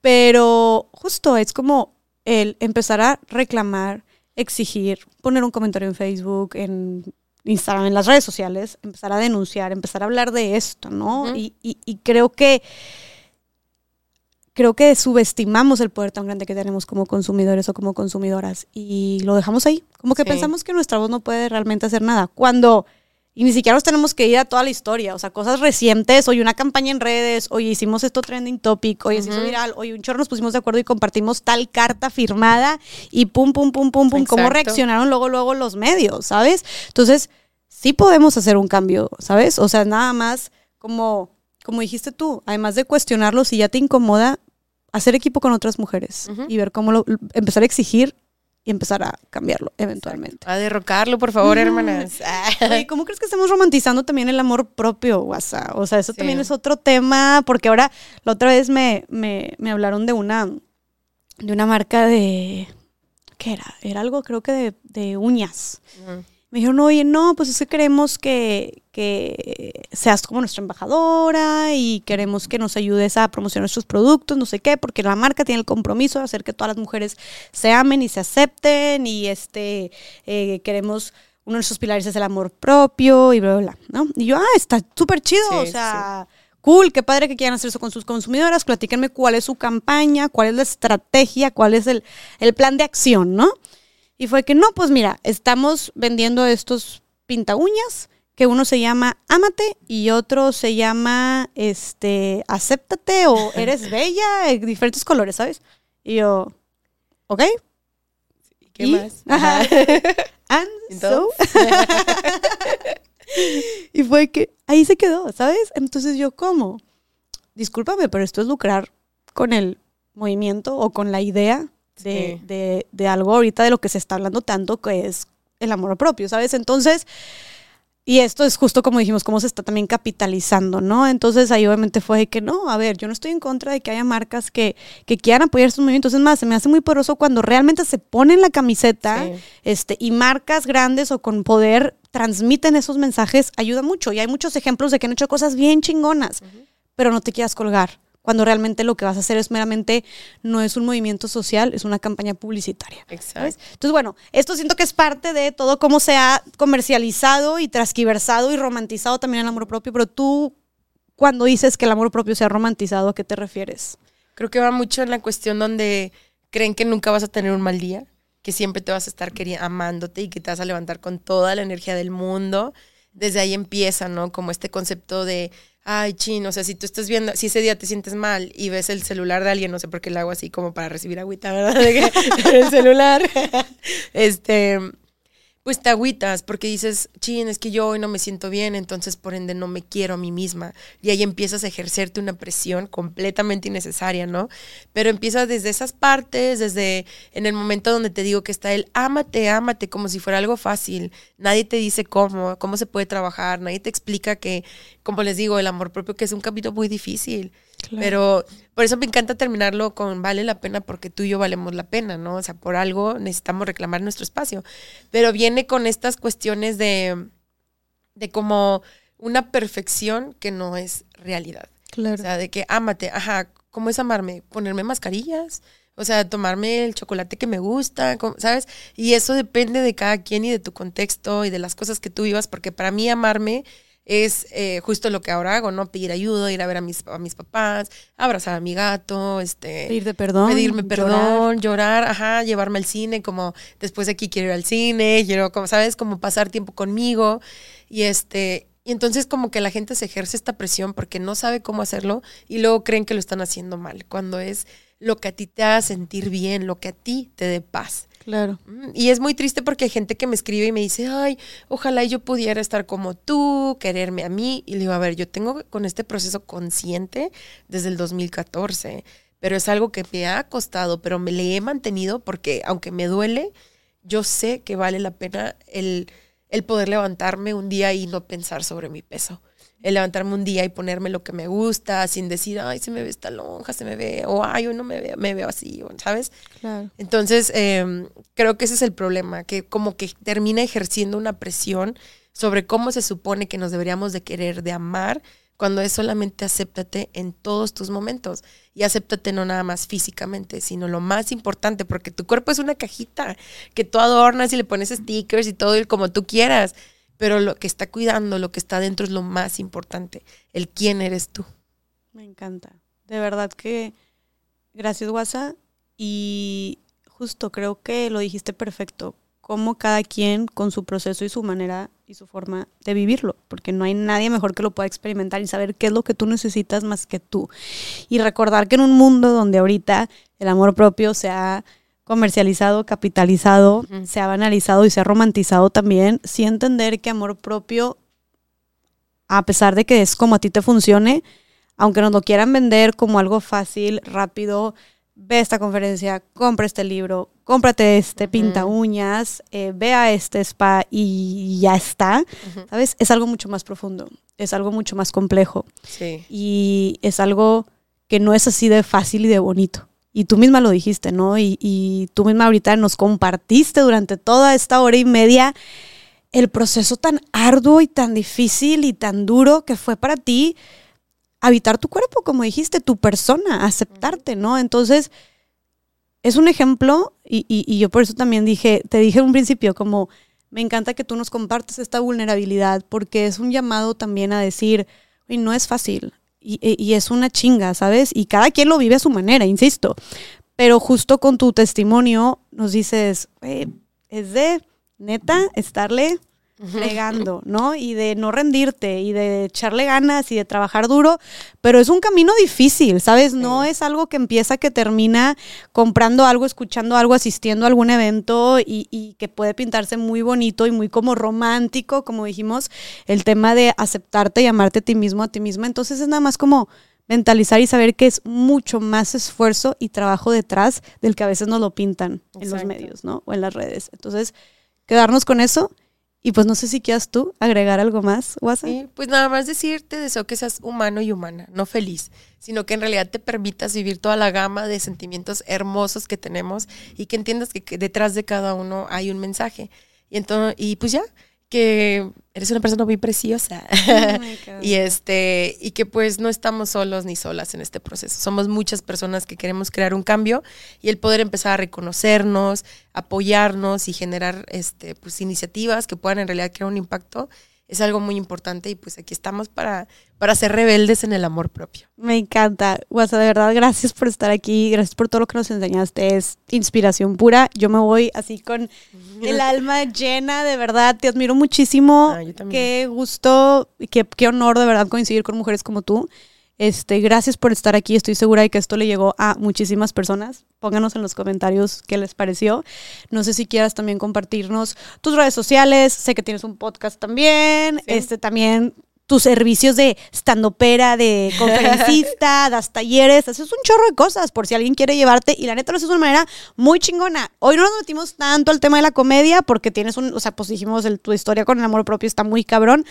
S1: Pero justo es como el empezar a reclamar, exigir, poner un comentario en Facebook, en Instagram, en las redes sociales, empezar a denunciar, empezar a hablar de esto, ¿no? Y, y- y creo que creo que subestimamos el poder tan grande que tenemos como consumidores o como consumidoras y lo dejamos ahí. Como que
S2: Sí.
S1: pensamos que nuestra voz no puede realmente hacer nada. Cuando y ni siquiera nos tenemos que ir a toda la historia, o sea, cosas recientes, hoy una campaña en redes, hoy hicimos esto trending topic, hoy se hizo viral, hoy un chorro nos pusimos de acuerdo y compartimos tal carta firmada y pum, pum, pum, pum, pum, cómo reaccionaron luego, luego los medios, ¿sabes? Entonces, sí podemos hacer un cambio, ¿sabes? O sea, nada más como, como dijiste tú, además de cuestionarlo, si ya te incomoda, hacer equipo con otras mujeres y ver cómo lo, empezar a exigir y empezar a cambiarlo eventualmente.
S2: A derrocarlo, por favor, hermanas. <laughs>
S1: Oye, ¿cómo crees que estamos romantizando también el amor propio, WhatsApp? O sea, eso
S2: Sí.
S1: también es otro tema, porque ahora la otra vez me, me, me hablaron de una, de una marca de, ¿qué era? Era algo creo que de, de uñas. Me dijeron, oye, no, pues es que queremos que, que seas como nuestra embajadora y queremos que nos ayudes a promocionar nuestros productos, no sé qué, porque la marca tiene el compromiso de hacer que todas las mujeres se amen y se acepten y este eh, queremos uno de nuestros pilares es el amor propio y bla, bla, bla, ¿no? Y yo, ah, está súper chido,
S2: Sí,
S1: o sea, cool, qué padre que quieran hacer eso con sus consumidoras, platíquenme cuál es su campaña, cuál es la estrategia, cuál es el, el plan de acción, ¿no? Y fue que no, pues mira, estamos vendiendo estos pinta uñas, que uno se llama Ámate y otro se llama este Acéptate o <laughs> Eres Bella, en diferentes colores, ¿sabes? Y yo, ¿ok?
S2: ¿Qué
S1: ¿Y?
S2: más?
S1: Ajá. <laughs> And <laughs>
S2: ¿Y
S1: so. y fue que ahí se quedó, ¿sabes? Entonces yo, ¿cómo? Discúlpame, pero esto es lucrar con el movimiento o con la idea de,
S2: Sí.
S1: de- de algo ahorita de lo que se está hablando tanto, que es el amor propio, ¿sabes? Entonces, y esto es justo como dijimos, cómo se está también capitalizando, ¿no? Entonces ahí obviamente fue de que no, a ver, yo no estoy en contra de que haya marcas que, que quieran apoyar estos movimientos. Es más, se me hace muy poderoso cuando realmente se ponen la camiseta
S2: Sí.
S1: este, y marcas grandes o con poder transmiten esos mensajes, ayuda mucho. Y hay muchos ejemplos de que han hecho cosas bien chingonas, pero no te quieras colgar. Cuando realmente lo que vas a hacer es meramente, no es un movimiento social, es una campaña publicitaria. ¿sabes?
S2: Exacto.
S1: Entonces, bueno, esto siento que es parte de todo cómo se ha comercializado y transquiversado y romantizado también el amor propio, pero tú, cuando dices que el amor propio se ha romantizado, ¿a qué te refieres?
S2: Creo que va mucho en la cuestión donde creen que nunca vas a tener un mal día, que siempre te vas a estar amándote y que te vas a levantar con toda la energía del mundo. Desde ahí empieza, ¿no? Como este concepto de, ay, chin, o sea, si tú estás viendo, si ese día te sientes mal y ves el celular de alguien, no sé por qué lo hago así como para recibir agüita, ¿verdad? <laughs> De que- el celular. <laughs> este, pues te agüitas porque dices, chin, es que yo hoy no me siento bien, entonces por ende no me quiero a mí misma. Y ahí empiezas a ejercerte una presión completamente innecesaria, ¿no? Pero empieza desde esas partes, desde en el momento donde te digo que está el ámate, ámate, como si fuera algo fácil. Nadie te dice cómo, cómo se puede trabajar, nadie te explica que, como les digo, el amor propio que es un camino muy difícil. Pero por eso me encanta terminarlo con vale la pena porque tú y yo valemos la pena, ¿no? O sea, por algo necesitamos reclamar nuestro espacio. Pero viene con estas cuestiones de, de como una perfección que no es realidad.
S1: Claro.
S2: O sea, de que ámate, ajá, ¿cómo es amarme? Ponerme mascarillas, o sea, tomarme el chocolate que me gusta, ¿sabes? Y eso depende de cada quien y de tu contexto y de las cosas que tú vivas, porque para mí amarme es eh, justo lo que ahora hago, ¿no? Pedir ayuda, ir a ver a mis, a mis papás, abrazar a mi gato, este...
S1: Pedirte perdón.
S2: Pedirme
S1: llorar.
S2: perdón, llorar. ajá, llevarme al cine, como después de aquí quiero ir al cine, quiero, como, ¿sabes? Como pasar tiempo conmigo. Y este, y entonces como que la gente se ejerce esta presión porque no sabe cómo hacerlo y luego creen que lo están haciendo mal, cuando es lo que a ti te haga sentir bien, lo que a ti te dé paz.
S1: Claro.
S2: Mm, Y es muy triste porque hay gente que me escribe y me dice, ay, ojalá yo pudiera estar como tú, quererme a mí. Y le digo, a ver, yo tengo con este proceso consciente desde el 2014, pero es algo que me ha costado, pero me le he mantenido porque aunque me duele, yo sé que vale la pena el, el poder levantarme un día y no pensar sobre mi peso. El levantarme un día y ponerme lo que me gusta sin decir, ay, se me ve esta lonja, se me ve, o ay, hoy no me veo, me veo así, ¿sabes?
S1: Claro.
S2: Entonces, eh, creo que ese es el problema, que como que termina ejerciendo una presión sobre cómo se supone que nos deberíamos de querer, de amar, cuando es solamente acéptate en todos tus momentos. Y acéptate no nada más físicamente, sino lo más importante, porque tu cuerpo es una cajita que tú adornas y le pones stickers y todo y como tú quieras. Pero lo que está cuidando, lo que está dentro es lo más importante, el quién eres tú.
S1: Me encanta. De verdad que gracias, WhatsApp. Y justo creo que lo dijiste perfecto. Como cada quien con su proceso y su manera y su forma de vivirlo. Porque no hay nadie mejor que lo pueda experimentar y saber qué es lo que tú necesitas más que tú. Y recordar que en un mundo donde ahorita el amor propio se ha comercializado, capitalizado, se ha banalizado y se ha romantizado también, sí entender que amor propio, a pesar de que es como a ti te funcione, aunque nos lo quieran vender como algo fácil, rápido, ve esta conferencia, compra este libro, cómprate este pinta uñas, eh, ve a este spa y ya está. ¿sabes? Es algo mucho más profundo, es algo mucho más complejo
S2: Sí.
S1: y es algo que no es así de fácil y de bonito. Y tú misma lo dijiste, ¿no? Y, y tú misma ahorita nos compartiste durante toda esta hora y media el proceso tan arduo y tan difícil y tan duro que fue para ti habitar tu cuerpo, como dijiste, tu persona, aceptarte, ¿no? Entonces, es un ejemplo y, y- y yo por eso también dije, te dije en un principio, como me encanta que tú nos compartes esta vulnerabilidad porque es un llamado también a decir, "Oye, no es fácil y, y- y es una chinga, ¿sabes? Y cada quien lo vive a su manera, insisto. Pero justo con tu testimonio nos dices, "Güey, es de neta estarle fregando, ¿no? Y de no rendirte y de echarle ganas y de trabajar duro, pero es un camino difícil, ¿sabes? No es algo que empieza que termina comprando algo, escuchando algo, asistiendo a algún evento y, y que puede pintarse muy bonito y muy como romántico, como dijimos, el tema de aceptarte y amarte a ti mismo, a ti misma. Entonces es nada más como mentalizar y saber que es mucho más esfuerzo y trabajo detrás del que a veces nos lo pintan en los medios, ¿no? O en las redes. Entonces, quedarnos con eso y pues no sé si quieras tú agregar algo más, WhatsApp.
S2: Sí, pues nada más decirte, deseo que seas humano y humana, no feliz, sino que en realidad te permitas vivir toda la gama de sentimientos hermosos que tenemos y que entiendas que, que detrás de cada uno hay un mensaje. Y entonces, y pues ya, que eres una persona muy preciosa. <laughs> y este, y que pues no estamos solos ni solas en este proceso. Somos muchas personas que queremos crear un cambio y el poder empezar a reconocernos, apoyarnos y generar este, pues, iniciativas que puedan en realidad crear un impacto es algo muy importante y pues aquí estamos para, para ser rebeldes en el amor propio.
S1: Me encanta. WhatsApp, de verdad, gracias por estar aquí. Gracias por todo lo que nos enseñaste. Es inspiración pura. Yo me voy así con el alma llena, de verdad. Te admiro muchísimo.
S2: Ah, yo también.
S1: qué gusto y qué, qué honor, de verdad, coincidir con mujeres como tú. Este, gracias por estar aquí. Estoy segura de que esto le llegó a muchísimas personas. Pónganos en los comentarios qué les pareció. No sé si quieras también compartirnos tus redes sociales. Sé que tienes un podcast también.
S2: Sí.
S1: Este también tus servicios de standopera, de <laughs> conferencista, das talleres, haces un chorro de cosas por si alguien quiere llevarte y la neta lo haces de una manera muy chingona. Hoy no nos metimos tanto al tema de la comedia porque tienes un, o sea, pues dijimos el- tu historia con el amor propio está muy cabrón,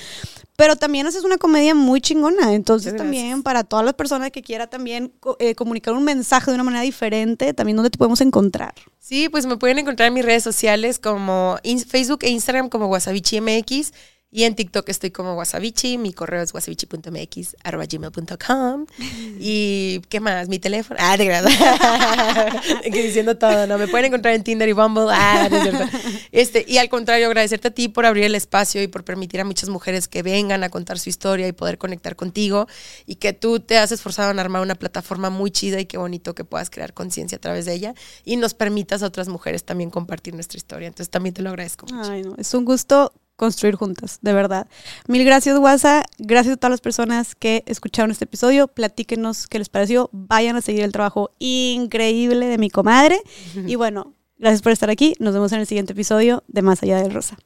S1: pero también haces una comedia muy chingona. Entonces también para todas las personas que quiera también eh, comunicar un mensaje de una manera diferente, también dónde te podemos encontrar.
S2: Sí, pues me pueden encontrar en mis redes sociales como Facebook e Instagram como WasabichiMX y en TikTok estoy como Wasabichi, mi correo es wasabichi.mx arroba gmail.com <laughs> y ¿qué más? Mi teléfono, ah, de verdad, <laughs> que diciendo todo, ¿no? Me pueden encontrar en Tinder y Bumble, ah, no es cierto. Este, y al contrario, agradecerte a ti por abrir el espacio y por permitir a muchas mujeres que vengan a contar su historia y poder conectar contigo y que tú te has esforzado en armar una plataforma muy chida y qué bonito que puedas crear conciencia a través de ella y nos permitas a otras mujeres también compartir nuestra historia. Entonces también te lo agradezco mucho.
S1: Ay, no, es un gusto construir juntas, de verdad. Mil gracias, WhatsApp. Gracias a todas las personas que escucharon este episodio. Platíquenos qué les pareció. Vayan a seguir el trabajo increíble de mi comadre. Y bueno, Gracias por estar aquí. Nos vemos en el siguiente episodio de Más Allá del Rosa.